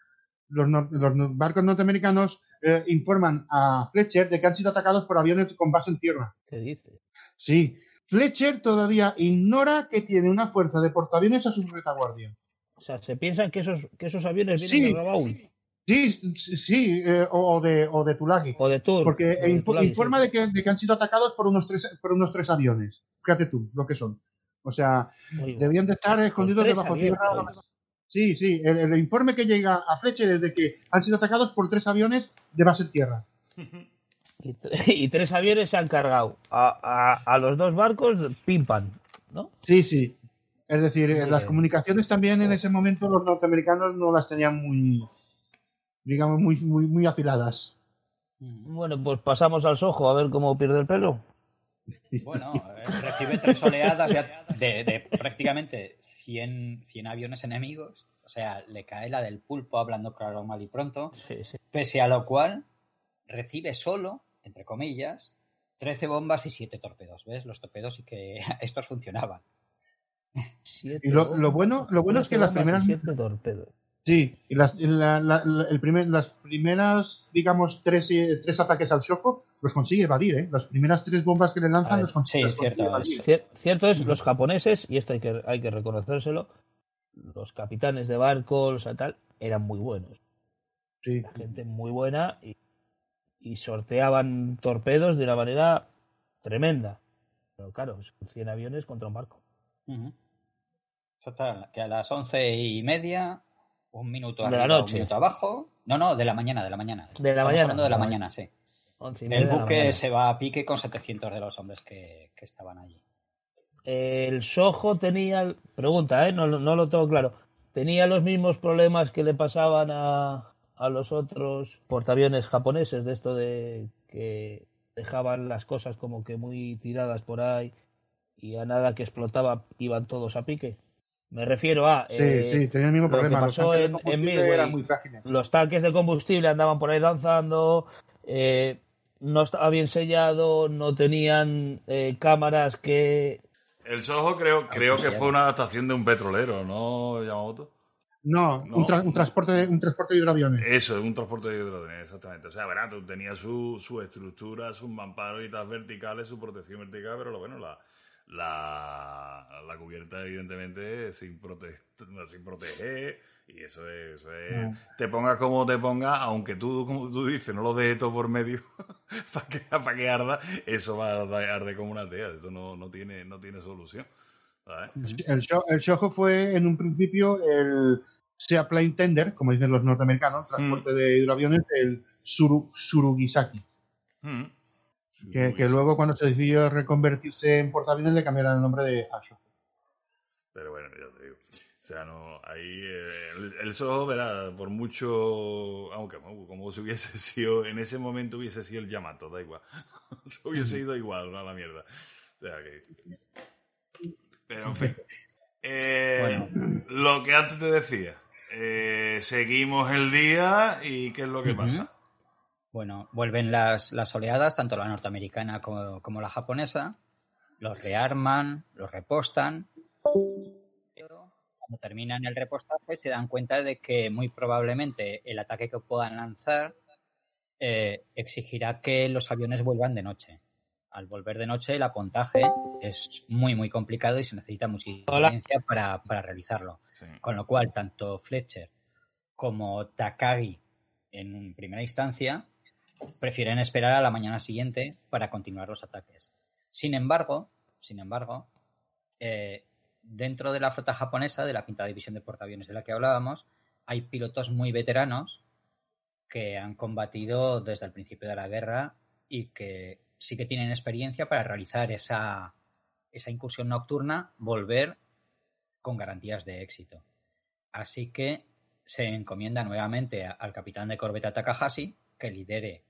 los, barcos norteamericanos eh, informan a Fletcher de que han sido atacados por aviones con base en tierra. ¿Qué dice? Sí. Fletcher todavía ignora que tiene una fuerza de portaaviones a su retaguardia. O sea, se piensan que esos, que esos aviones vienen de Rabaul. Sí, sí, eh, o, de, o de Tulagi. O de Tur. Porque informa de, que, de, que, han sido atacados por unos tres, por unos tres aviones. Fíjate tú lo que son. O sea, debían de estar escondidos debajo de tierra. Sí, sí, el, informe que llega a Fletcher es de que han sido atacados por tres aviones de base tierra. (laughs) Y, tres aviones se han cargado. A, a, los dos barcos, pimpan, ¿no? Sí, sí. Es decir, las comunicaciones también en ese momento los norteamericanos no las tenían muy, digamos, muy, muy, muy afiladas. Bueno, pues pasamos al sojo a ver cómo pierde el pelo. Bueno, eh, recibe tres oleadas de, prácticamente 100, 100, aviones enemigos. O sea, le cae la del pulpo, hablando claro, mal y pronto. Pese a lo cual, recibe solo, entre comillas, 13 bombas y 7 torpedos. ¿Ves? Los torpedos y que (laughs) estos funcionaban. Y lo, bueno, lo bueno es que las primeras. torpedos. Sí, y las, el primer, las primeras, digamos, tres, tres ataques al Shoko los consigue evadir, ¿eh? Las primeras tres bombas que le lanzan los consigue, sí, cierto, cierto es, los japoneses, y esto hay que, hay que reconocérselo, los capitanes de barcos y tal, eran muy buenos. Sí. gente muy buena y, y, sorteaban torpedos de una manera tremenda. Pero claro, 100 aviones contra un barco. que a las once y media un minuto arriba, de la noche. un minuto abajo. No, no, de la mañana, de la mañana. De la mañana. de la mañana, sí. El buque se va a pique con 700 de los hombres que, estaban allí. El Soho tenía, pregunta, ¿eh? no, no, lo tengo claro, tenía los mismos problemas que le pasaban a, a los otros portaaviones japoneses de esto de que dejaban las cosas como que muy tiradas por ahí y a nada que explotaba iban todos a pique. Me refiero a. Sí, eh, sí, tenía el mismo problema. los en, muy Los tanques de combustible andaban por ahí danzando, eh, no estaba bien sellado, no tenían eh, cámaras que. El Soho creo, creo que fue una adaptación de un petrolero, ¿no, Yamamoto? No, Un, transporte de, un transporte de hidroaviones. Eso, un transporte de hidroaviones, exactamente. O sea, verá, tenía su, su estructura, sus mamparos y verticales, su protección vertical, pero lo bueno, la, la, la cubierta, evidentemente, sin, sin proteger. Y eso es, te pongas como te pongas, aunque tú, como tú dices, no lo dejes todo por medio (laughs) para que, para que arda, eso va a arder como una tea. Eso no, no, tiene, no tiene solución. El, el Shoho fue en un principio el Sea Plane Tender, como dicen los norteamericanos, transporte de hidroaviones, el Surugisaki. Mm. Que, luego cuando se decidió reconvertirse en portaaviones le cambiaron el nombre de Asho. Pero bueno, ya te digo. O sea, no, ahí eh, el, el Soho, verá, por mucho, aunque como si hubiese (laughs) sido, en ese momento hubiese sido el Yamato, da igual. (laughs) se hubiese ido igual, a la mierda. O sea que... Pero en fin. Eh, lo que antes te decía, eh, seguimos el día y ¿qué es lo que pasa? Bueno, vuelven las, las oleadas, tanto la norteamericana como, la japonesa, los rearman, los repostan, cuando terminan el repostaje se dan cuenta de que muy probablemente el ataque que puedan lanzar eh, exigirá que los aviones vuelvan de noche. Al volver de noche el apontaje es muy muy complicado y se necesita muchísima experiencia para, realizarlo. Con lo cual, tanto Fletcher como Takagi en primera instancia prefieren esperar a la mañana siguiente para continuar los ataques. Sin embargo, sin embargo, eh, dentro de la flota japonesa, de la quinta división de portaaviones de la que hablábamos, hay pilotos muy veteranos que han combatido desde el principio de la guerra y que sí que tienen experiencia para realizar esa, esa incursión nocturna, volver con garantías de éxito. Así que se encomienda nuevamente al capitán de corbeta Takahashi que lidere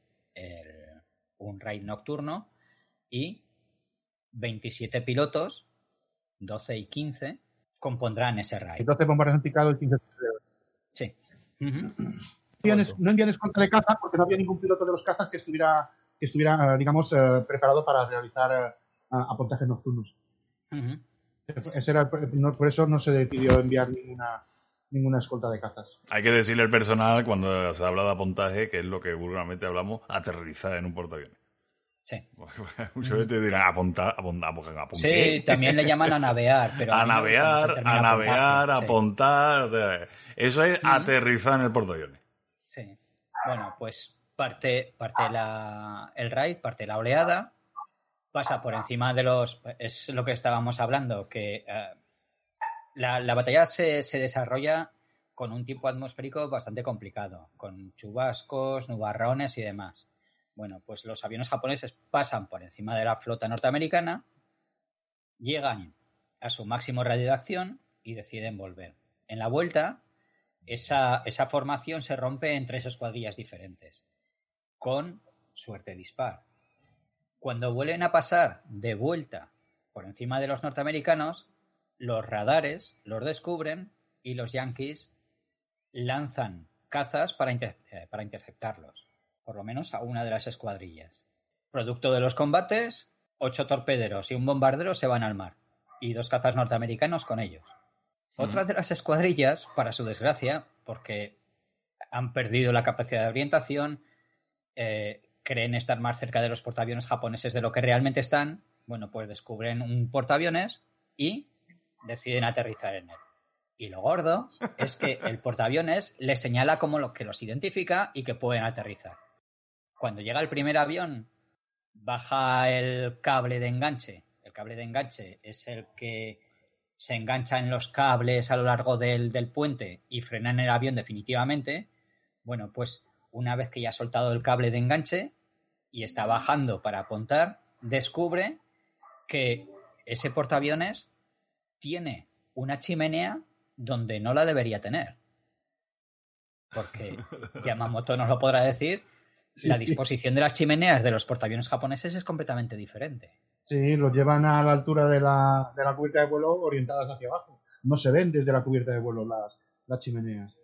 un raid nocturno y 27 pilotos, 12 y 15, compondrán ese raid. 12 bombarderos anticados y 15 Sí. No envían escolta de caza porque no había ningún piloto de los cazas que estuviera, que estuviera digamos, eh, preparado para realizar eh, apontajes nocturnos. por eso no se decidió enviar ninguna ninguna escolta de cazas. Hay que decirle al personal, cuando se habla de apontaje, que es lo que vulgarmente hablamos, aterrizar en un portaaviones. Sí. (laughs) Muchas veces te dirán apuntar, apuntar, apuntar, Sí, también le llaman a navear, pero (laughs) a, navear, a navear, a apuntar, o sea, eso es aterrizar en el portaaviones. Sí. Bueno, pues parte, parte la, el raid, parte la oleada, pasa por encima de los, es lo que estábamos hablando, que eh, la, batalla se, desarrolla con un tiempo atmosférico bastante complicado, con chubascos, nubarrones y demás. Bueno, pues los aviones japoneses pasan por encima de la flota norteamericana, llegan a su máximo radio de acción y deciden volver. En la vuelta, esa, esa formación se rompe en tres escuadrillas diferentes, con suerte dispar. Cuando vuelven a pasar de vuelta por encima de los norteamericanos, los radares los descubren y los yankees lanzan cazas para, eh, para interceptarlos, por lo menos a una de las escuadrillas. Producto de los combates, ocho torpederos y un bombardero se van al mar, y dos cazas norteamericanos con ellos. Otra de las escuadrillas, para su desgracia, porque han perdido la capacidad de orientación, eh, creen estar más cerca de los portaaviones japoneses de lo que realmente están, bueno, pues descubren un portaaviones y deciden aterrizar en él. Y lo gordo es que el portaaviones les señala como lo que los identifica y que pueden aterrizar. Cuando llega el primer avión, baja el cable de enganche. El cable de enganche es el que se engancha en los cables a lo largo del, del puente y frena en el avión definitivamente. Bueno, pues una vez que ya ha soltado el cable de enganche y está bajando para apuntar, descubre que ese portaaviones tiene una chimenea donde no la debería tener. Porque (laughs) Yamamoto nos lo podrá decir, la disposición de las chimeneas de los portaaviones japoneses es completamente diferente. Sí, los llevan a la altura de la, de la cubierta de vuelo orientadas hacia abajo. No se ven desde la cubierta de vuelo las, las chimeneas.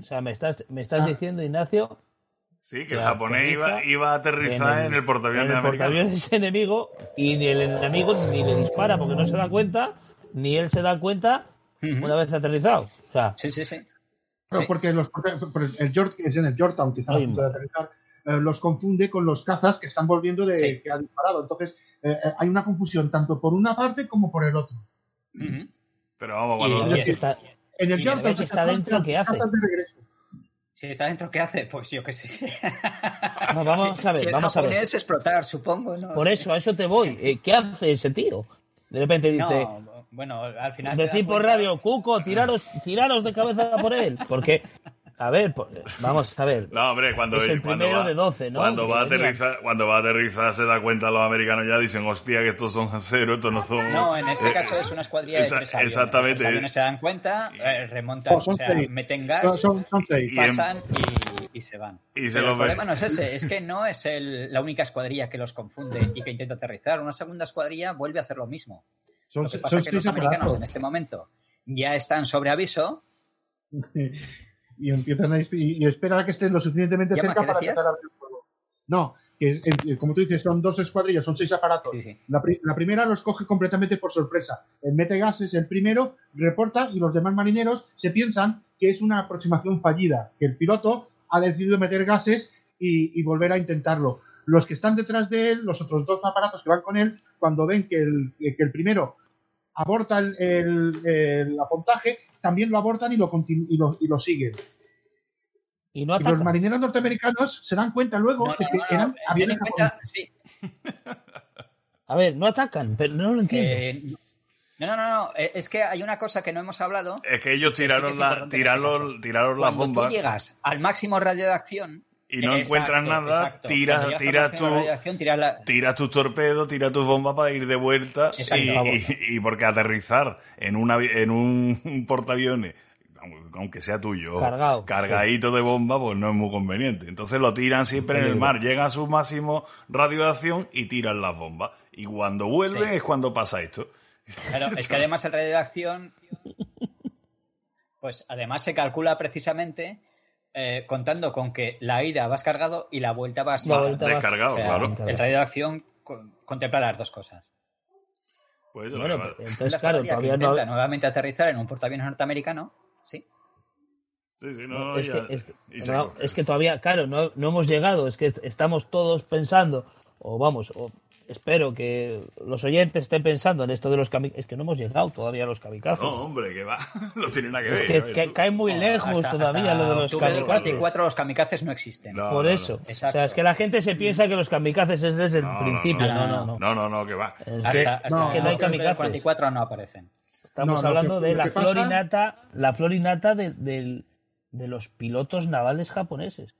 O sea, me estás, me estás ah. diciendo, Ignacio, Sí, que el japonés iba, iba, a aterrizar en el, portaaviones en el portaaviones enemigo y ni el enemigo ni le dispara porque no se da cuenta ni él se da cuenta una vez aterrizado. O sea, sí, sí, sí. porque los, el es en el Yorktown que está a punto de aterrizar, eh, los confunde con los cazas que están volviendo de que ha disparado. Entonces, eh, hay una confusión tanto por una parte como por el otro. Pero vamos, cuando... Y, está, en el que está dentro, ¿qué hace? Si está dentro, ¿qué hace? Pues yo qué sé. (laughs) vamos a ver, vamos a ver. es explotar, supongo. Por eso, a eso te voy. ¿Qué hace ese tío? De repente dice, bueno, al final. Decir por radio, Cuco, tiraros, tiraros de cabeza por él. Porque, a ver, vamos a ver. No, hombre, cuando es el primero va, de 12, ¿no? Cuando va, a aterrizar, cuando va a aterrizar se da cuenta los americanos ya dicen, hostia, que estos son cero, estos no son. No, en este eh, caso es una escuadrilla de tres aviones. Exactamente. Los aviones se dan cuenta, eh, remontan, o sea, meten gas, son, pasan y, y, se van. Y se el problema no es ese, es que no es el, la única escuadrilla que los confunde y que intenta aterrizar. Una segunda escuadrilla vuelve a hacer lo mismo. Lo que pasa es que los americanos en este momento ya están sobre aviso. (laughs) y empiezan a, y, esperan a que estén lo suficientemente cerca para empezar a abrir fuego. No, que como tú dices, son dos escuadrillas, son seis aparatos. La, primera los coge completamente por sorpresa. El mete gases, el primero, reporta y los demás marineros se piensan que es una aproximación fallida, que el piloto ha decidido meter gases y, volver a intentarlo. Los que están detrás de él, los otros dos aparatos que van con él, cuando ven que el, que el primero aborta el, el, apontaje, también lo abortan y lo, y lo, y lo siguen. Y, no los marineros norteamericanos se dan cuenta luego de que eran aviones sí. (laughs) A ver, no atacan, pero no lo entiendo. Eh, no, no, no, eh, es que hay una cosa que no hemos hablado. Es que ellos tiraron, la, tiraron, tiraron las bombas. Tú llegas al máximo radio de acción y no encuentras nada, tiras, tiras, tu, tiras, tus torpedos, tiras tus bombas para ir de vuelta y, porque aterrizar en, una, en un (laughs) portaaviones aunque sea tuyo, cargadito de bomba, pues no es muy conveniente. Entonces lo tiran siempre en el mar, llega a su máximo radioacción y tiran las bombas. Y cuando vuelve es cuando pasa esto. Claro, es que (laughs) además el radioacción, pues además se calcula precisamente eh, contando con que la ida vas cargado y la vuelta vas descargado, claro. El radio de acción contempla las dos cosas. Pues bueno, entonces claro, todavía no... nuevamente aterrizar en un portaaviones norteamericano, sí. Sí, sí, no, es, que, es, que, todavía, claro, no, no hemos llegado, es que estamos todos pensando, o vamos, o espero que los oyentes estén pensando en esto de los kamikazes. Es que no hemos llegado todavía a los kamikazes. No, hombre, que va. (laughs) No tiene nada que ver. Es que, cae muy lejos todavía lo de los kamikazes. los kamikazes no existen. Por eso. O sea, es que la gente se piensa que los kamikazes es desde el principio. No, no, no. No, no, no, que va. Es hasta, que, no hay kamikazes. 44 no aparecen. Estamos hablando de la florinata, la florinata de, de, de los pilotos navales japoneses.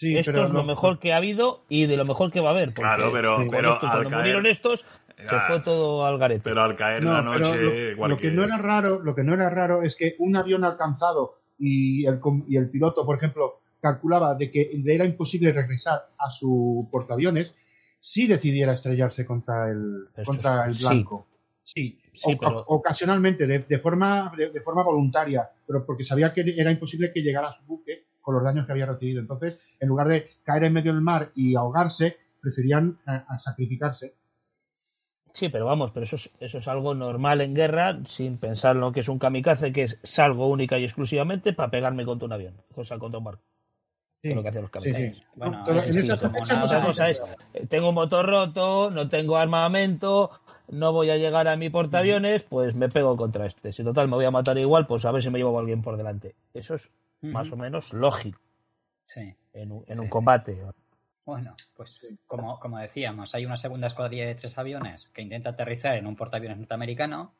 Esto es lo, mejor que ha habido y de lo mejor que va a haber. Claro, pero, pero cuando murieron estos, se fue todo al garete. Pero al caer la noche. Lo, que no era raro, lo que no era raro es que un avión alcanzado y el, y el piloto, por ejemplo, calculaba de que era imposible regresar a su portaaviones, si decidiera estrellarse contra el, contra el blanco. Sí, ocasionalmente, de, forma, de, forma voluntaria, pero porque sabía que era imposible que llegara a su buque con los daños que había recibido. Entonces, en lugar de caer en medio del mar y ahogarse, preferían eh, sacrificarse. Sí, pero vamos, pero eso es, eso es algo normal en guerra, sin pensar lo que es un kamikaze, que es salgo única y exclusivamente para pegarme contra un avión, cosa contra un barco. Sí, lo que hacen los kamikazes. Bueno, otra cosa es, eh, tengo un motor roto, no tengo armamento, no voy a llegar a mi portaaviones, pues me pego contra este. Si total me voy a matar igual, pues a ver si me llevo a alguien por delante. Eso es más o menos lógico sí. en, un, combate. Bueno, pues como, como decíamos, hay una segunda escuadrilla de tres aviones que intenta aterrizar en un portaaviones norteamericano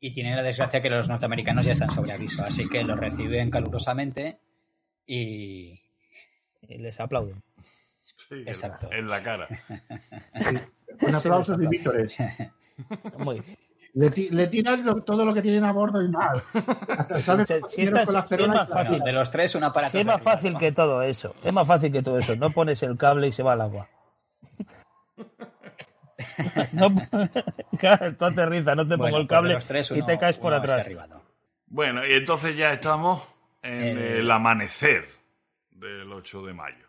y tiene la desgracia que los norteamericanos ya están sobre aviso, así que lo reciben calurosamente y... les aplauden. Exacto. En, la, cara. (laughs) Un aplauso de Vítores. (laughs) Muy bien. Le, le tiran todo lo que tienen a bordo y mal. (laughs) si, es más fácil. De los tres, una para Es más fácil que todo eso. Es más fácil que todo eso. No pones el cable y se va al agua. (laughs) no, (laughs) tú aterriza, no te pongo el cable y te caes por atrás. Bueno, y entonces ya estamos en eh, el amanecer del 8 de mayo.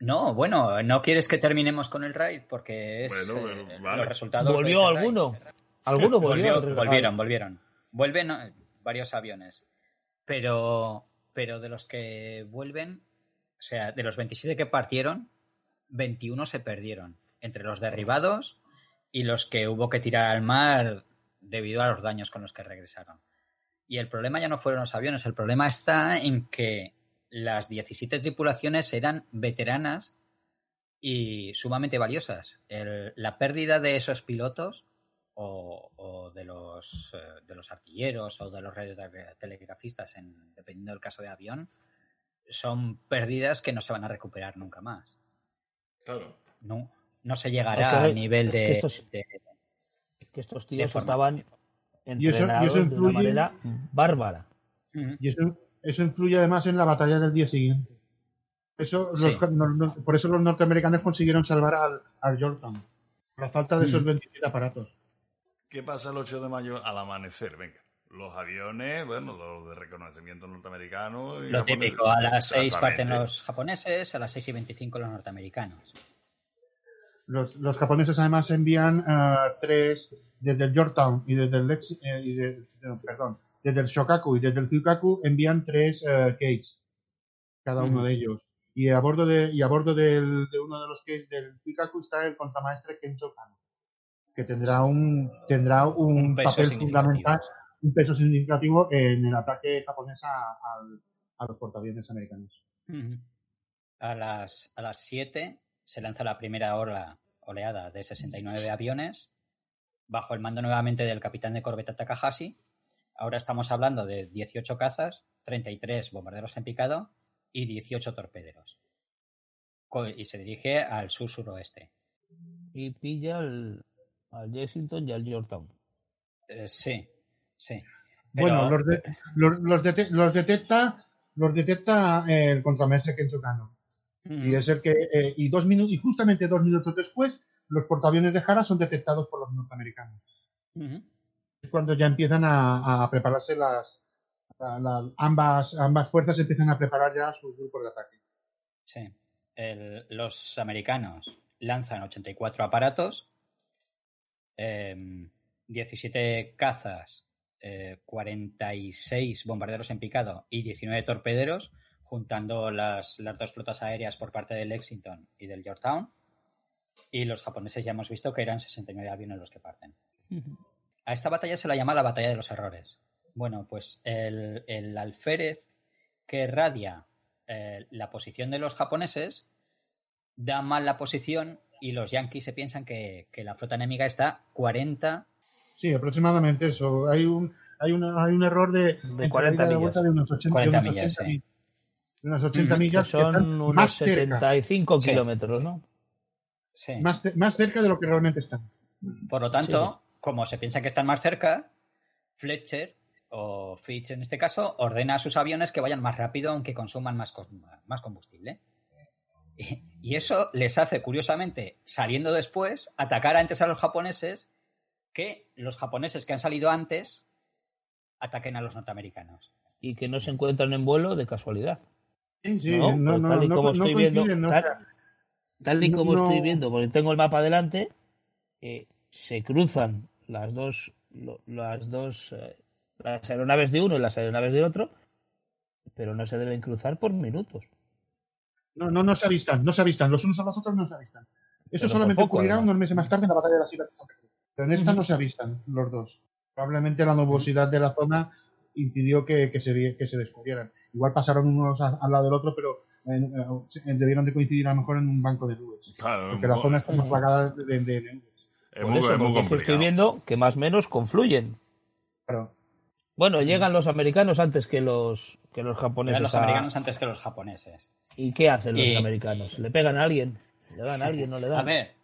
No, bueno, no quieres que terminemos con el raid porque es eh, los resultados. ¿Volvió alguno? ¿Alguno volvió? volvieron, volvieron. Vuelven varios aviones. Pero, pero de los que vuelven, o sea, de los 27 que partieron, 21 se perdieron. Entre los derribados y los que hubo que tirar al mar debido a los daños con los que regresaron. Y el problema ya no fueron los aviones, el problema está en que las 17 tripulaciones eran veteranas y sumamente valiosas. la pérdida de esos pilotos o, de, los, eh, de los artilleros o de los radiotelegrafistas, en, dependiendo del caso de avión, son pérdidas que no se van a recuperar nunca más. Claro. No, no se llegará al nivel de, que estos, que estos tíos estaban entrenados de una manera bárbara. Y eso, eso influye además en la batalla del día siguiente. Eso, por eso los norteamericanos consiguieron salvar al, al Yorktown. Por la falta de esos 27 aparatos. ¿Qué pasa el 8 de mayo al amanecer? Venga. Los aviones, bueno, los de reconocimiento norteamericano. Lo típico, a las 6 parten los japoneses, a las 6 y 25 los norteamericanos. Los, los japoneses además envían uh, tres desde el Yorktown y desde el Lexi, eh, y de, perdón, desde el Shokaku y desde el Zukaku envían tres uh, cada uno de ellos. Y a bordo de, y a bordo del, de uno de los gates del Zukaku está el contramaestre Kencho Kano que tendrá un, tendrá un, papel fundamental, un peso significativo en el ataque japonés a, los portaaviones americanos. A las, a las 7 se lanza la primera ola, oleada de 69 aviones, bajo el mando nuevamente del capitán de corbeta Takahashi. Ahora estamos hablando de 18 cazas, 33 bombarderos en picado y 18 torpederos. Y se dirige al sur-suroeste. Y pilla el, al Lexington y al Yorktown. Eh, sí, sí. Bueno, los, los, los, detecta los detecta el contramaestre Kenzo Kano. Y es el que eh, y dos minutos y justamente dos minutos después los portaaviones de Jara son detectados por los norteamericanos. Es cuando ya empiezan a, prepararse las, ambas ambas fuerzas empiezan a preparar ya sus grupos de ataque. Sí. los americanos lanzan 84 aparatos 17 em, cazas, 46 eh, bombarderos en picado y 19 torpederos, juntando las, las dos flotas aéreas por parte del Lexington y del Yorktown. Y los japoneses ya hemos visto que eran 69 aviones los que parten. A esta batalla se la llama la batalla de los errores. Bueno, pues el, alférez que radia eh, la posición de los japoneses da mal la posición y los yankees se piensan que, la flota enemiga está 40. Sí, aproximadamente eso. Hay un, hay una, hay un error de, de 40 millas. De unos 80, 40 de millas, 80, sí. de unas 80 millas. son unos 75 kilómetros, ¿no? Sí. Más, más cerca de lo que realmente están. Por lo tanto, como se piensa que están más cerca, Fletcher o Fitch en este caso ordena a sus aviones que vayan más rápido aunque consuman más, más combustible. (laughs) Y eso les hace, curiosamente, saliendo después, atacar antes a los japoneses que los japoneses que han salido antes ataquen a los norteamericanos. Y que no se encuentran en vuelo de casualidad. Sí, sí, no, no, tal y como estoy viendo, tal, y como estoy viendo, porque tengo el mapa delante, eh, se cruzan las dos, las dos, eh, las aeronaves de uno y las aeronaves del otro, pero no se deben cruzar por minutos. No, no, no se avistan, no se avistan. Los unos a los otros no se avistan. Eso solamente ocurrirá unos meses más tarde en la batalla de la ciudad Pero en esta no se avistan los dos. Probablemente la nubosidad de la zona impidió que, se, que se descubrieran. Igual pasaron unos al lado del otro, pero eh, debieron de coincidir a lo mejor en un banco de nubes. Claro, porque la zona está más plagada de, nubes. Es muy, eso, estoy viendo que más o menos confluyen. Claro. Bueno, llegan los americanos antes que los, que los japoneses. Llegan los americanos antes que los japoneses. ¿Y qué hacen los americanos? ¿Le pegan a alguien? ¿Le dan a alguien? ¿No le dan? A ver,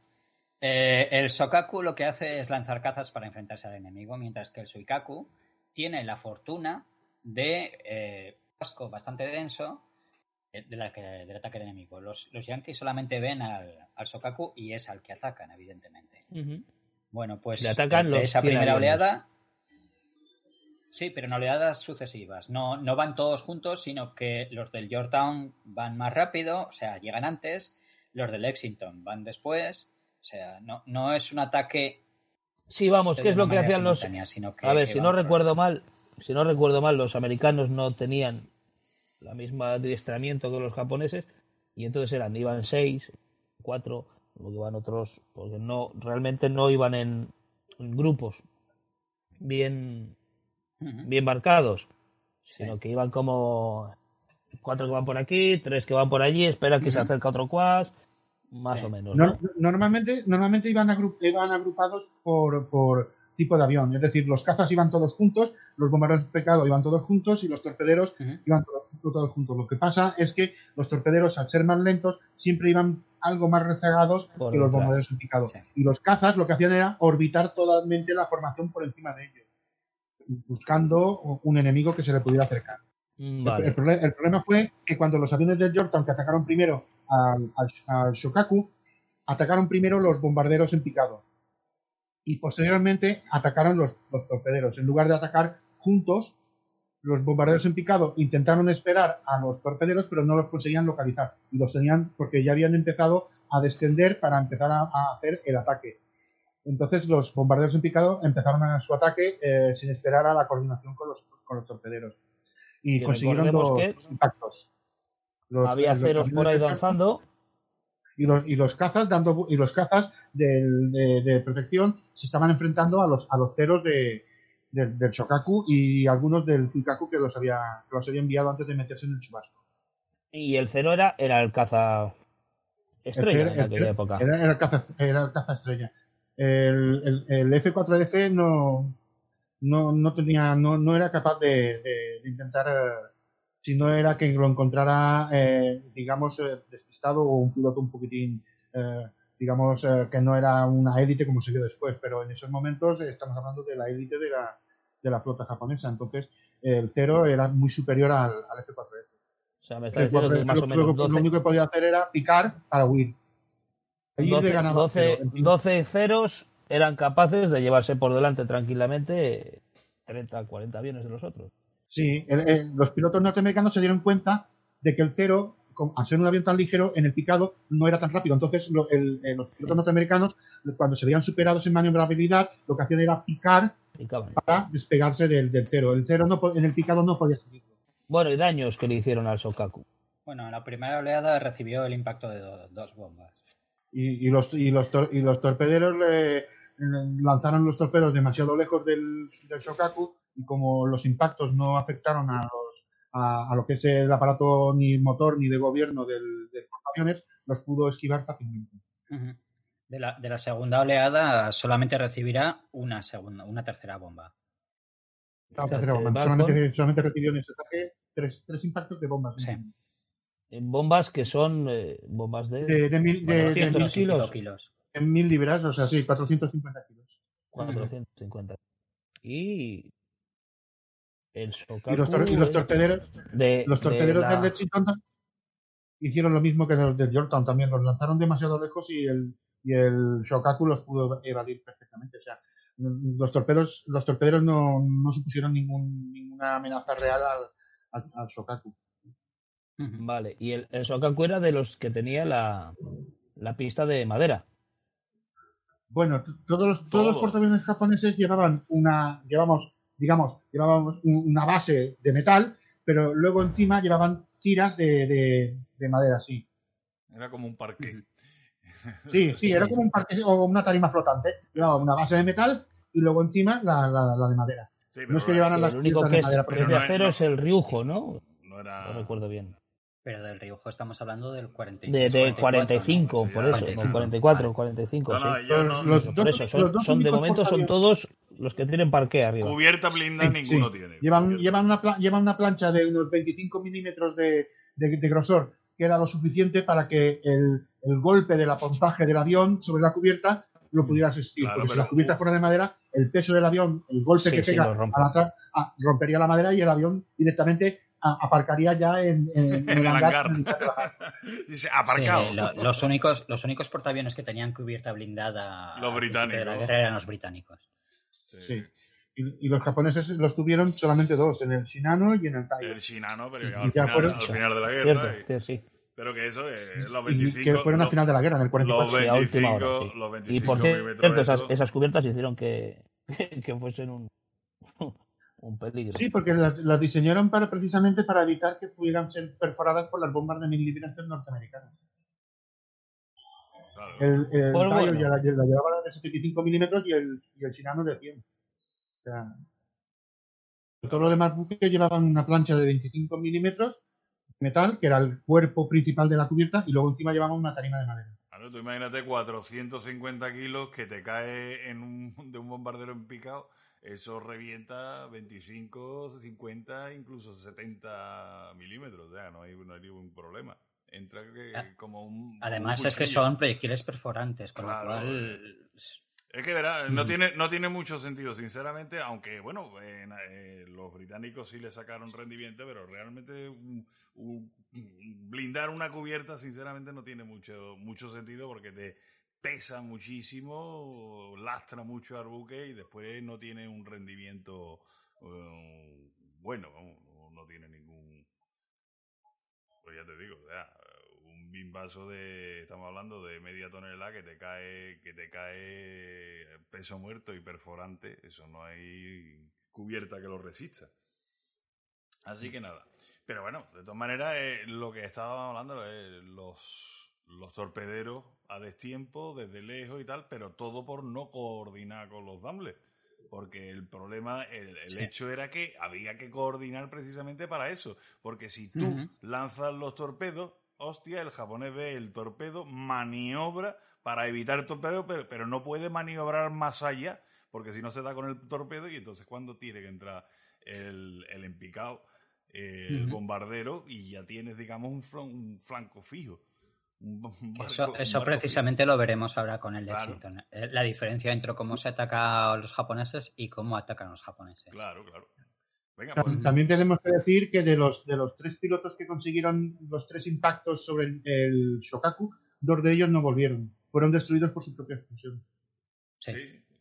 eh, el Sokaku lo que hace es lanzar cazas para enfrentarse al enemigo, mientras que el Suikaku tiene la fortuna de eh, casco bastante denso eh, de la del ataque del enemigo. Los, los yankees solamente ven al, al, Sokaku y es al que atacan, evidentemente. Bueno, pues Le atacan los esa primera oleada Sí, pero en oleadas sucesivas. No, no van todos juntos, sino que los del Yorktown van más rápido, o sea, llegan antes, los del Lexington van después, o sea, no, no es un ataque. Sí, vamos, ¿qué es lo que hacían los. a ver, si no recuerdo mal, si no recuerdo mal, los americanos no tenían la misma adiestramiento que los japoneses, y entonces eran, iban seis, cuatro, Luego iban otros, porque no, realmente no iban en, grupos bien, bien marcados, sino que iban como cuatro que van por aquí, tres que van por allí, espera que se acerque otro quas, más o menos. normalmente, normalmente iban, iban agrupados por, por tipo de avión. Es decir, los cazas iban todos juntos, los bombarderos de pecado iban todos juntos y los torpederos iban todos, juntos. Lo que pasa es que los torpederos, al ser más lentos, siempre iban algo más rezagados que los bombarderos en picado. Y los cazas lo que hacían era orbitar totalmente la formación por encima de ellos, buscando un enemigo que se le pudiera acercar. Mm, el, problema fue que cuando los aviones de Yorktown que atacaron primero al, al Shokaku, atacaron primero los bombarderos en picado y posteriormente atacaron los, torpederos. En lugar de atacar juntos, los bombarderos en picado intentaron esperar a los torpederos, pero no los conseguían localizar. Y los tenían porque ya habían empezado a descender para empezar a, hacer el ataque. Entonces los bombarderos en picado empezaron a su ataque eh, sin esperar a la coordinación con los, con los torpederos. Y, consiguieron los impactos. había ceros por ahí danzando y los, y los cazas dando y los cazas de, protección se estaban enfrentando a los a los ceros de, del Shokaku y algunos del Fukaku que los había que los había enviado antes de meterse en el chubasco. Y el cero era, era el caza estrella en aquella época. Era, el caza, era el caza estrella. El, el, F4F no, no, no tenía, no, no era capaz de, de, intentar, eh, si no era que lo encontrara, eh, digamos, eh, o un piloto un poquitín, eh, digamos, eh, que no era una élite como se vio después, pero en esos momentos estamos hablando de la élite de la, de la flota japonesa, entonces el cero era muy superior al, al F4F. O sea, me está diciendo que más o menos Lo único que podía hacer era picar para huir. 12, 12, ceros eran capaces de llevarse por delante tranquilamente 30, 40 aviones de los otros. Sí, los pilotos norteamericanos se dieron cuenta de que el cero al ser un avión tan ligero, en el picado no era tan rápido. Entonces, eh, los pilotos norteamericanos, cuando se veían superados en maniobrabilidad, lo que hacían era picar para despegarse del, cero. El cero no, en el picado no podía salir. Bueno, y daños que le hicieron al Sokaku. Bueno, en la primera oleada recibió el impacto de dos bombas. Y, los, y, los, y los torpederos le, lanzaron los torpedos demasiado lejos del, del Shokaku y como los impactos no afectaron a los a, lo que es el aparato ni motor ni de gobierno del, del portaaviones, los pudo esquivar fácilmente. de, la, de la segunda oleada solamente recibirá una segunda, una tercera bomba. Solamente, solamente, recibió en ese ataque tres, tres impactos de bombas. Sí. Bombas que son eh, bombas de, de, de, mil, de, kilos. kilos. En mil libras, o sea, sí, 450 kilos. 450. Y y, los, torpederos, de, los torpederos de del Lexington hicieron lo mismo que los de Yorktown también, los lanzaron demasiado lejos y el, y el Shokaku los pudo evadir perfectamente. O sea, los torpedos, los torpederos no, no supusieron ningún, ninguna amenaza real al, al, Shokaku. Vale, y el, el, Shokaku era de los que tenía la, la pista de madera. Bueno, todos los, todos los portaaviones japoneses llevaban una, llevamos digamos, llevaban una base de metal, pero luego encima llevaban tiras de, de, madera, sí. Era como un parque. Sí, sí, era como un parque o una tarima flotante. Llevaba una base de metal y luego encima la, la, de madera. no es que llevaran las El único que es, de acero es el riujo, ¿no? No, era... no recuerdo bien. Pero del Riojo estamos hablando del 45. De, de 45, por eso, 44, 45. No, sí. los, por eso, son, de momento son todos los que tienen parque arriba. Cubierta blindada ninguno tiene. Llevan, llevan, una, llevan una plancha de unos 25 milímetros de, de, grosor, que era lo suficiente para que el, el golpe del apontaje del avión sobre la cubierta lo pudiera asistir. porque si la cubierta fuera de madera, el peso del avión, el golpe que pega a la ah, rompería la madera y el avión directamente aparcaría ya en, el hangar. Aparcado. los, únicos, los únicos portaaviones que tenían cubierta blindada los británicos. de la guerra eran los británicos. Sí. Y, los japoneses los tuvieron solamente dos, en el Shinano y en el Tai. El Shinano, pero al, final, al, final, de la guerra. sí. Pero que eso, eh, los 25. que fueron al final de la guerra, en el 44. Los 25, los 25 y por cierto, esas, esas, cubiertas hicieron que, (laughs) que fuesen un, un peligro. Sí, porque las, diseñaron para, precisamente para evitar que pudieran ser perforadas por las bombas de mil norteamericanas. El, el ya, la, llevaba de 75 milímetros y el, y el Shinano de 100. O sea, todos los demás buques llevaban una plancha de 25 milímetros metal, que era el cuerpo principal de la cubierta, y luego encima llevaban una tarima de madera. Claro, tú imagínate 450 kilos que te cae en un, de un bombardero en picado, eso revienta 25, 50, incluso 70 milímetros, o sea, no hay, no hay ningún problema. Entra que, ah, como un. Además, es que son proyectiles perforantes, con lo cual. Es que verá, no tiene, no tiene mucho sentido, sinceramente, aunque bueno, eh, los británicos sí le sacaron rendimiento, pero realmente blindar una cubierta, sinceramente, no tiene mucho, mucho sentido porque te pesa muchísimo, lastra mucho al buque y después no tiene un rendimiento eh, bueno, no, tiene ningún. Pues ya te digo, un bimbazo de, estamos hablando de media tonelada que te cae, que te cae peso muerto y perforante, eso no hay cubierta que lo resista. Así que nada. Pero bueno, de todas maneras, eh, lo que estábamos hablando es los, los torpederos a destiempo, desde lejos y tal, pero todo por no coordinar con los dambles. Porque el problema, el, hecho era que había que coordinar precisamente para eso. Porque si tú lanzas los torpedos, hostia, el japonés ve el torpedo, maniobra para evitar el torpedo, pero, no puede maniobrar más allá, porque si no se da con el torpedo y entonces cuando tiene que entrar el, el empicado, el bombardero, y ya tienes, digamos, un, flanco fijo. Eso, precisamente lo veremos ahora con el Lexington. Eh, la diferencia entre cómo se ataca a los japoneses y cómo atacan a los japoneses. Claro, claro. Pues. También tenemos que decir que de los, de los tres pilotos que consiguieron los tres impactos sobre el, Shokaku, dos de ellos no volvieron. Fueron destruidos por su propia explosión. Sí.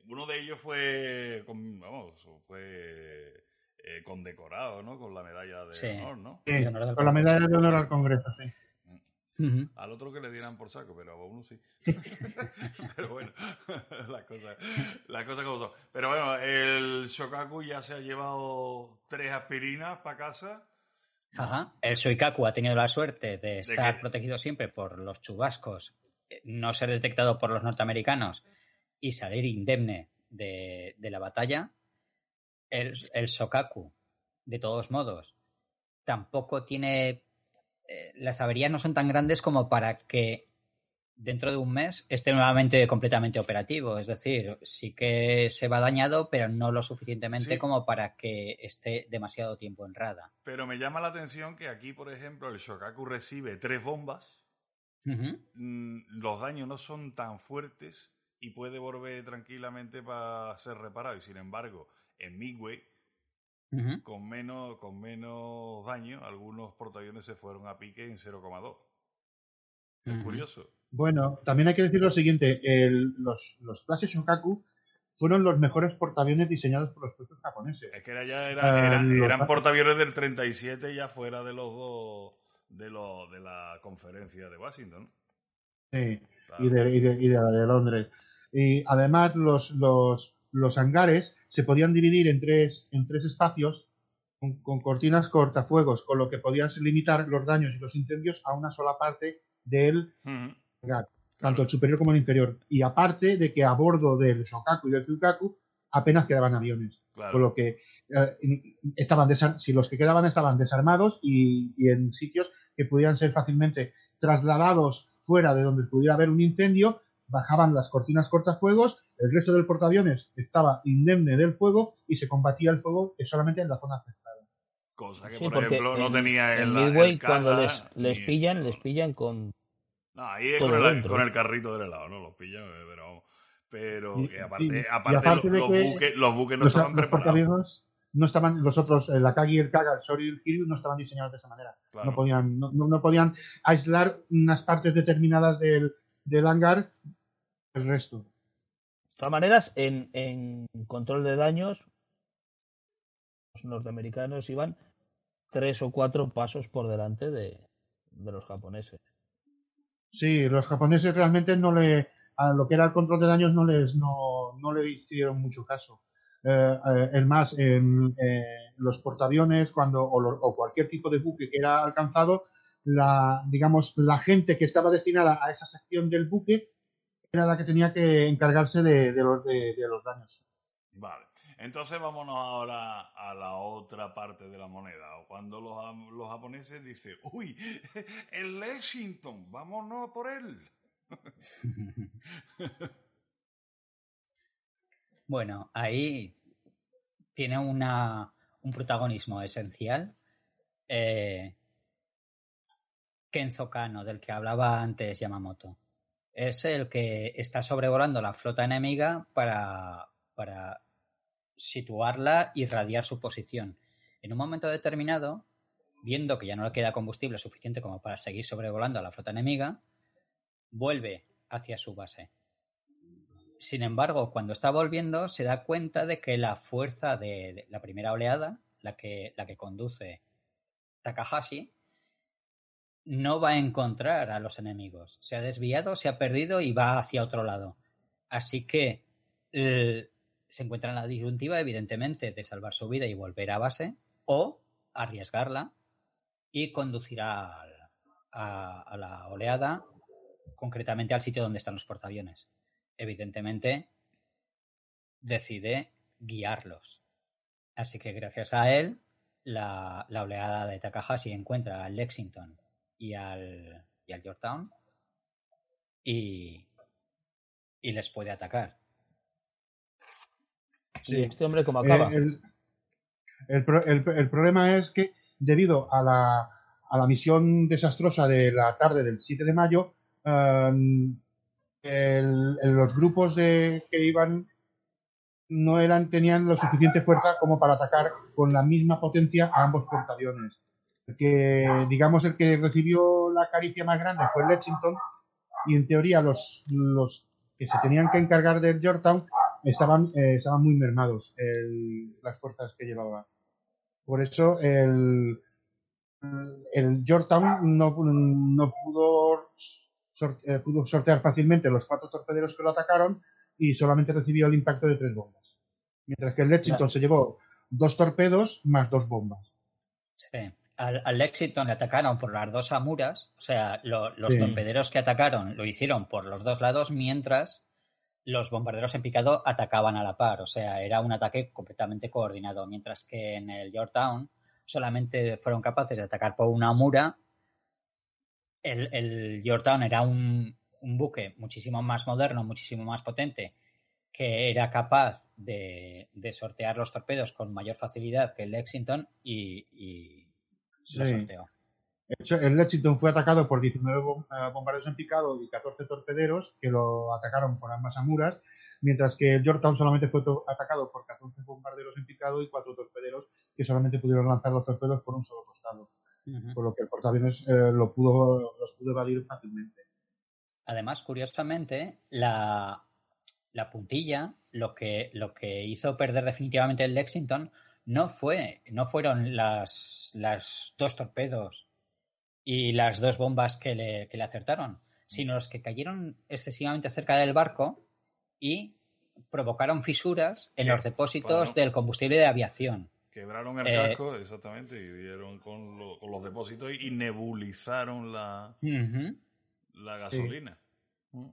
uno de ellos fue, vamos, fue eh, condecorado, ¿no? Con la medalla de honor, ¿no? Sí, con la medalla de honor al Congreso, sí. Al otro que le dieran por saco, pero a uno sí. (laughs) pero bueno, (laughs) las cosas, la cosa como son. Pero bueno, el Shokaku ya se ha llevado tres aspirinas para casa. Ajá. El Shoikaku ha tenido la suerte de estar protegido siempre por los chubascos, no ser detectado por los norteamericanos y salir indemne de, la batalla. El, el Shokaku, de todos modos, tampoco tiene eh, las averías no son tan grandes como para que dentro de un mes esté nuevamente completamente operativo. Es decir, sí que se va dañado, pero no lo suficientemente como para que esté demasiado tiempo en rada. Pero me llama la atención que aquí, por ejemplo, el Shokaku recibe tres bombas. Mm, los daños no son tan fuertes y puede volver tranquilamente para ser reparado. Y sin embargo, en Midway con, menos, con menos daño, algunos portaaviones se fueron a pique en 0,2. Es curioso. Bueno, también hay que decir lo siguiente, los, los clases Shokaku fueron los mejores portaaviones diseñados por los propios japoneses. Es que ya eran, eran, portaaviones del 37 ya fuera de los dos de, los, de la conferencia de Washington. Sí, y, de, y, de, la de Londres. Y además los, los, los hangares se podían dividir en tres, en tres espacios con, cortinas cortafuegos, con lo que podías limitar los daños y los incendios a una sola parte del hangar, tanto el superior como el inferior. Y aparte de que a bordo del Shokaku y del Tsukaku apenas quedaban aviones. Con lo que eh, estaban si los que quedaban estaban desarmados y, y en sitios que pudieran ser fácilmente trasladados fuera de donde pudiera haber un incendio, bajaban las cortinas cortafuegos el resto del portaaviones estaba indemne del fuego y se combatía el fuego solamente en la zona afectada. Cosa que, por ejemplo, no tenía en, Midway, cuando les, les pillan, les pillan con. No, ahí es con el, con el, carrito del helado, ¿no? Los pillan, eh, pero. Pero que aparte, aparte, los, buques, los, buques, no estaban preparados. No estaban, los otros, la Kagi, el Kaga, el Sori y el Kiryu no estaban diseñados de esa manera. No, podían, no, no, podían aislar unas partes determinadas del, del hangar el resto. De todas maneras, en, control de daños, los norteamericanos iban tres o cuatro pasos por delante de, los japoneses. Sí, los japoneses realmente no le a lo que era el control de daños no les no, no le hicieron mucho caso. Eh, eh, es más, en los portaaviones cuando o, o, cualquier tipo de buque que era alcanzado, la digamos la gente que estaba destinada a esa sección del buque era la que tenía que encargarse de, los, de, los daños. Vale. Entonces vámonos ahora a la otra parte de la moneda. Cuando los, los japoneses dicen, uy, (laughs) el Lexington, vámonos por él. (laughs) bueno, ahí tiene una, un protagonismo esencial. Eh, Kenzo Kano, del que hablaba antes Yamamoto. Es el que está sobrevolando la flota enemiga para, para situarla y radiar su posición. En un momento determinado, viendo que ya no le queda combustible suficiente como para seguir sobrevolando a la flota enemiga, vuelve hacia su base. Sin embargo, cuando está volviendo, se da cuenta de que la fuerza de, la primera oleada, la que, la que conduce Takahashi, no va a encontrar a los enemigos. Se ha desviado, se ha perdido y va hacia otro lado. Así que eh, se encuentra en la disyuntiva, evidentemente, de salvar su vida y volver a base, o arriesgarla y conducir a, la oleada, concretamente al sitio donde están los portaaviones evidentemente, decide guiarlos. Así que gracias a él, la, oleada de Takahashi encuentra al Lexington y al, y al Yorktown y, y les puede atacar. Sí, este hombre como acaba. El, el, problema es que debido a la, a la misión desastrosa de la tarde del 7 de mayo, um, los grupos de, que iban no eran tenían lo suficiente fuerza como para atacar con la misma potencia a ambos portaaviones. El que, digamos, el que recibió la caricia más grande fue el Lexington y en teoría los, los que se tenían que encargar del Yorktown estaban, eh, estaban muy mermados las fuerzas que llevaba. Por eso el, el Yorktown no, no pudo eh, pudo sortear fácilmente los cuatro torpederos que lo atacaron y solamente recibió el impacto de tres bombas. Mientras que el Lexington se llevó dos torpedos más dos bombas. Sí. Al, Lexington le atacaron por las dos Amuras, o sea, los torpederos que atacaron lo hicieron por los dos lados, mientras los bombarderos en picado atacaban a la par, o sea, era un ataque completamente coordinado, mientras que en el Yorktown solamente fueron capaces de atacar por una Amura. El, el Yorktown era un, buque muchísimo más moderno, muchísimo más potente, que era capaz de, sortear los torpedos con mayor facilidad que el Lexington y, sorteó. el Lexington fue atacado por 19 eh, bombarderos en picado y 14 torpederos que lo atacaron por ambas amuras, mientras que el Yorktown solamente fue atacado por 14 bombarderos en picado y 4 torpederos que solamente pudieron lanzar los torpedos por un solo costado por lo que el portaaviones eh, lo pudo, los pudo evadir fácilmente. Además, curiosamente, la, puntilla, lo que, lo que hizo perder definitivamente el Lexington, no fue, no fueron las, las dos torpedos y las dos bombas que le, que le acertaron, sino los que cayeron excesivamente cerca del barco y provocaron fisuras en los depósitos del combustible de aviación. Quebraron el eh, casco, exactamente, y dieron con, los depósitos y nebulizaron la, la gasolina.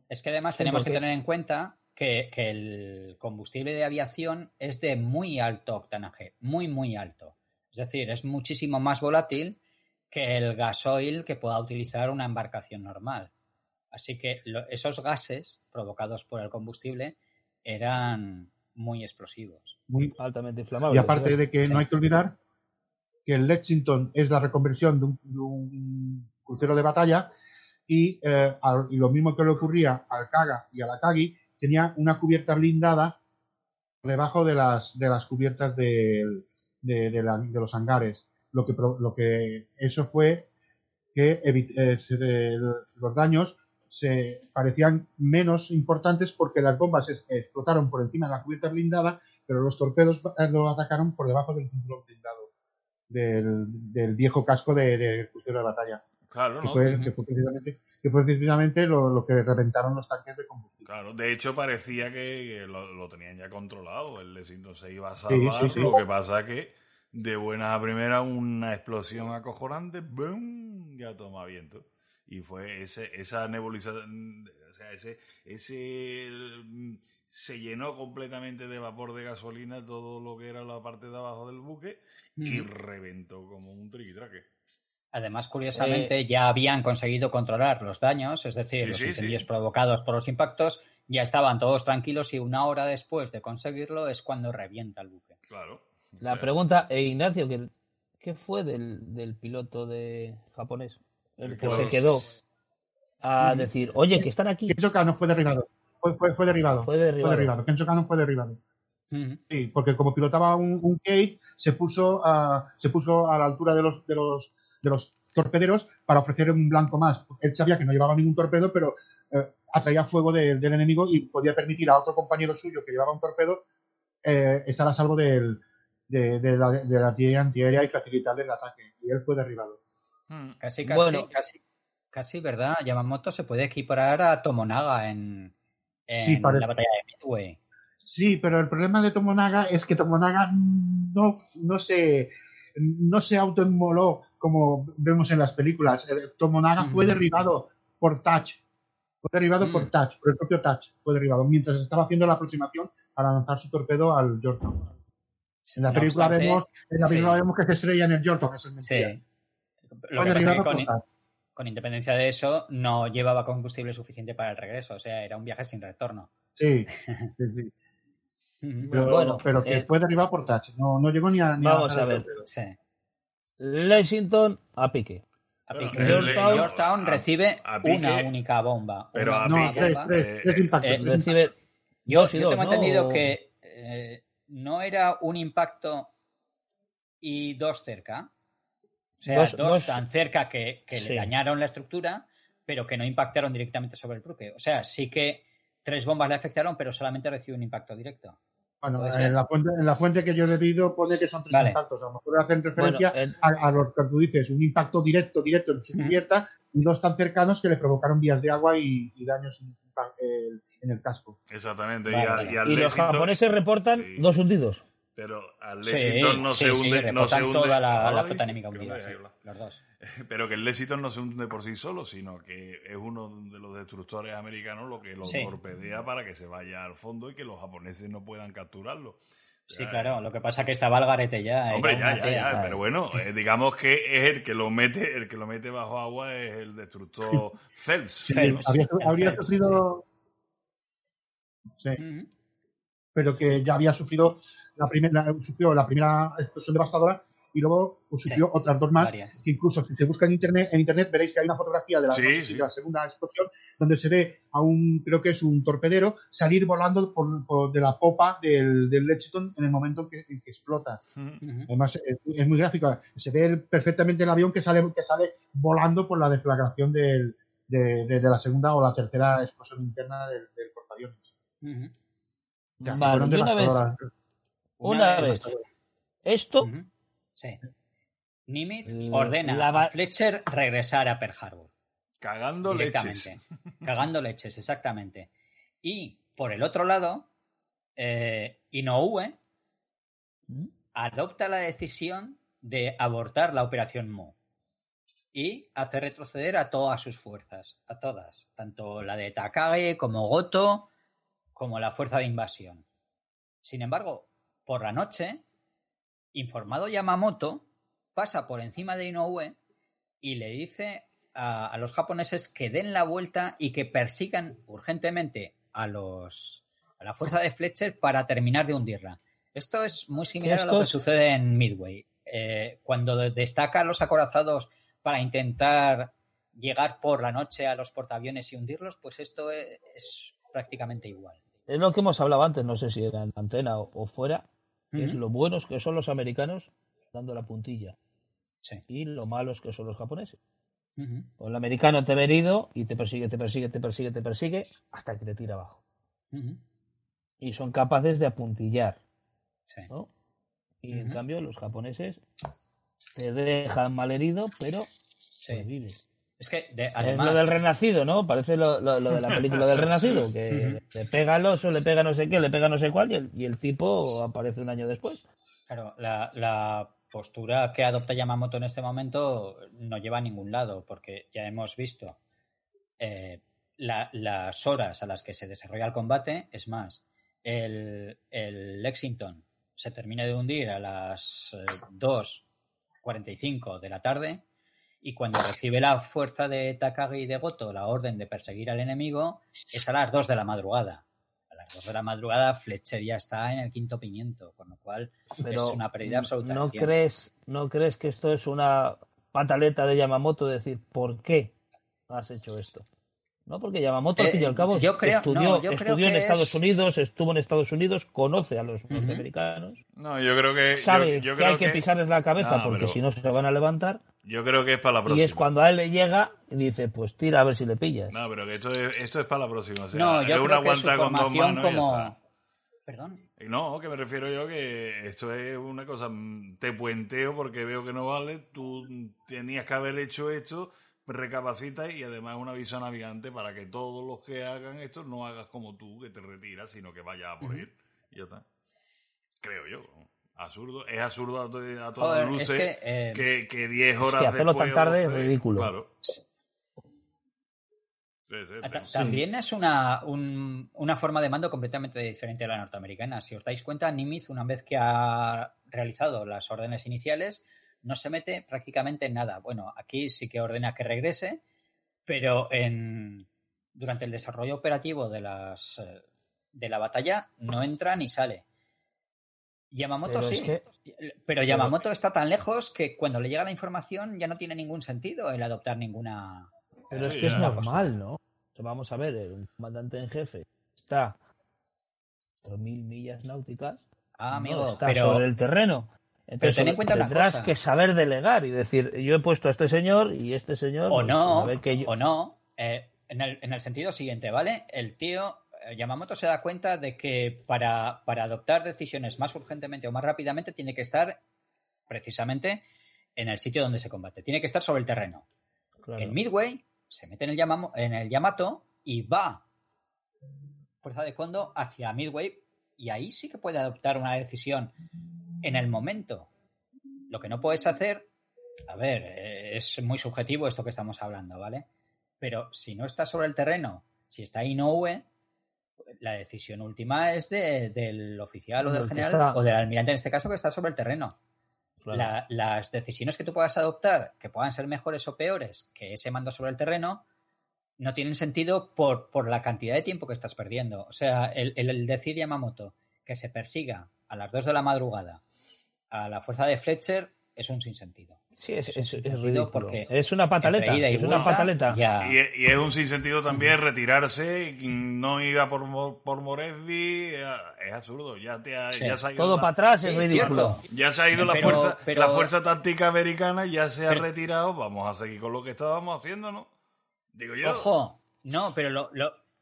Es que además tenemos que tener en cuenta que, el combustible de aviación es de muy alto octanaje, muy, muy alto. Es decir, es muchísimo más volátil que el gasoil que pueda utilizar una embarcación normal. Así que esos gases provocados por el combustible eran muy explosivos. Muy altamente inflamables. Y aparte de que no hay que olvidar que el Lexington es la reconversión de un, crucero de batalla y, eh, lo mismo que le ocurría al Kaga y a la Kagi, tenía una cubierta blindada debajo de las, de las cubiertas de, de, los hangares. Lo que, lo que eso fue que eh, los daños se parecían menos importantes porque las bombas explotaron por encima de la cubierta blindada, pero los torpedos eh, lo atacaron por debajo del cinturón blindado del, viejo casco de, crucero de batalla. Claro, ¿no? Que fue, precisamente, lo, que reventaron los tanques de combustible. Claro, de hecho parecía que lo, tenían ya controlado, el Lexington se iba a salvar, lo que pasa que de buena a primera una explosión acojonante, ¡boom! ya toma viento. Y fue ese, esa nebulización, O sea, ese, ese mm, se llenó completamente de vapor de gasolina todo lo que era la parte de abajo del buque y reventó como un triquitraque. Además, curiosamente, eh, ya habían conseguido controlar los daños, es decir, los incendios provocados por los impactos, ya estaban todos tranquilos y una hora después de conseguirlo es cuando revienta el buque. Claro. La pregunta, eh, Ignacio, ¿qué, fue del, piloto de japonés? El que se quedó a decir, oye, que están aquí. Kenzo Kano fue derribado. Fue, fue, derribado. Fue derribado. Kenzo Kano fue derribado. Sí, porque como pilotaba un, un Kate, se puso a, se puso a la altura de los, de los de los torpederos para ofrecer un blanco más. Él sabía que no llevaba ningún torpedo, pero eh, atraía fuego del enemigo y podía permitir a otro compañero suyo que llevaba un torpedo eh, estar a salvo del, de, la, de artillería antiaérea y facilitarle el ataque. Y él fue derribado. Hmm. Casi, casi, casi, casi, ¿verdad? Yamamoto se puede equiparar a Tomonaga en, la batalla de Midway. Sí, pero el problema de Tomonaga es que Tomonaga no, no se no se autoinmoló como vemos en las películas. Tomonaga fue derribado por Touch. Fue derribado por mm. Touch, por el propio Touch. Fue derribado mientras estaba haciendo la aproximación para lanzar su torpedo al Yorktown. En la película, vemos, en la película vemos que se estrella en el Yorktown, eso es mentira. Sí. Lo que con, independencia de eso, no llevaba combustible suficiente para el regreso. O sea, era un viaje sin retorno. Sí, (laughs) sí, sí. Pero, bueno, pero que eh, fue derribado por Touch. No, no llegó ni a. Ni vamos a, ver. Sí. Lexington a pique. A pique. Recibe una única bomba. Pero a no, pique. Tres, tres, impactos. Eh, recibe yo, yo tengo entendido que eh, no era un impacto y dos cerca. O sea, dos, tan cerca que, que le dañaron la estructura, pero que no impactaron directamente sobre el buque. O sea, sí que tres bombas le afectaron, pero solamente recibió un impacto directo. Bueno, en la, fuente, en la fuente que yo he leído pone que son tres impactos. A lo mejor hacen referencia a, lo que tú dices, un impacto directo, directo en su cubierta y dos tan cercanos que le provocaron vías de agua y, daños en, el casco. Exactamente. y, los japoneses reportan dos hundidos. Pero al Lexington no se hunde. no se hunde. toda la, flota enemiga hundida, los dos. (laughs) Pero que el Lexington no se hunde por sí solo, sino que es uno de los destructores americanos lo que lo torpedea para que se vaya al fondo y que los japoneses no puedan capturarlo. Sí, claro, lo que pasa es que estaba el garete ya. Hombre, ya, ya, ya, pero bueno, eh, digamos que es el que lo mete, el que lo mete bajo agua es el destructor (laughs) Phelps. habría, sufrido. Sí. Pero que ya había sufrido la primera, sufrió la primera explosión devastadora y luego pues, sufrió otras dos más, que incluso si se busca en internet, en internet veréis que hay una fotografía de la, segunda explosión donde se ve a un, creo que es un torpedero, salir volando por, de la popa del, del Lexington en el momento en que, explota. Además, es, muy gráfico. Se ve perfectamente el avión que sale, que sale volando por la deflagración del, de, la segunda o la tercera explosión interna del, portaaviones. una vez, una, vez. Esto. Sí. Nimitz ordena a Fletcher regresar a Pearl Harbor. Cagando leches. (laughs) Cagando leches, exactamente. Y por el otro lado, eh, Inoue ¿Mm? adopta la decisión de abortar la operación Mo y hace retroceder a todas sus fuerzas, a todas, tanto la de Takage como Goto, como la fuerza de invasión. Sin embargo, por la noche, informado Yamamoto pasa por encima de Inoue y le dice a, los japoneses que den la vuelta y que persigan urgentemente a los a la fuerza de Fletcher para terminar de hundirla. Esto es muy similar a lo que sucede en Midway. Eh, cuando destacan los acorazados para intentar llegar por la noche a los portaaviones y hundirlos, pues esto es, prácticamente igual. Es lo que hemos hablado antes, no sé si era en antena o fuera, es lo buenos que son los americanos dando la puntilla. Y lo malos que son los japoneses. O el americano te ve herido y te persigue, te persigue, te persigue, te persigue hasta que te tira abajo. Y son capaces de apuntillar. Y en cambio los japoneses te dejan mal herido, pero vives. Es que, además... lo del renacido, ¿no? Parece lo, de la película del (laughs) renacido, que le pega al oso, le pega no sé qué, le pega no sé cuál, y el, tipo aparece un año después. Claro, la, postura que adopta Yamamoto en este momento no lleva a ningún lado, porque ya hemos visto eh, las horas a las que se desarrolla el combate, es más, el, el Lexington se termina de hundir a las 2.45 eh, de la tarde y cuando recibe la fuerza de Takagi y de Goto la orden de perseguir al enemigo es a las 2 de la madrugada. A las 2 de la madrugada Fletcher ya está en el quinto pimiento, con lo cual es una pérdida absoluta. ¿no crees, ¿No crees que esto es una pataleta de Yamamoto decir por qué has hecho esto? ¿no? Porque Yamamoto, al fin y al eh, cabo, estudió, estudió en Estados Unidos, estuvo en Estados Unidos, conoce a los norteamericanos. No, yo creo que. Sabe que hay que, pisarles la cabeza porque si no se van a levantar. Yo creo que es para la próxima. Y es cuando a él le llega y dice, pues tira a ver si le pillas. No, pero que esto es, esto es para la próxima. no, yo creo que su con dos manos como... Perdón. No, que me refiero yo que esto es una cosa, te puenteo porque veo que no vale, tú tenías que haber hecho esto recapacita y además un aviso navegante para que todos los que hagan esto no hagas como tú, que te retiras, sino que vayas a por ir. Y ya está. Creo yo. Absurdo. Es absurdo a, todas luces eh, que, que, 10 horas es que hacerlo tan tarde es ridículo. Claro. También es una, una forma de mando completamente diferente a la norteamericana. Si os dais cuenta, Nimitz, una vez que ha realizado las órdenes iniciales, no se mete prácticamente en nada. Bueno, aquí sí que ordena que regrese, pero en, durante el desarrollo operativo de, las, eh, de la batalla no entra ni sale. Yamamoto sí, pero Yamamoto está tan lejos que cuando le llega la información ya no tiene ningún sentido el adoptar ninguna. Pero es que es normal, ¿no? vamos a ver, el comandante en jefe está a mil millas náuticas. Ah, amigo, está sobre el terreno. Entonces, Pero ten en cuenta tendrás que saber delegar y decir, yo he puesto a este señor y este señor... O no, o no, eh, en, el, en, el, sentido siguiente, ¿vale? El tío Yamamoto se da cuenta de que para, para, adoptar decisiones más urgentemente o más rápidamente tiene que estar precisamente en el sitio donde se combate. Tiene que estar sobre el terreno. En Midway se mete en el, en el Yamato y va fuerza de fondo hacia Midway y ahí sí que puede adoptar una decisión en el momento. Lo que no puedes hacer, a ver, eh, es muy subjetivo esto que estamos hablando, ¿vale? Pero si no está sobre el terreno, si está Inoue, la decisión última es del oficial o del general o del almirante en este caso que está sobre el terreno. las decisiones que tú puedas adoptar, que puedan ser mejores o peores que ese mando sobre el terreno, no tienen sentido por, por la cantidad de tiempo que estás perdiendo. O sea, el, el decir Yamamoto que se persiga a las 2 de la madrugada a la fuerza de Fletcher es un sinsentido. Sí, es, es, ridículo. Porque es una pataleta. es una pataleta. Y, y, es un sinsentido también retirarse y no ir a por, por Moresby. Es absurdo. Ya, te ha, ya se ha ido Todo para atrás es ridículo. Ya se ha ido la, fuerza, la fuerza táctica americana, ya se ha retirado. Vamos a seguir con lo que estábamos haciendo, ¿no? Digo yo. Ojo, no, pero lo,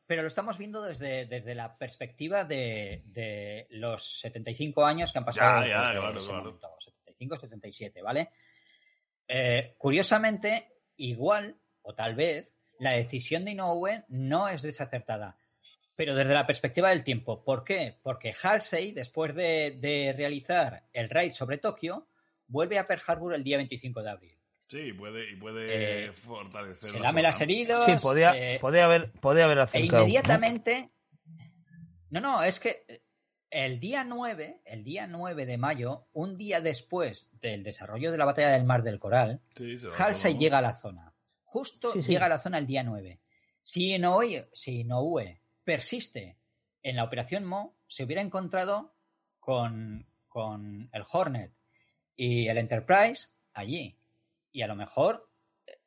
pero lo estamos viendo desde, desde la perspectiva de, de, los 75 años que han pasado. Ya, ya, claro, claro. 75, 77, ¿vale? Eh, curiosamente, igual, o tal vez, la decisión de Inoue no es desacertada. Pero desde la perspectiva del tiempo. ¿Por qué? Porque Halsey, después de, de realizar el raid sobre Tokio, vuelve a Pearl Harbor el día 25 de abril. Sí, puede, y puede eh, fortalecer. Se lame las heridas. Sí, podía, haber, podía haber E inmediatamente. ¿no? no, es que el día 9, el día 9 de mayo, un día después del desarrollo de la batalla del Mar del Coral, Halsey llega a la zona. Justo llega a la zona el día 9. Si Inoue, si persiste en la operación Mo, se hubiera encontrado con, con el Hornet y el Enterprise allí. Y a lo mejor, eh,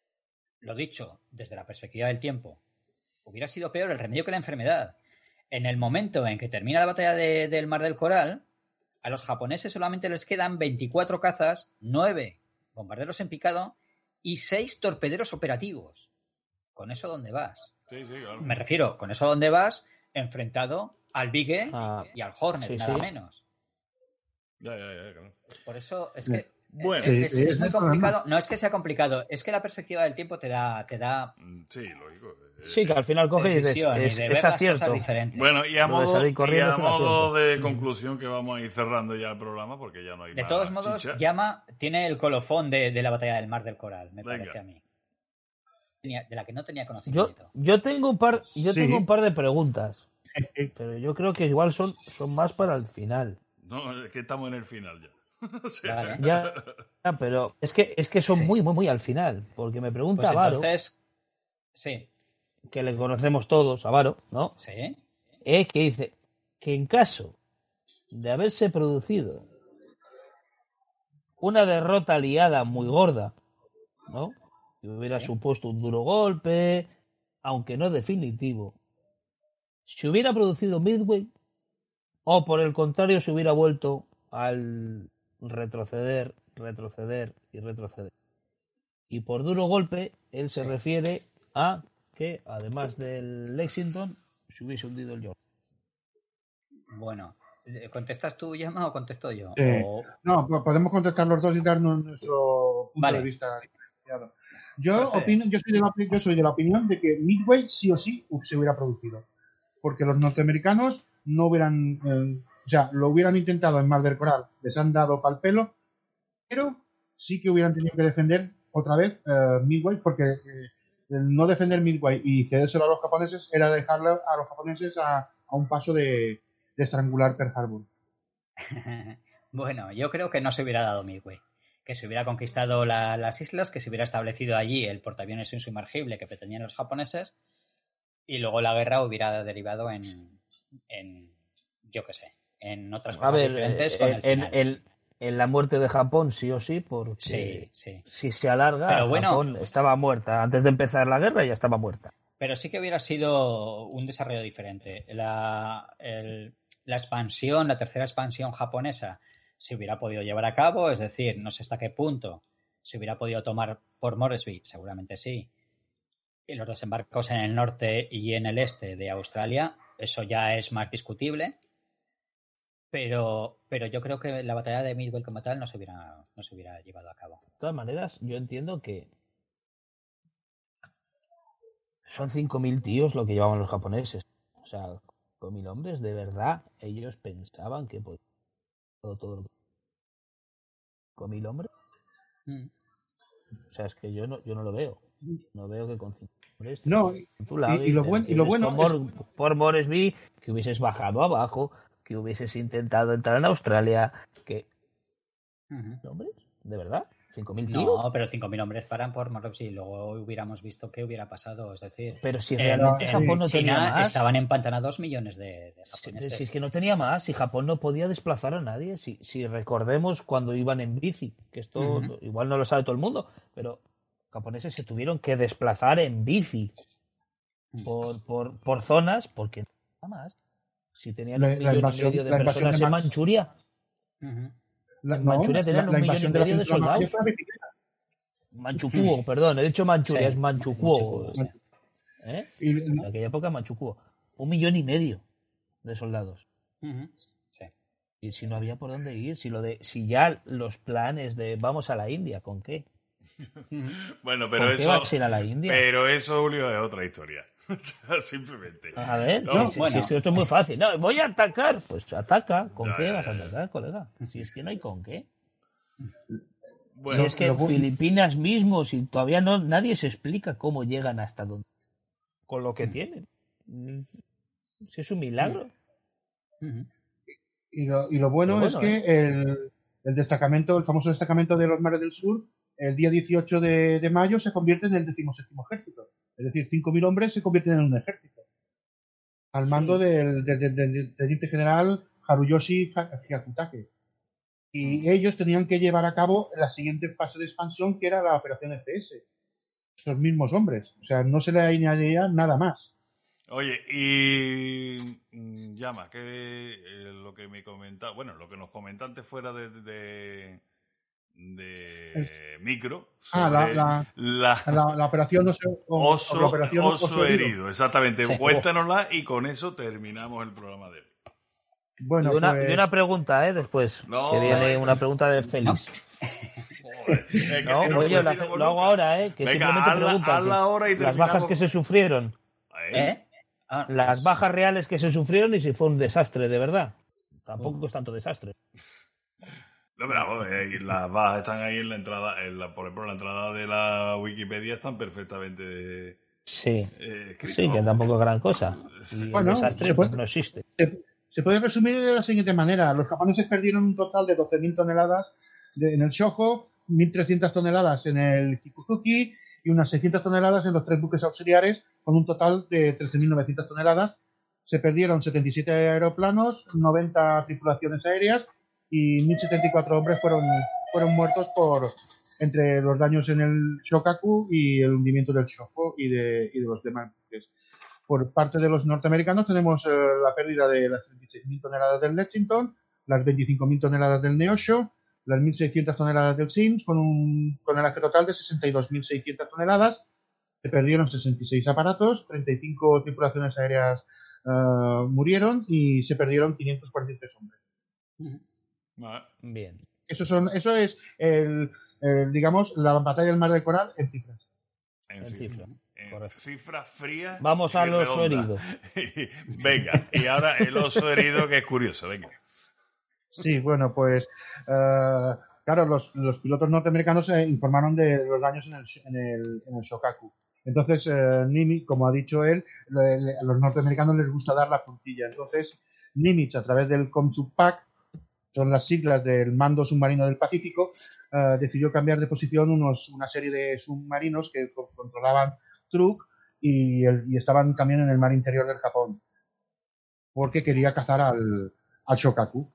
lo dicho, desde la perspectiva del tiempo, hubiera sido peor el remedio que la enfermedad. En el momento en que termina la batalla del Mar del Coral, a los japoneses solamente les quedan 24 cazas, 9 bombarderos en picado y 6 torpederos operativos. ¿Con eso dónde vas? Sí, sí, claro. Me refiero, con eso dónde vas enfrentado al Bigue ah, y al Hornet, nada menos. Ya, ya, ya, claro. Por eso es que bueno, es, muy complicado. No es que sea complicado, es que la perspectiva del tiempo te da. Te da mm, sí, lógico. Sí, que al final coge y dices, es, es acierto. Bueno, y a modo, y a modo de conclusión que vamos a ir cerrando ya el programa porque ya no hay De todos modos, Llama tiene el colofón de, de, la batalla del Mar del Coral, me parece a mí. de la que no tenía conocimiento. Yo, tengo un par, yo tengo un par de preguntas, (laughs) pero yo creo que igual son, son más para el final. No, es que estamos en el final ya. (laughs) ya, pero es que es que son muy, muy, muy al final. Porque me pregunta pues entonces, sí. que le conocemos todos, a Varo, ¿no? Sí. Es que dice que en caso de haberse producido una derrota aliada muy gorda, ¿no? Que hubiera supuesto un duro golpe, aunque no definitivo. Si hubiera producido Midway, o por el contrario se hubiera vuelto al retroceder, retroceder y retroceder. Y por duro golpe, él se refiere a que, además del Lexington, se hubiese hundido el York. Bueno, ¿contestas tú, Yama, o contesto yo? No, podemos contestar los dos y darnos nuestro punto de vista Yo, opino, yo, soy de la, yo soy de la opinión de que Midway sí o sí se hubiera producido. Porque los norteamericanos no hubieran eh, o sea, lo hubieran intentado en Mar del Coral, les han dado pal pelo, pero sí que hubieran tenido que defender otra vez uh, Midway, porque eh, no defender Midway y cedérselo a los japoneses era dejarlo a los japoneses a, un paso de, estrangular Pearl Harbor. (laughs) bueno, yo creo que no se hubiera dado Midway. Que se hubiera conquistado las islas, que se hubiera establecido allí el portaaviones insumergible que pretendían los japoneses, y luego la guerra hubiera derivado en, en yo qué sé, en otras cosas diferentes. Eh, en, en, la muerte de Japón, sí o sí, porque si se alarga, Japón estaba muerta. Antes de empezar la guerra ya estaba muerta. Pero sí que hubiera sido un desarrollo diferente. La, la expansión, la tercera expansión japonesa, se hubiera podido llevar a cabo, es decir, no sé hasta qué punto se hubiera podido tomar por Moresby, seguramente sí. Y los desembarcos en el norte y en el este de Australia, eso ya es más discutible. Pero, pero yo creo que la batalla de Midway como tal no se hubiera, no se hubiera llevado a cabo. De todas maneras, yo entiendo que son 5.000 tíos lo que llevaban los japoneses. O sea, 5.000 hombres, de verdad, ellos pensaban que pues, todo, todo lo ¿Con mil hombres? Mm. O sea, es que yo no, yo no lo veo. No veo que con 5 hombres. No, y, lo, y lo bueno. Por, por Moresby, que hubieses bajado abajo, que hubieses intentado entrar en Australia, que... ¿Hombres? ¿De verdad? ¿5.000 tíos? No, pero 5.000 hombres paran por Marruecos y luego hubiéramos visto qué hubiera pasado. Es decir, pero si realmente Japón no tenía más. Estaban empantanados millones de, japoneses. Si, es que no tenía más, si Japón no podía desplazar a nadie. Si, si recordemos cuando iban en bici, que esto igual no lo sabe todo el mundo, pero japoneses se tuvieron que desplazar en bici mm. por, por, por zonas porque no había más. Si tenían un millón y medio de personas en Manchuria. En Manchuria tenían un millón y medio de, soldados. Manchukuo, (clears throat) perdón, he dicho Manchuria, es Manchukuo. ¿Eh? En aquella época Manchukuo. Un millón y medio de soldados. Sí. Y si no había por dónde ir, si lo de, si ya los planes de vamos a la India, ¿con qué? (laughs) bueno, pero eso. a la India? Pero eso, Julio, es otra historia. (laughs) Simplemente. A ver, si, esto es muy fácil. No, voy a atacar. Pues ataca. ¿Con qué vas a atacar, colega? Si es que no hay con qué. si es que Filipinas mismo, si todavía no nadie se explica cómo llegan hasta donde. Con lo que mm. tienen. Si es un milagro. Y lo, y lo bueno es que ¿eh? el, el destacamento, el famoso destacamento de los mares del sur, el día 18 de, de mayo se convierte en el decimoséptimo ejército. Es decir, 5.000 hombres se convierten en un ejército. Al mando del, teniente general Haruyoshi Hyakutake. Y mm. ellos tenían que llevar a cabo la siguiente fase de expansión, que era la operación ECS. Esos mismos hombres. O sea, no se le añadía nada más. Oye, y mm, llama, que eh, lo que me comentaba, bueno, lo que nos comentaste fuera de de micro. Ah, la, la, operación oso, herido. exactamente. Cuéntanosla y con eso terminamos el programa de hoy. Bueno, y una, pues... una pregunta, ¿eh? Después. que viene una pregunta de Félix. (laughs) No, oye, lo hago ahora, ¿eh? Que simplemente pregunta. las bajas que se sufrieron. ¿Eh? Ah, las bajas reales que se sufrieron y si fue un desastre, de verdad. Tampoco es tanto desastre. No, pero eh, las bajas están ahí en la entrada, en la, por ejemplo, la entrada de la Wikipedia están perfectamente Sí, eh, sí, que tampoco es gran cosa. bueno, desastre pues, no existe. Se, puede resumir de la siguiente manera. Los japoneses perdieron un total de 12.000 toneladas en el Shoho, 1.300 toneladas en el Kikuzuki y unas 600 toneladas en los tres buques auxiliares, con un total de 13.900 toneladas. Se perdieron 77 aeroplanos, 90 tripulaciones aéreas y 1.074 hombres fueron, fueron muertos por, entre los daños en el Shokaku y el hundimiento del Shoko y de, y de los demás buques. Por parte de los norteamericanos tenemos eh, la pérdida de las 36.000 toneladas del Lexington, las 25.000 toneladas del Neosho, las 1.600 toneladas del Sims, con un tonelaje total de 62.600 toneladas. Se perdieron 66 aparatos, 35 tripulaciones aéreas uh, murieron y se perdieron 543 hombres. Bien. Eso, son, eso es el, eh, digamos, la batalla del Mar del Coral en cifras. En, cifras. En cifras frías. Vamos al oso herido. (laughs) venga, y ahora el oso herido que es curioso, venga. Sí, bueno, pues eh, claro, los, los, pilotos norteamericanos eh, informaron de los daños en el, en el, en el Shokaku. Entonces, Nimitz, como ha dicho él, a los norteamericanos les gusta dar la puntilla. Entonces, Nimitz, a través del Comsubpac, son las siglas del Mando Submarino del Pacífico, eh, decidió cambiar de posición unos, una serie de submarinos que controlaban Truk y, estaban también en el mar interior del Japón, porque quería cazar al, al Shokaku.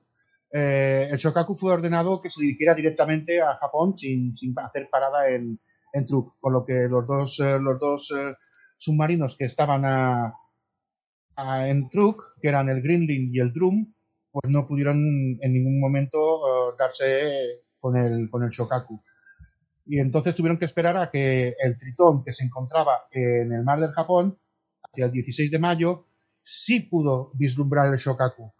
Eh, el Shokaku fue ordenado que se dirigiera directamente a Japón sin, sin hacer parada en, en Truk, con lo que los dos, eh, los dos submarinos que estaban a, en Truk, que eran el Greenling y el Drum, pues no pudieron en ningún momento darse con el, con el Shokaku. Y entonces tuvieron que esperar a que el Tritón, que se encontraba en el mar del Japón, hacia el 16 de mayo, sí pudo vislumbrar el Shokaku.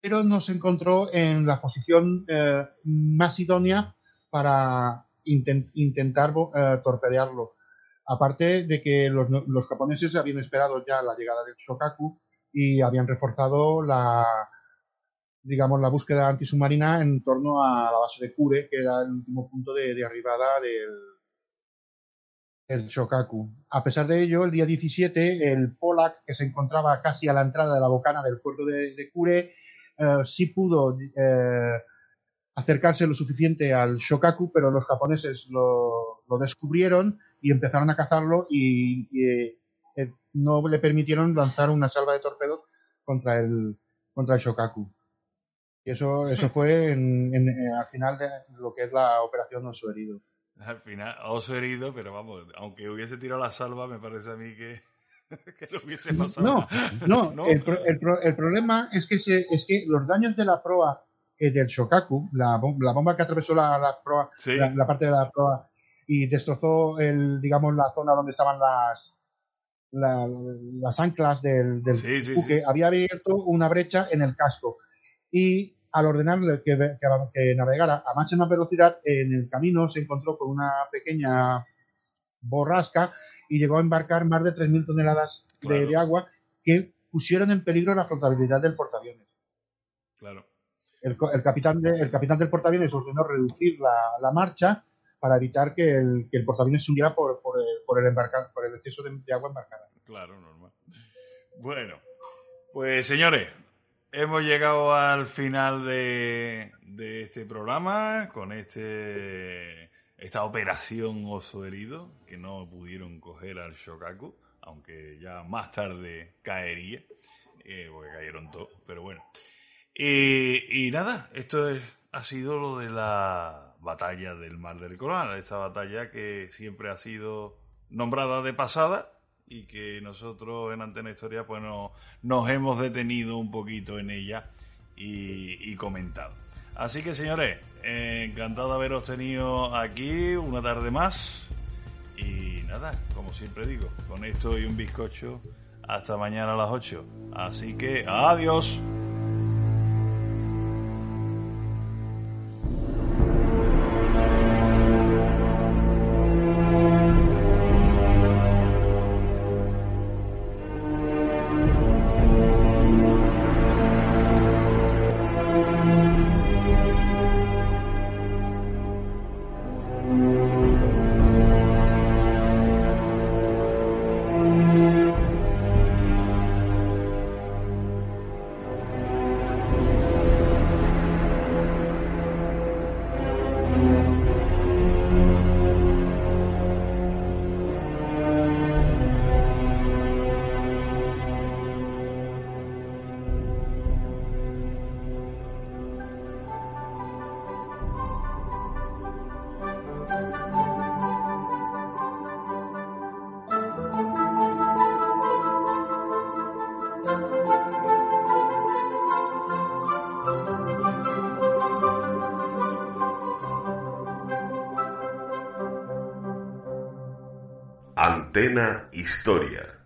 Pero no se encontró en la posición eh, más idónea para intentar eh, torpedearlo. Aparte de que los, los japoneses habían esperado ya la llegada del Shokaku y habían reforzado la, digamos, la búsqueda antisubmarina en torno a la base de Kure, que era el último punto de, arribada del, el Shokaku. A pesar de ello, el día 17, el Polak, que se encontraba casi a la entrada de la bocana del puerto de, de Kure, eh, sí pudo eh, acercarse lo suficiente al Shokaku, pero los japoneses lo, descubrieron y empezaron a cazarlo y, eh, no le permitieron lanzar una salva de torpedos contra el, contra el Shokaku. Y eso, eso fue en, eh, al final de lo que es la operación Oso Herido. Al final, Oso Herido, pero vamos, aunque hubiese tirado la salva, me parece a mí que, (laughs) que lo hubiese pasado. No, no, (laughs) El, el, problema es que, es que los daños de la proa eh, del Shokaku, la, la, bomba que atravesó la, la proa, la, parte de la proa y destrozó el, digamos, la zona donde estaban las, las anclas del, del buque, había abierto una brecha en el casco y al ordenarle que, que, navegara a máxima velocidad, en el camino se encontró con una pequeña borrasca y llegó a embarcar más de 3.000 toneladas de, agua que pusieron en peligro la flotabilidad del portaaviones. Claro. El, capitán, el capitán del portaaviones ordenó reducir la, marcha para evitar que el, que el portaaviones se hundiera por, por, el, por, el, por el exceso de agua embarcada. Claro, normal. Bueno, pues señores, Hemos llegado al final de, este programa con este esta operación oso herido que no pudieron coger al Shokaku, aunque ya más tarde caería, eh, porque cayeron todos, pero bueno. y nada, esto ha sido lo de la batalla del Mar del Coral, esta batalla que siempre ha sido nombrada de pasada y que nosotros en Antena Historia pues nos hemos detenido un poquito en ella y, comentado. Así que señores, encantado de haberos tenido aquí una tarde más y nada, como siempre digo, con esto y un bizcocho hasta mañana a las 8. Así que adiós. Historia.